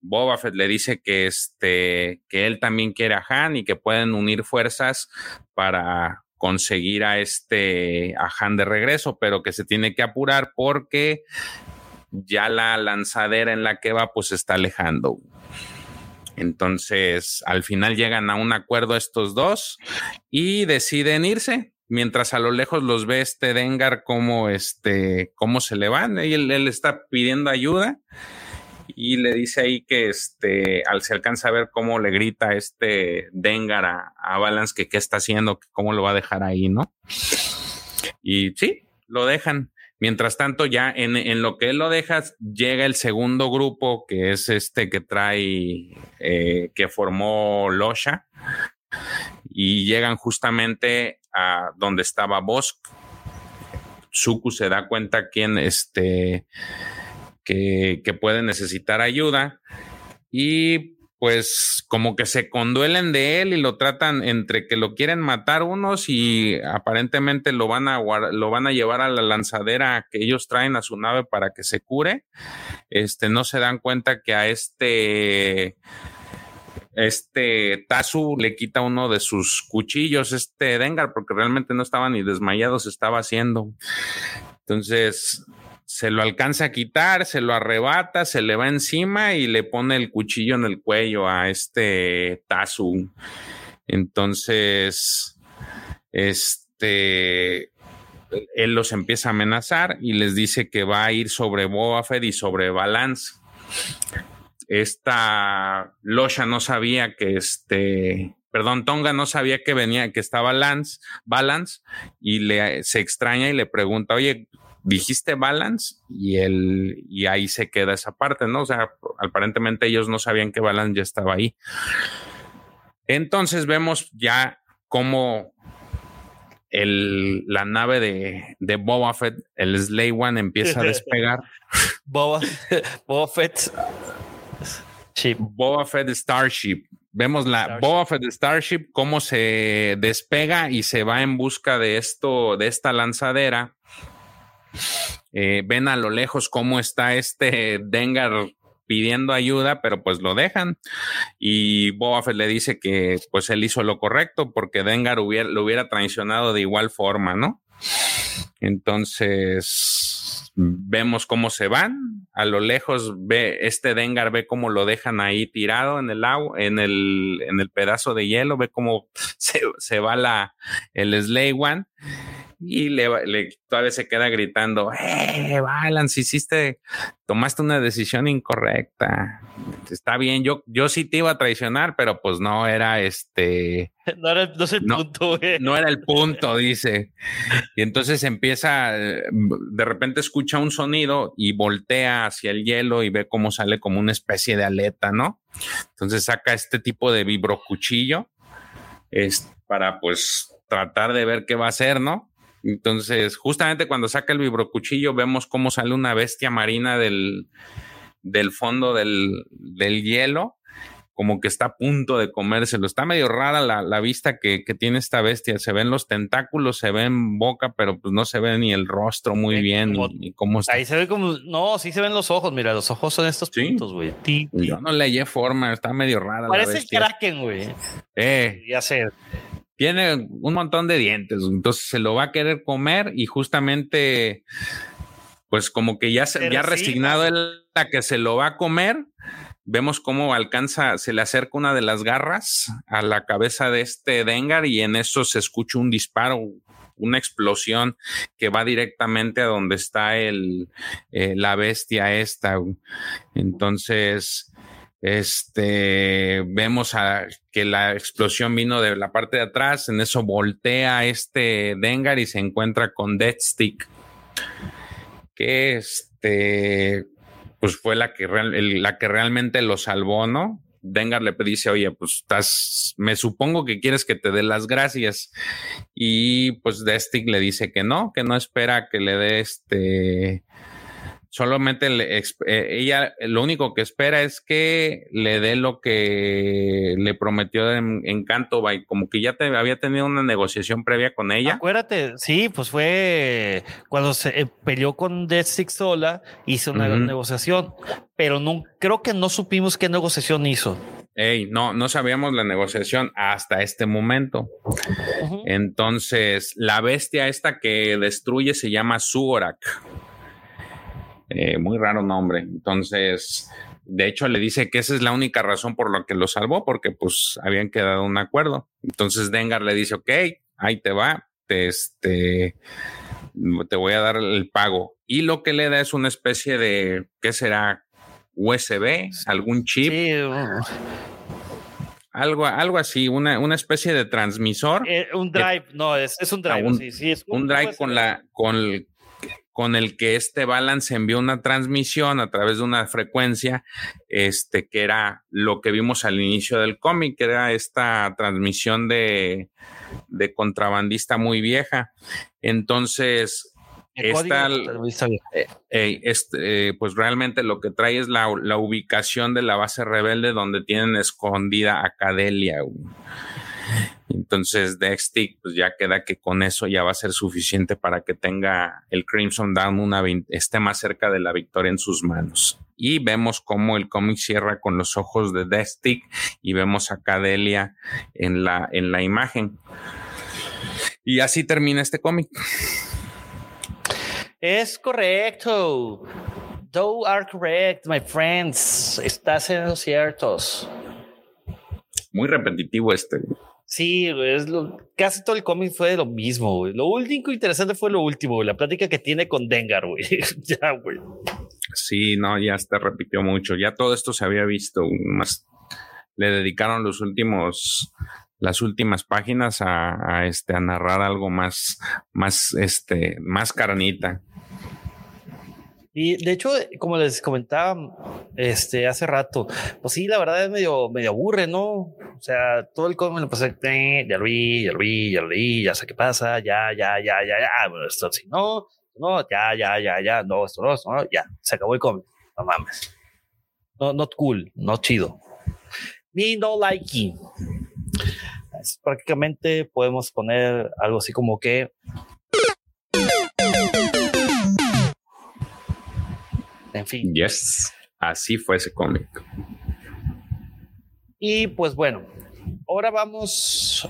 Boba Fett le dice que este, que él también quiere a Han y que pueden unir fuerzas para conseguir a este, a Han de regreso, pero que se tiene que apurar porque ya la lanzadera en la que va pues está alejando. Entonces, al final llegan a un acuerdo estos dos y deciden irse. Mientras a lo lejos los ve este Dengar como este, cómo se le van. Y él, está pidiendo ayuda y le dice ahí que este, al se alcanza a ver cómo le grita este Dengar a, a Balance que qué está haciendo, que cómo lo va a dejar ahí, ¿no? Y sí, lo dejan. Mientras tanto, ya en, lo que él lo dejas, llega el segundo grupo, que es este que trae, eh, que formó Losha, y llegan justamente a donde estaba Bosk. Suku se da cuenta quién este, que, que puede necesitar ayuda y pues como que se conduelen de él y lo tratan entre que lo quieren matar unos y aparentemente lo van a lo van a llevar a la lanzadera que ellos traen a su nave para que se cure. Este no se dan cuenta que a este este Tazu le quita uno de sus cuchillos, este Dengar, porque realmente no estaba ni desmayado, se estaba haciendo. Entonces, se lo alcanza a quitar, se lo arrebata, se le va encima y le pone el cuchillo en el cuello a este Tazu. Entonces, este, él los empieza a amenazar y les dice que va a ir sobre Boba Fett y sobre Balance. Esta Losha no sabía que este, perdón, Tonga no sabía que venía, que estaba Lance, Balance, y le, se extraña y le pregunta, oye, dijiste balance y el y ahí se queda esa parte, ¿no? O sea, aparentemente ellos no sabían que balance ya estaba ahí. Entonces vemos ya cómo el, la nave de, de Boba Fett, el Slay One, empieza a despegar. Boba, Boba Fett. Boba Fett Starship. Vemos la Boba Fett Starship, cómo se despega y se va en busca de esto, de esta lanzadera eh, ven a lo lejos cómo está este Dengar pidiendo ayuda, pero pues lo dejan. Y Boba le dice que pues él hizo lo correcto porque Dengar hubiera, lo hubiera traicionado de igual forma, ¿no? Entonces vemos cómo se van. A lo lejos ve este Dengar ve cómo lo dejan ahí tirado en el agua, en el, en el pedazo de hielo, ve cómo se, se va la, el Slay One y le, le, todavía se queda gritando, eh, Balance, hiciste, tomaste una decisión incorrecta. Está bien, yo, yo sí te iba a traicionar, pero pues no era este. No era no es el punto, No era el punto, dice. Y entonces empieza, de repente escucha un sonido y voltea hacia el hielo y ve cómo sale como una especie de aleta, ¿no? Entonces saca este tipo de vibrocuchillo es para pues tratar de ver qué va a hacer, ¿no? Entonces, justamente cuando saca el vibrocuchillo, vemos cómo sale una bestia marina del, del fondo del, del, hielo, como que está a punto de comérselo. Está medio rara la, la vista que, que, tiene esta bestia. Se ven los tentáculos, se ven boca, pero pues no se ve ni el rostro muy bien. ni, cómo está. Ahí se ve como, no, sí se ven los ojos. Mira, los ojos son estos puntos, güey. Yo no le hallé forma, está medio rara. Parece el Kraken, güey. Eh. Ya sé tiene un montón de dientes, entonces se lo va a querer comer y justamente, pues como que ya, se, ya resignado él a que se lo va a comer, vemos cómo alcanza, se le acerca una de las garras a la cabeza de este Dengar y en eso se escucha un disparo, una explosión que va directamente a donde está el, eh, la bestia esta. Entonces, este, vemos que la explosión vino de la parte de atrás, en eso voltea este Dengar y se encuentra con Deathstick, que este, pues fue la que, la que realmente lo salvó, ¿no? Dengar le dice, oye, pues estás, me supongo que quieres que te dé las gracias. Y pues Deathstick le dice que no, que no espera que le dé este, solamente eh, ella lo único que espera es que le dé lo que le prometió en, Encanto como que ya te, había tenido una negociación previa con ella. Acuérdate, sí, pues fue cuando se eh, peleó con Death Six sola, hizo una negociación, pero no, creo que no supimos qué negociación hizo. Ey, no, no sabíamos la negociación hasta este momento. Entonces, la bestia esta que destruye se llama Sugorak. Eh, muy raro nombre. Entonces, de hecho, le dice que esa es la única razón por la que lo salvó, porque pues habían quedado un acuerdo. Entonces, Dengar le dice, ok, ahí te va, te, este, te voy a dar el pago. Y lo que le da es una especie de, ¿qué será? USB, algún chip. Algo, algo así, una, una especie de transmisor. Eh, un drive, no, es, un drive. Un, sí, sí, es un, drive con la, con, con el que este balance envió una transmisión a través de una frecuencia, este, que era lo que vimos al inicio del cómic, que era esta transmisión de, de contrabandista muy vieja. Entonces, esta, eh, eh, este, eh, pues realmente lo que trae es la, la, ubicación de la base rebelde donde tienen escondida a Cadelia. Entonces, Dextick, pues ya queda que con eso ya va a ser suficiente para que tenga el Crimson Dawn una esté más cerca de la victoria en sus manos. Y vemos cómo el cómic cierra con los ojos de Dextick y vemos a Cadelia en la, en la imagen. Y así termina este cómic. Es correcto. Thou are correct, my friends. Estás en los ciertos. Muy repetitivo este. Sí, es lo, casi todo el cómic fue lo mismo, güey. Lo único interesante fue lo último, la plática que tiene con Dengar, güey. ya, güey. Sí, no, ya se repitió mucho. Ya todo esto se había visto. Más le dedicaron los últimos, las últimas páginas a, a este, a narrar algo más, más, este, más carnita. Y de hecho, como les comentaba este, hace rato, pues sí, la verdad es medio, medio aburre, ¿no? O sea, todo el cómic lo pasé, ya lo vi, ya lo vi, ya lo vi, ya sé qué pasa, ya, ya, ya, ya, ya, bueno, esto sí, no, no, ya, ya, ya, ya, no, esto no, no, ya, se acabó el cómic, no mames. No, not cool, no chido. Ni no likey. prácticamente podemos poner algo así como que En fin. Yes, así fue ese cómic. Y pues bueno, ahora vamos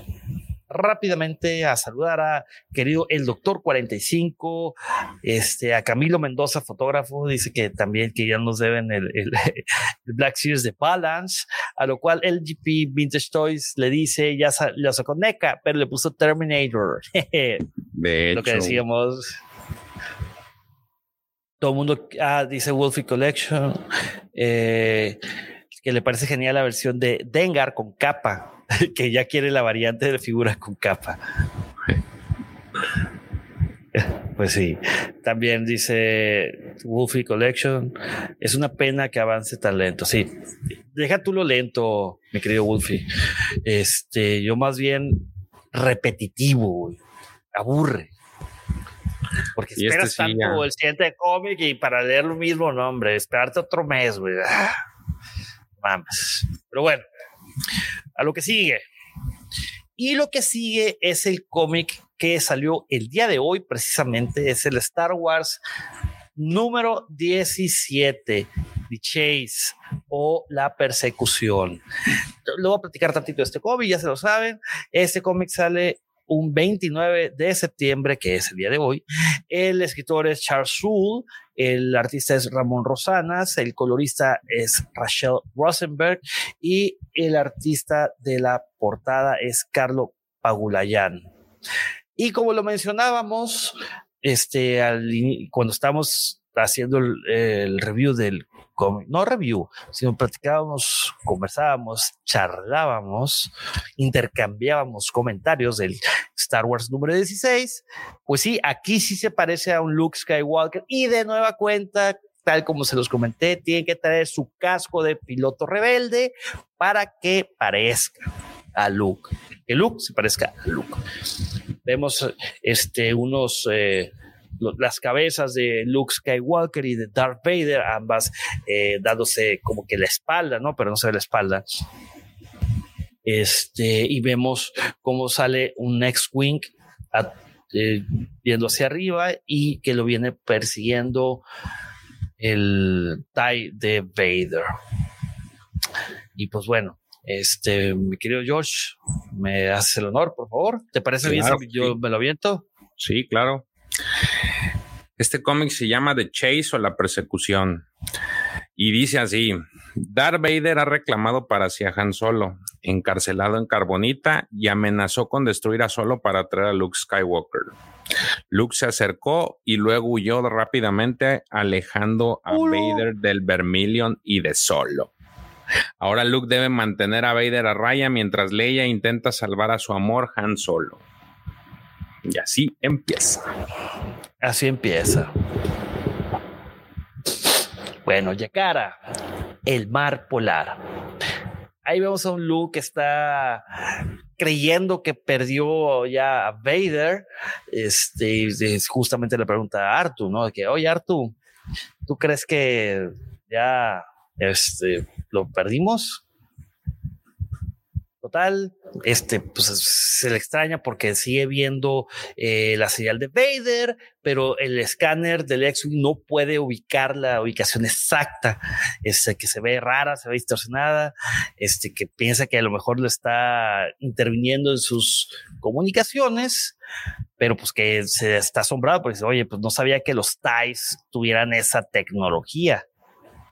rápidamente a saludar a querido el doctor 45, este, a Camilo Mendoza, fotógrafo, dice que también que ya nos deben el, el, Black Series de Balance, a lo cual LGP Vintage Toys le dice, ya lo sacó NECA, pero le puso Terminator. de Lo que decíamos todo el mundo ah, dice Wolfie Collection, eh, que le parece genial la versión de Dengar con capa. que ya quiere la variante de figuras con capa. Pues sí, también dice Wolfie Collection. Es una pena que avance tan lento. Sí, deja tú lo lento, mi querido Wolfie. Este, yo más bien repetitivo, aburre. Porque esperas este tanto el siguiente cómic y para leer lo mismo, no, hombre, esperarte otro mes, güey. Mames. Pero bueno, a lo que sigue. Y lo que sigue es el cómic que salió el día de hoy, precisamente, es el Star Wars número 17, The Chase o La Persecución. Le voy a platicar tantito de este cómic, ya se lo saben. Este cómic sale un 29 de septiembre, que es el día de hoy. El escritor es Charles Soule, el artista es Ramón Rosanas, el colorista es Rachel Rosenberg y el artista de la portada es Carlo Pagulayan. Y como lo mencionábamos, este, cuando estamos haciendo el review del no review, sino platicábamos, conversábamos, charlábamos, intercambiábamos comentarios del Star Wars número 16. Pues sí, aquí sí se parece a un Luke Skywalker y de nueva cuenta tal como se los comenté, tiene que traer su casco de piloto rebelde para que parezca a Luke. Que Luke se parezca a Luke. Vemos este, unos eh, las cabezas de Luke Skywalker y de Darth Vader, ambas eh, dándose como que la espalda, ¿no? Pero no se ve la espalda. Este, y vemos cómo sale un X-Wing eh, viendo hacia arriba y que lo viene persiguiendo el TIE de Vader. Y pues bueno, este, mi querido George, me haces el honor, por favor. ¿Te parece bien si yo me lo aviento? Sí, claro. Este cómic se llama The Chase o La Persecución. Y dice así: Darth Vader ha reclamado para sí a Han Solo, encarcelado en Carbonita, y amenazó con destruir a Solo para traer a Luke Skywalker. Luke se acercó y luego huyó rápidamente, alejando a Vader del Vermilion y de Solo. Ahora Luke debe mantener a Vader a raya mientras Leia intenta salvar a su amor Han Solo. Y así empieza. Así empieza. Bueno, Yakara, el mar polar. Ahí vemos a un Luke que está creyendo que perdió ya a Vader. Este, justamente le pregunta a Artu, ¿no? Que, oye, Artu, ¿tú crees que ya este, lo perdimos? Total, este, pues se le extraña porque sigue viendo eh, la señal de Vader, pero el escáner del x no puede ubicar la ubicación exacta, este, que se ve rara, se ve distorsionada, este, que piensa que a lo mejor le está interviniendo en sus comunicaciones, pero pues que se está asombrado porque dice, oye, pues no sabía que los TIEs tuvieran esa tecnología.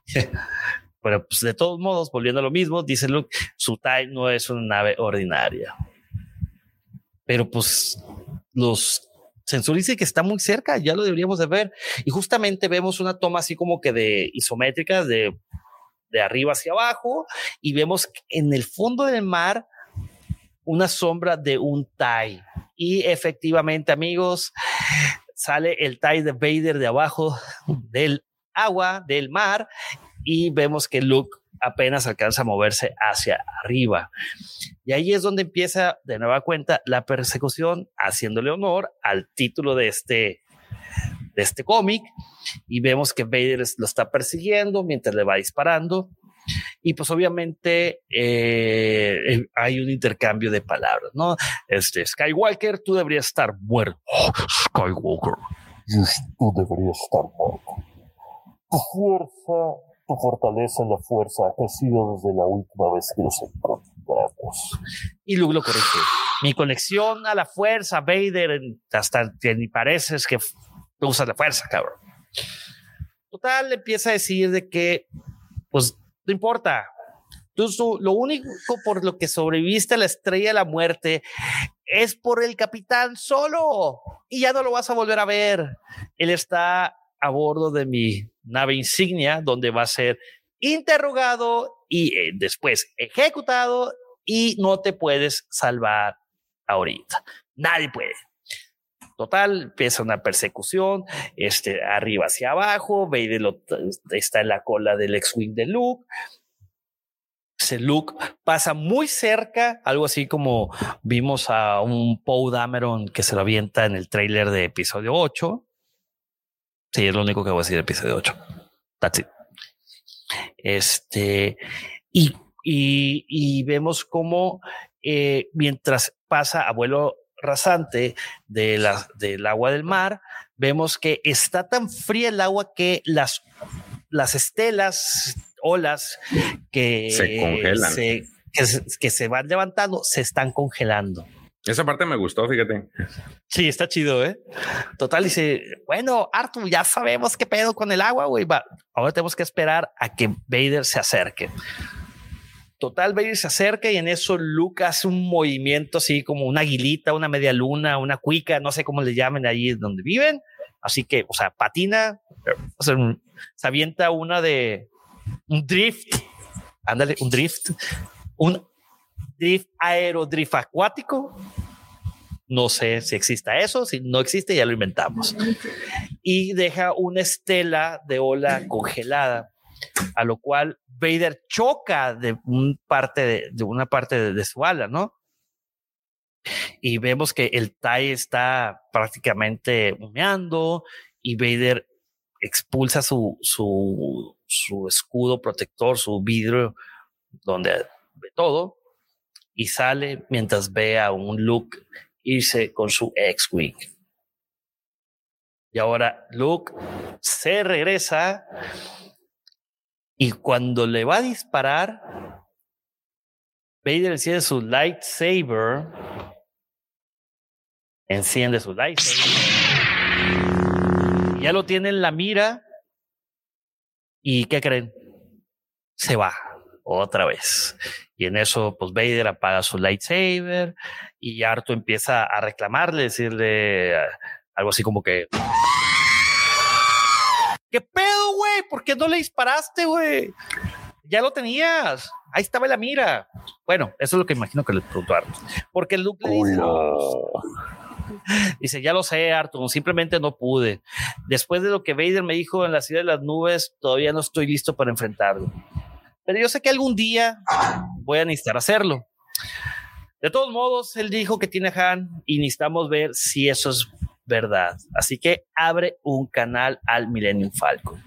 Pero pues de todos modos, volviendo a lo mismo, dice Luke, su TIE no es una nave ordinaria. Pero pues los sensores dicen que está muy cerca, ya lo deberíamos de ver. Y justamente vemos una toma así como que de isométrica de, de arriba hacia abajo y vemos en el fondo del mar una sombra de un TIE. Y efectivamente, amigos, sale el TIE de Vader de abajo del agua, del mar, y vemos que Luke apenas alcanza a moverse hacia arriba. Y ahí es donde empieza de nueva cuenta la persecución, haciéndole honor al título de este, de este cómic. Y vemos que Vader lo está persiguiendo mientras le va disparando. Y pues obviamente eh, eh, hay un intercambio de palabras, ¿no? Este, Skywalker, tú deberías estar muerto. Skywalker. Tú deberías estar muerto. Fuerza tu fortaleza en la fuerza ha crecido desde la última vez que nos encontramos. Y Luke lo corrige. Mi conexión a la fuerza, Vader, hasta que ni pareces que usas la fuerza, cabrón. Total, empieza a decir de que, pues, no importa. Tú, lo único por lo que sobreviviste a la estrella de la muerte es por el capitán solo y ya no lo vas a volver a ver. Él está a bordo de mi nave insignia, donde va a ser interrogado y eh, después ejecutado y no te puedes salvar ahorita. Nadie puede. Total, empieza una persecución, este, arriba hacia abajo, Vader está en la cola del X-Wing de Luke. Luke pasa muy cerca, algo así como vimos a un Poe Dameron que se lo avienta en el trailer de episodio 8. Sí, es lo único que voy a decir de episodio 8. That's it. Este, y, y, vemos cómo eh, mientras pasa abuelo rasante de la, del agua del mar, vemos que está tan fría el agua que las, las estelas, olas que se congelan. que, se van levantando, se están congelando. Esa parte me gustó, fíjate. Sí, está chido, ¿eh? Total, dice, bueno, Arthur, ya sabemos qué pedo con el agua, güey. Ahora tenemos que esperar a que Vader se acerque. Total, Vader se acerca y en eso Luke hace un movimiento así como una aguilita, una media luna, una cuica, no sé cómo le llamen allí donde viven. Así que, o sea, patina, o sea, se avienta una de un drift, ándale, un drift, un drift aerodrift acuático. No sé si exista eso, si no existe ya lo inventamos. Y deja una estela de ola congelada, a lo cual Vader choca de, un parte de, una parte de, su ala, ¿no? Y vemos que el TIE está prácticamente humeando y Vader expulsa su, su, su escudo protector, su vidrio, donde ve todo, y sale mientras ve a un Luke irse con su X-Wing. Y ahora Luke se regresa y cuando le va a disparar, Vader enciende su lightsaber. Enciende su lightsaber. Ya lo tiene en la mira. ¿Y qué creen? Se va otra vez. Y en eso, pues Vader apaga su lightsaber y Arto empieza a reclamarle, decirle eh, algo así como que. ¿Qué pedo, güey? ¿Por qué no le disparaste, güey? Ya lo tenías. Ahí estaba la mira. Bueno, eso es lo que imagino que le preguntó Arto. Porque Luke le dice. Dice, ya lo sé, Arto, simplemente no pude. Después de lo que Vader me dijo en la ciudad de las nubes, todavía no estoy listo para enfrentarlo pero yo sé que algún día voy a necesitar hacerlo. De todos modos, él dijo que tiene Han y necesitamos ver si eso es verdad. Así que abre un canal al Millennium Falcon.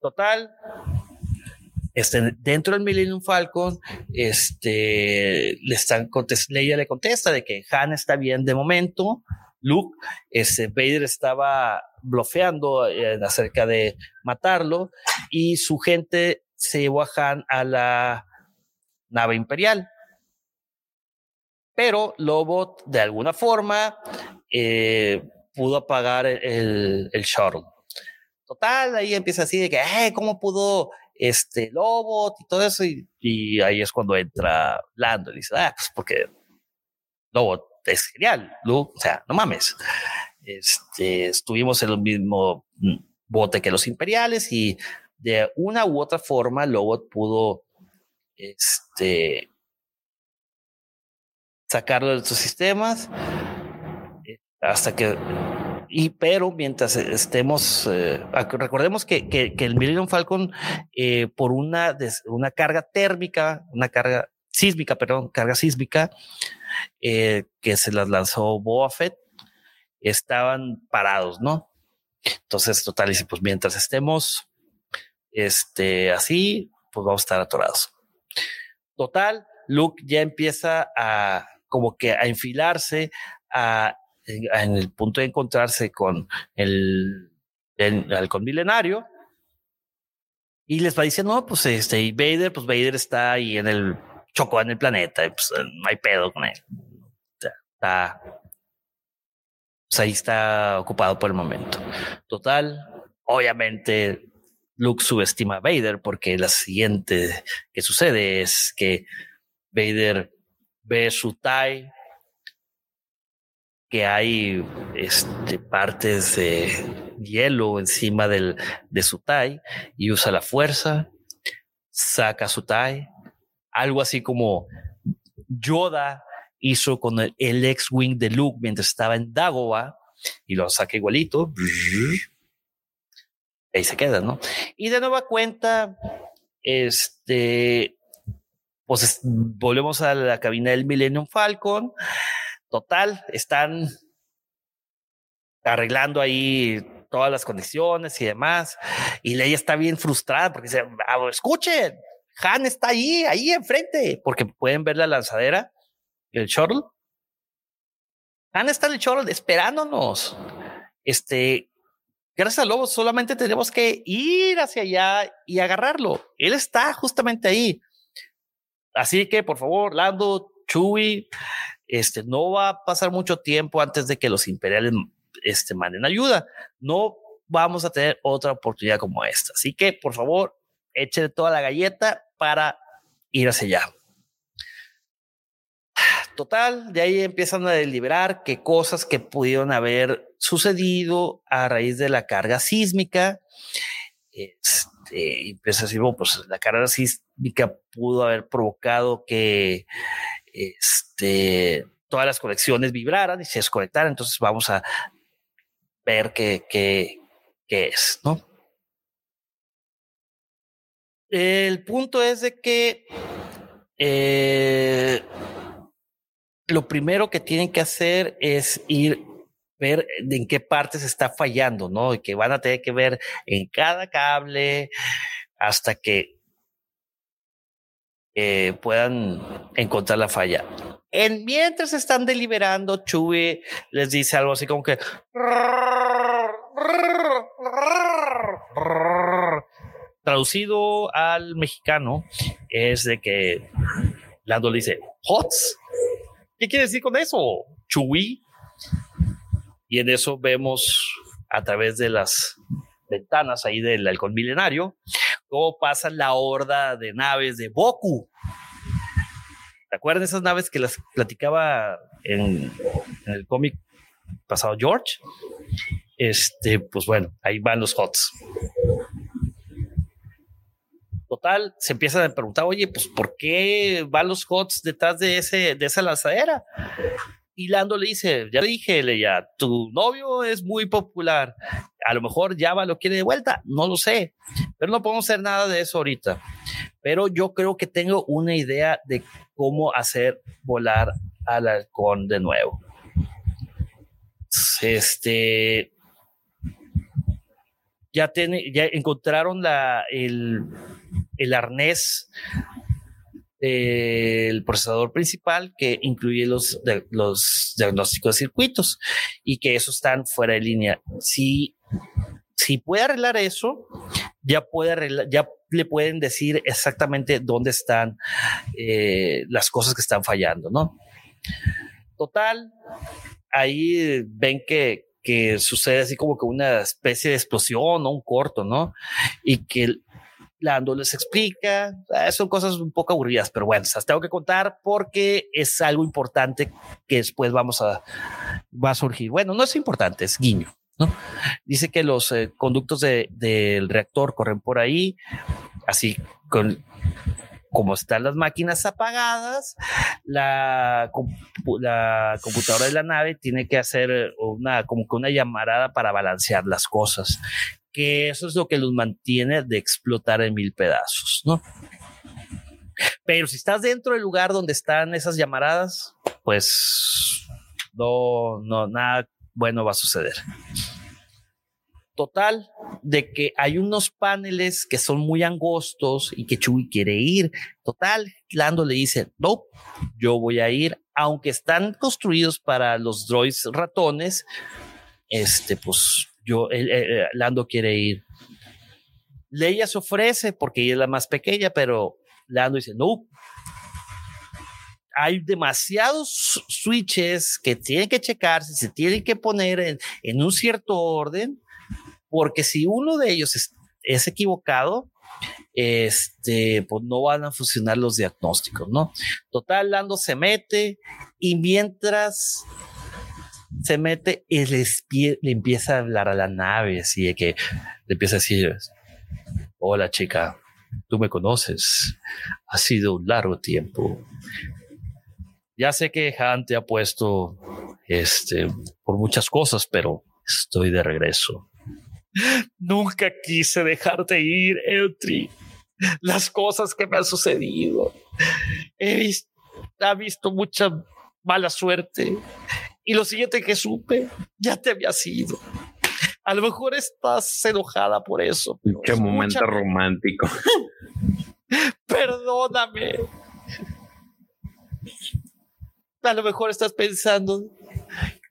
Total, este, dentro del Millennium Falcon, este, le están Leia le contesta de que Han está bien de momento. Luke, este, Vader estaba blofeando eh, acerca de matarlo y su gente se llevó a Han a la nave imperial. Pero Lobot, de alguna forma, eh, pudo apagar el, el shuttle. Total, ahí empieza así de que, ¿cómo pudo este Lobot y todo eso? Y, ahí es cuando entra Lando y dice, ah, pues porque Lobot es genial, o sea, no mames. Este, estuvimos en el mismo bote que los imperiales y de una u otra forma, Lobot pudo este, sacarlo de sus sistemas eh, hasta que y pero mientras estemos eh, recordemos que, que, el Millennium Falcon eh, por una una carga térmica una carga sísmica perdón carga sísmica que se las lanzó Boa estaban parados no entonces total y pues mientras estemos este, así, pues vamos a estar atorados. Total, Luke ya empieza a como que a enfilarse a, en el punto de encontrarse con el, el halcón milenario y les va diciendo, no, pues este, Vader, pues Vader está ahí en el chocó en el planeta y pues no hay pedo con él. está, pues ahí está ocupado por el momento. Total, obviamente Luke subestima a Vader porque la siguiente que sucede es que Vader ve su TIE que hay este, partes de hielo encima del, de su TIE y usa la fuerza, saca su TIE, algo así como Yoda hizo con el, el X-Wing de Luke mientras estaba en Dagobah y lo saca igualito ahí se queda, ¿no? Y de nueva cuenta, este, pues volvemos a la cabina del Millennium Falcon. Total, están arreglando ahí todas las condiciones y demás. Y Leia está bien frustrada porque dice, ah, escuchen, Han está ahí, ahí enfrente, porque pueden ver la lanzadera, el shuttle. Han está en el shuttle esperándonos. Este, gracias a Lobo solamente tenemos que ir hacia allá y agarrarlo. Él está justamente ahí. Así que, por favor, Lando, Chewie, este, no va a pasar mucho tiempo antes de que los imperiales este, manden ayuda. No vamos a tener otra oportunidad como esta. Así que, por favor, eche toda la galleta para ir hacia allá. Total, de ahí empiezan a deliberar qué cosas que pudieron haber sucedido a raíz de la carga sísmica. Este, y empieza a decir, pues la carga sísmica pudo haber provocado que este, todas las conexiones vibraran y se desconectaran. Entonces vamos a ver qué, qué, qué es, ¿no? El punto es de que eh, lo primero que tienen que hacer es ir ver en qué parte se está fallando, ¿no? Y que van a tener que ver en cada cable hasta que puedan encontrar la falla. En, mientras están deliberando, Chuy les dice algo así como que traducido al mexicano es de que Lando le dice HOTS ¿Qué quiere decir con eso? Chuy. Y en eso vemos a través de las ventanas ahí del halcón milenario cómo pasa la horda de naves de Boku. ¿Te acuerdan esas naves que las platicaba en, en el cómic pasado George? Este, pues bueno, ahí van los HOTS. Total, se empiezan a preguntar, oye, pues ¿por qué van los HOTS detrás de, ese, de esa lanzadera? Y Lando le dice, ya dije, Leia, tu novio es muy popular. A lo mejor Java lo quiere de vuelta, no lo sé, pero no podemos hacer nada de eso ahorita. Pero yo creo que tengo una idea de cómo hacer volar al halcón de nuevo. Este, ya, tiene, ya encontraron la, el, el arnés del procesador principal que incluye los, los diagnósticos de circuitos y que esos están fuera de línea. Si, si puede arreglar eso, ya puede arreglar, ya le pueden decir exactamente dónde están eh, las cosas que están fallando, ¿no? Total, ahí ven que, que sucede así como que una especie de explosión o un corto, ¿no? Y que Lando les explica, ah, son cosas un poco aburridas, pero bueno, las tengo que contar porque es algo importante que después vamos a, va a surgir. Bueno, no es importante, es guiño. ¿no? Dice que los eh, conductos del reactor corren por ahí, así con, como están las máquinas apagadas, la, la, computadora de la nave tiene que hacer una, como que una llamarada para balancear las cosas que eso es lo que los mantiene de explotar en mil pedazos, ¿no? Pero si estás dentro del lugar donde están esas llamaradas, pues no, no, nada bueno va a suceder. Total, de que hay unos paneles que son muy angostos y que Chuy quiere ir. Total, Lando le dice, no, yo voy a ir, aunque están construidos para los droids ratones, este, pues yo, eh, Lando quiere ir. Leia se ofrece porque ella es la más pequeña, pero Lando dice, no, hay demasiados switches que tienen que checarse, se tienen que poner en, un cierto orden, porque si uno de ellos es, equivocado, este, pues no van a funcionar los diagnósticos, ¿no? Total, Lando se mete y mientras se mete, y le, le empieza a hablar a la nave, así de que le empieza a decir, hola chica, tú me conoces, ha sido un largo tiempo. Ya sé que Han te ha puesto este, por muchas cosas, pero estoy de regreso. Nunca quise dejarte ir, Eltri. Las cosas que me han sucedido. He visto, ha visto mucha mala suerte. Y lo siguiente que supe, ya te había sido. A lo mejor estás enojada por eso. Qué momento romántico. Perdóname a lo mejor estás pensando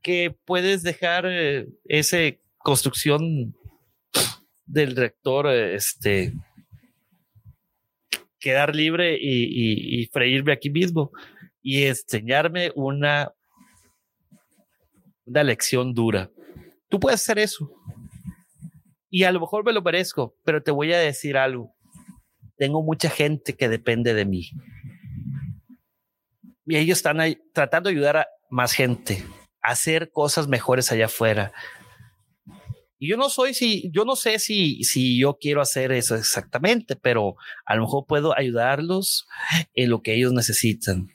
que puedes dejar eh, esa construcción del rector este quedar libre y, freírme aquí mismo y enseñarme una una lección dura. Tú puedes hacer eso. Y a lo mejor me lo merezco, pero te voy a decir algo. Tengo mucha gente que depende de mí y ellos están ahí tratando de ayudar a más gente a hacer cosas mejores allá afuera. Y yo no soy si, yo no sé si, si yo quiero hacer eso exactamente, pero a lo mejor puedo ayudarlos en lo que ellos necesitan.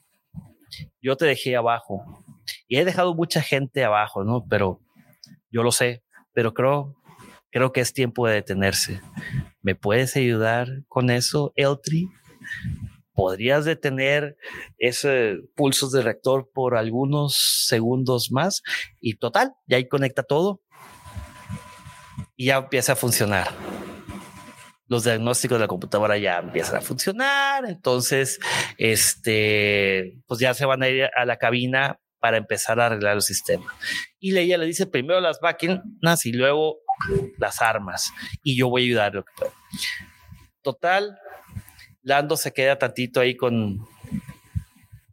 Yo te dejé abajo y he dejado mucha gente abajo, ¿no? Pero yo lo sé, pero creo, creo que es tiempo de detenerse. ¿Me puedes ayudar con eso, Eltri? podrías detener ese pulsos de reactor por algunos segundos más y total, ya ahí conecta todo y ya empieza a funcionar. Los diagnósticos de la computadora ya empiezan a funcionar, entonces, este, pues ya se van a ir a la cabina para empezar a arreglar el sistema. Y ella le dice primero las máquinas y luego las armas. Y yo voy a ayudar lo que. Total, Lando se queda tantito ahí con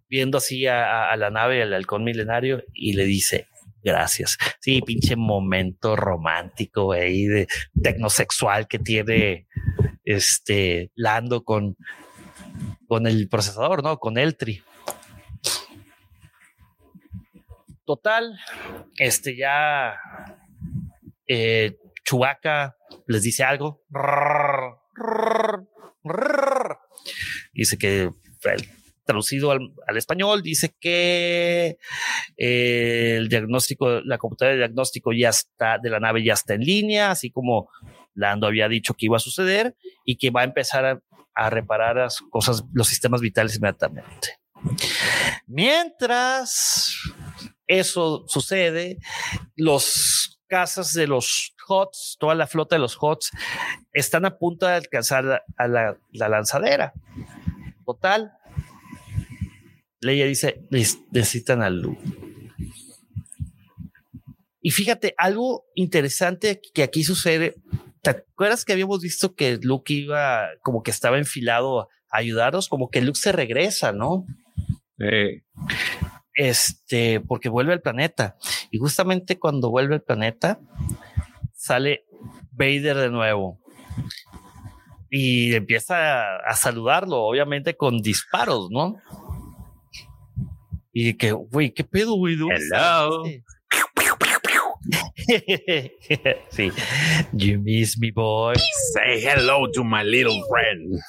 viendo así a, la nave, al halcón milenario, y le dice, gracias. Sí, pinche momento romántico ahí de tecnosexual que tiene este Lando con, con el procesador, ¿no? Con Eltri. Total, este ya eh, les dice algo. Dice que traducido al, español, dice que eh, el diagnóstico, la computadora de diagnóstico ya está, de la nave ya está en línea, así como Lando había dicho que iba a suceder y que va a empezar a reparar las cosas, los sistemas vitales inmediatamente. Mientras eso sucede, los casas de los HOTS, toda la flota de los HOTS, están a punto de alcanzar a la, lanzadera. Total. Leia dice, necesitan a Luke. Y fíjate, algo interesante que aquí sucede. ¿Te acuerdas que habíamos visto que Luke iba como que estaba enfilado a ayudarnos? Como que Luke se regresa, ¿no? Este, porque vuelve al planeta. Y justamente cuando vuelve al planeta, sale Vader de nuevo y empieza a, saludarlo, obviamente con disparos, ¿no? Y que, güey, ¿qué pedo, güey? Hello. sí. You miss me, boy. Say hello to my little friend.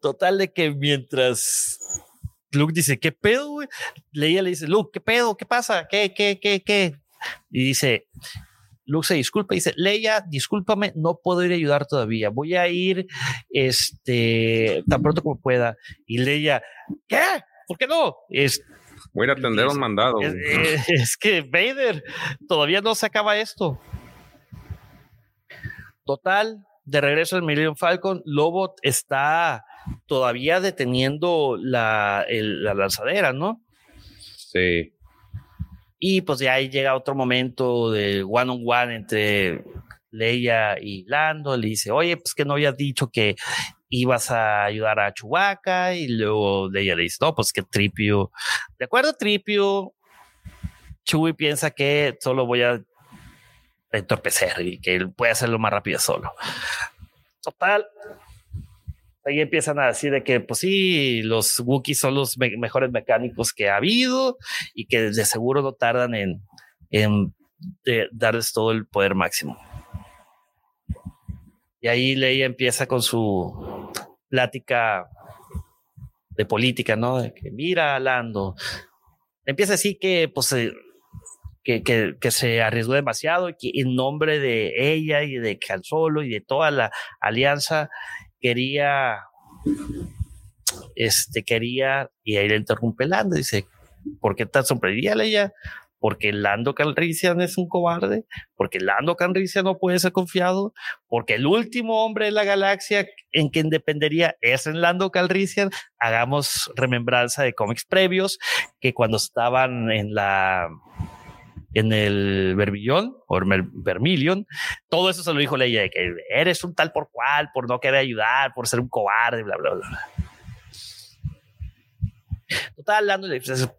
Total de que mientras Luke dice, ¿qué pedo, güey? Leia le dice, Luke, ¿qué pedo? ¿Qué pasa? ¿Qué, qué, qué, qué? Y dice, Luke se disculpa y dice, Leia, discúlpame, no puedo ir a ayudar todavía. Voy a ir este, tan pronto como pueda. Y Leia, ¿qué? ¿Por qué no? Es, Voy a atender un mandado. Es, que Vader, todavía no se acaba esto. Total, de regreso al Millennium Falcon, Lobot está todavía deteniendo la, la lanzadera, ¿no? Sí. Y pues ya ahí llega otro momento de one on one entre Leia y Lando. Le dice, oye, pues que no había dicho que ibas a ayudar a Chewbacca y luego ella le dice, no, pues que Tripio, de acuerdo Tripio, Chewie piensa que solo voy a entorpecer y que él puede hacerlo más rápido solo. Total, ahí empiezan a decir de que, pues sí, los Wookiees son los mejores mecánicos que ha habido y que de seguro no tardan en, en darles todo el poder máximo. Y ahí Leia empieza con su plática de política, ¿no? De que mira, Lando. Empieza así que, pues, eh, que, que, que, se arriesgó demasiado y que en nombre de ella y de Han Solo y de toda la alianza quería, este, quería, y ahí le interrumpe Lando, dice, ¿por qué tan sorprendida ella? Porque Lando Calrissian es un cobarde, porque Lando Calrissian no puede ser confiado, porque el último hombre de la galaxia en quien dependería es en Lando Calrissian. Hagamos remembranza de cómics previos que cuando estaban en la en el Vermillón o Vermilion, todo eso se lo dijo Leia, que eres un tal por cual, por no querer ayudar, por ser un cobarde, bla, bla, bla. Total, Lando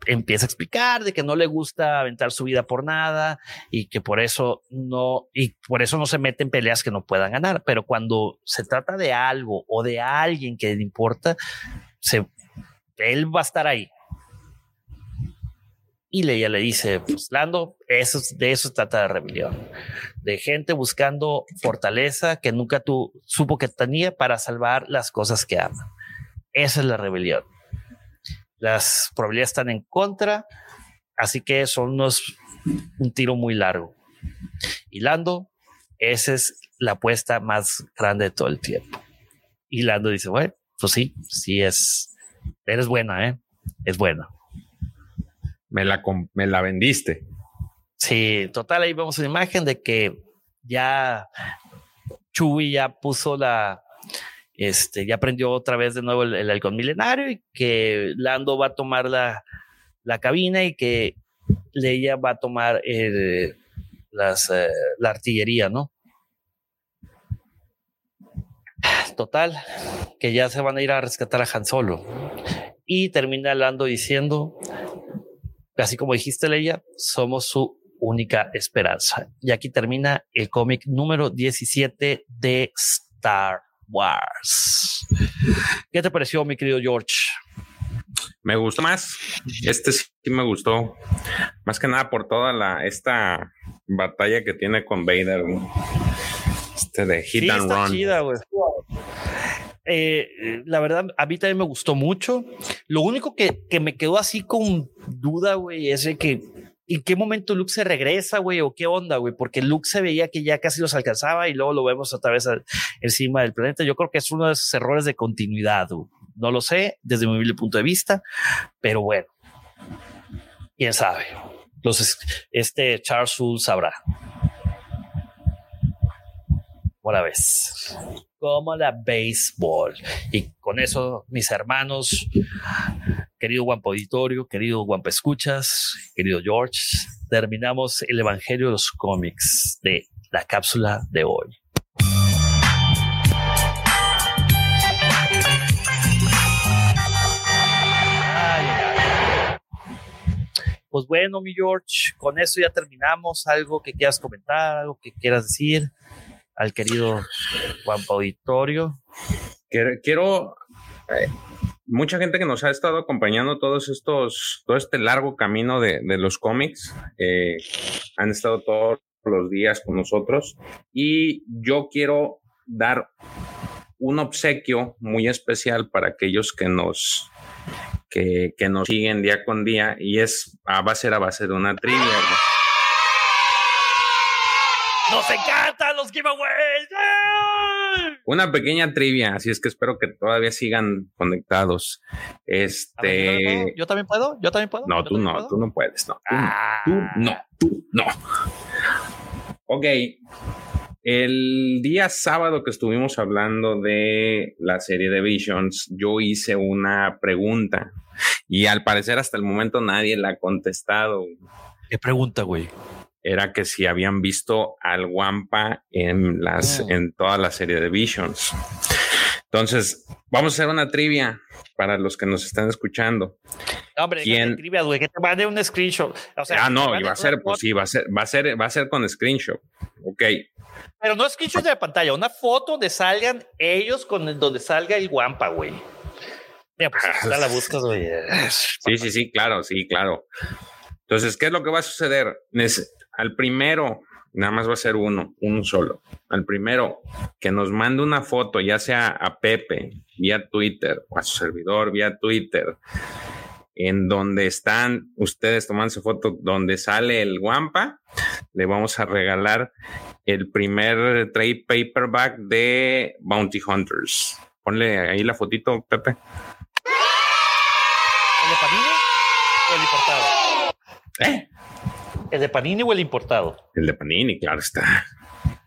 empieza a explicar de que no le gusta aventar su vida por nada y que por eso no, y por eso no se mete en peleas que no puedan ganar. Pero cuando se trata de algo o de alguien que le importa, se, él va a estar ahí. Y Leia le dice, pues Lando, eso, de eso trata la rebelión, de gente buscando fortaleza que nunca tú supo que tenía para salvar las cosas que ama. Esa es la rebelión. Las probabilidades están en contra, así que son unos, un tiro muy largo. Y Lando, esa es la apuesta más grande de todo el tiempo. Y Lando dice, bueno, pues sí, sí es, eres buena, ¿eh? Es buena me la, me la vendiste. Sí, total, ahí vemos una imagen de que ya Chuy ya puso la, este, ya aprendió otra vez de nuevo el, halcón milenario y que Lando va a tomar la, la cabina y que Leia va a tomar las, eh, la artillería, ¿no? Total, que ya se van a ir a rescatar a Han Solo. Y termina Lando diciendo, Así como dijiste, Leia, somos su única esperanza. Y aquí termina el cómic número 17 de Star Wars. ¿Qué te pareció, mi querido George? Me gustó más. Este sí me gustó. Más que nada por toda la esta batalla que tiene con Vader. Este de hit and run. Eh, la verdad, a mí también me gustó mucho. Lo único que, que me quedó así con duda, güey, es de que en qué momento Luke se regresa, güey, o qué onda, güey, porque Luke se veía que ya casi los alcanzaba y luego lo vemos otra vez encima del planeta. Yo creo que es uno de esos errores de continuidad. No lo sé desde mi punto de vista, pero bueno, quién sabe. Los, este Charles Soule sabrá. Una vez como la béisbol. Y con eso, mis hermanos, querido Guampo Auditorio, querido Guampo Escuchas, querido George, terminamos el Evangelio de los cómics de la cápsula de hoy. Pues bueno, mi George, con eso ya terminamos. ¿Algo que quieras comentar? ¿Algo que quieras decir? Al querido Juan Auditorio. Quiero, eh, mucha gente que nos ha estado acompañando todos estos, todo este largo camino de, los cómics, eh, han estado todos los días con nosotros y yo quiero dar un obsequio muy especial para aquellos que nos que, que nos siguen día con día y es va a ser a base de una trivia. ¡Nos encantan los giveaways! Una pequeña trivia, así es que espero que todavía sigan conectados. Este. ¿Yo también puedo? ¿Yo también puedo? No, tú no, tú no puedes, no. Tú, no, ah. tú no. Ok. El día sábado que estuvimos hablando de la serie de Visions, yo hice una pregunta y al parecer hasta el momento nadie la ha contestado. ¿Qué pregunta, güey? Era que si habían visto al Wampa en las, en toda la serie de Visions. Entonces, vamos a hacer una trivia para los que nos están escuchando. hombre, ¿Quién? trivia, güey, que te mande un screenshot. ah, no, y va a ser, pues sí, va a ser, va a ser, va a ser con screenshot. Ok. Pero no screenshot de la pantalla, una foto donde salgan ellos con donde salga el guampa, güey. Mira, pues la buscas, güey. Sí, sí, sí, claro, sí, claro. Entonces, ¿qué es lo que va a suceder? Al primero nada más va a ser uno, uno solo. Al primero, que nos mande una foto, ya sea a Pepe, vía Twitter, o a su servidor, vía Twitter, en donde están ustedes tomando foto, donde sale el guampa, le vamos a regalar el primer trade paperback de Bounty Hunters. Ponle ahí la fotito, Pepe. ¿El de Panini o el importado? ¿Eh? ¿El de Panini o el importado? El de Panini, claro está.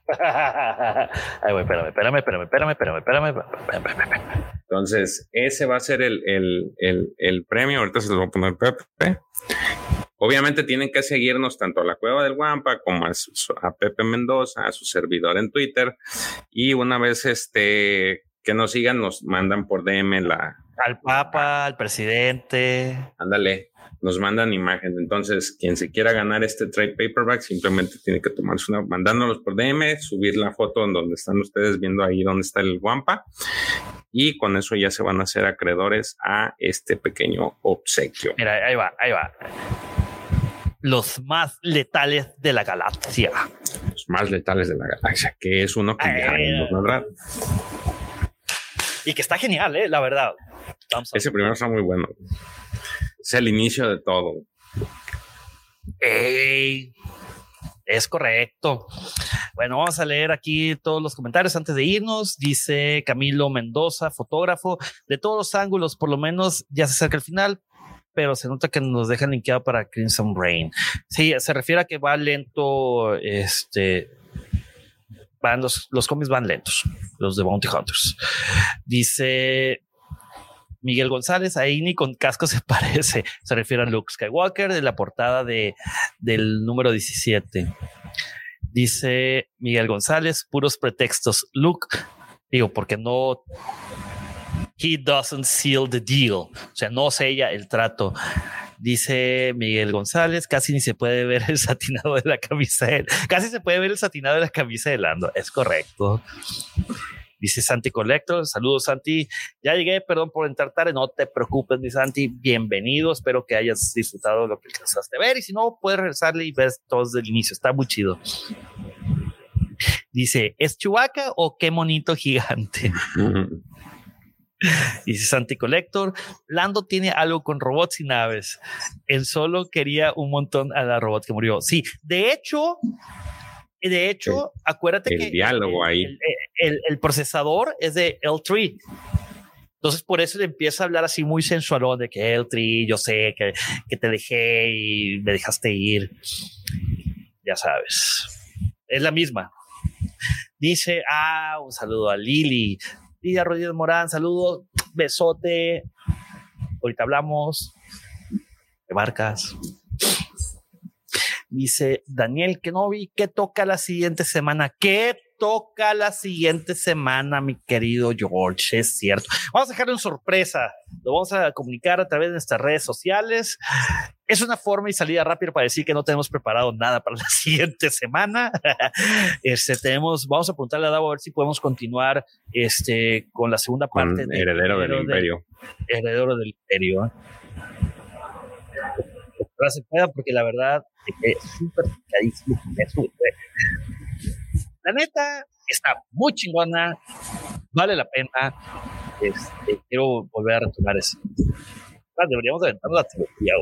Ay, güey, espérame, espérame, espérame, espérame, espérame, espérame, Entonces, ese va a ser el, el, el, el premio. Ahorita se los voy a poner Pepe. Obviamente tienen que seguirnos tanto a la Cueva del Guampa como a, a, Pepe Mendoza, a su servidor en Twitter. Y una vez este que nos sigan, nos mandan por DM la. Al Papa, al presidente. Ándale, nos mandan imagen. Entonces, quien se quiera ganar este trade paperback, simplemente tiene que tomarse una, mandándolos por DM, subir la foto en donde están ustedes viendo ahí donde está el guampa. Y con eso ya se van a hacer acreedores a este pequeño obsequio. Mira, ahí va, ahí va. Los más letales de la galaxia. Los más letales de la galaxia, que es uno que ya ¿verdad? Y que está genial, ¿eh? la verdad. Ese primero está muy bueno es el inicio de todo. es correcto. Bueno, vamos a leer aquí todos los comentarios antes de irnos. Dice Camilo Mendoza, fotógrafo, de todos los ángulos, por lo menos ya se acerca el final, pero se nota que nos dejan linkeado para Crimson Rain. Sí, se refiere a que va lento, este, van los, los cómics van lentos, los de Bounty Hunters. Dice Miguel González, ahí ni con casco se parece. Se refiere a Luke Skywalker de la portada de, del número 17. Dice Miguel González, puros pretextos. Luke, digo, porque no. He doesn't seal the deal. O sea, no sella el trato. Dice Miguel González, casi ni se puede ver el satinado de la camisa. Casi se puede ver el satinado de la camisa de Lando. Es correcto. Dice Santi Collector, saludos Santi, ya llegué, perdón por entrar tarde, no te preocupes mi Santi, bienvenido, espero que hayas disfrutado lo que alcanzaste a ver y si no, puedes regresarle y ver todo desde el inicio, está muy chido. Dice, ¿es Chubaca o qué monito gigante? Dice Santi Collector, Lando tiene algo con robots y naves. Él solo quería un montón a la robot que murió. Sí, de hecho, de hecho, acuérdate el que diálogo el, ahí. El, procesador es de L3. Entonces, por eso le empieza a hablar así muy sensualón de que L3, yo sé que, que te dejé y me dejaste ir. Ya sabes. Es la misma. Dice, ah, un saludo a Lili. Lidia Rodríguez Morán, saludo, besote. Ahorita hablamos. ¿Qué marcas? Dice Daniel Kenobi, ¿qué toca la siguiente semana? ¿Qué toca la siguiente semana, mi querido George? Es cierto. Vamos a dejarle una sorpresa. Lo vamos a comunicar a través de nuestras redes sociales. Es una forma y salida rápida para decir que no tenemos preparado nada para la siguiente semana. Este tenemos, vamos a preguntarle a Davo a ver si podemos continuar este con la segunda parte de Heredero, del, Imperio. Heredero del Imperio. se pueda porque la verdad es súper picadísimo. La neta está muy chingona, vale la pena. Este, quiero volver a retomar eso. Ah, deberíamos aventar la trilogía.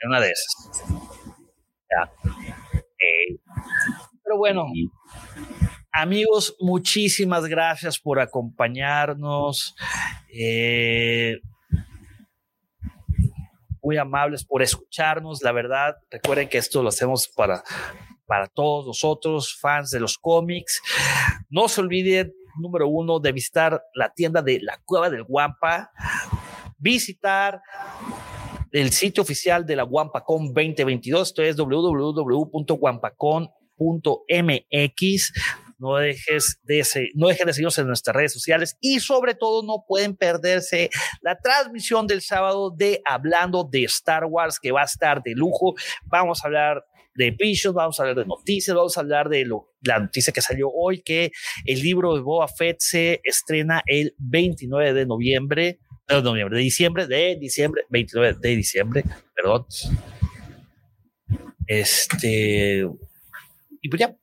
En una de esas. Ya. Pero bueno, amigos, muchísimas gracias por acompañarnos. Eh, muy amables por escucharnos. La verdad, recuerden que esto lo hacemos para, para todos nosotros, fans de los cómics. No se olviden, número uno, de visitar la tienda de la Cueva del Guampa, visitar el sitio oficial de la WampaCon 2022, esto es www.guampacon.mx no dejes de, no dejen de seguirnos en nuestras redes sociales y sobre todo no pueden perderse la transmisión del sábado de Hablando de Star Wars que va a estar de lujo. Vamos a hablar de Visions, vamos a hablar de noticias, vamos a hablar de la noticia que salió hoy, que el libro de Boba Fett se estrena el 29 de noviembre, de noviembre, de diciembre, de diciembre, 29 de diciembre, perdón. Este, y pues ya.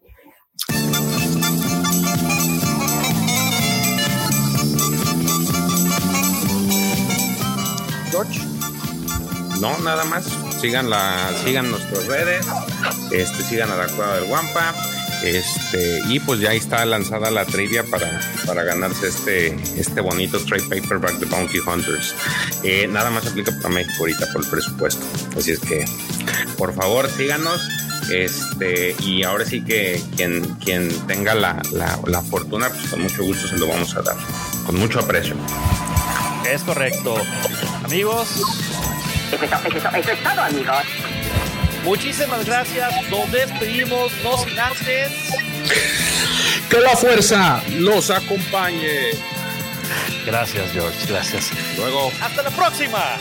No, nada más. Sigan la, sigan nuestras redes, este, sigan a la cueva del Guampa. Este, y pues ya está lanzada la trivia para, para ganarse este, este bonito trade paperback de Bounty Hunters. Eh, nada más aplica para México ahorita por el presupuesto. Así es que, por favor, síganos. Este, y ahora sí que quien, quien tenga la, la, fortuna, pues con mucho gusto se lo vamos a dar. Con mucho aprecio. Es correcto. Amigos. Eso es, todo, amigos. Muchísimas gracias. Nos despedimos, no sin antes. Que la fuerza los acompañe. Gracias, George. Gracias. Luego. Hasta la próxima.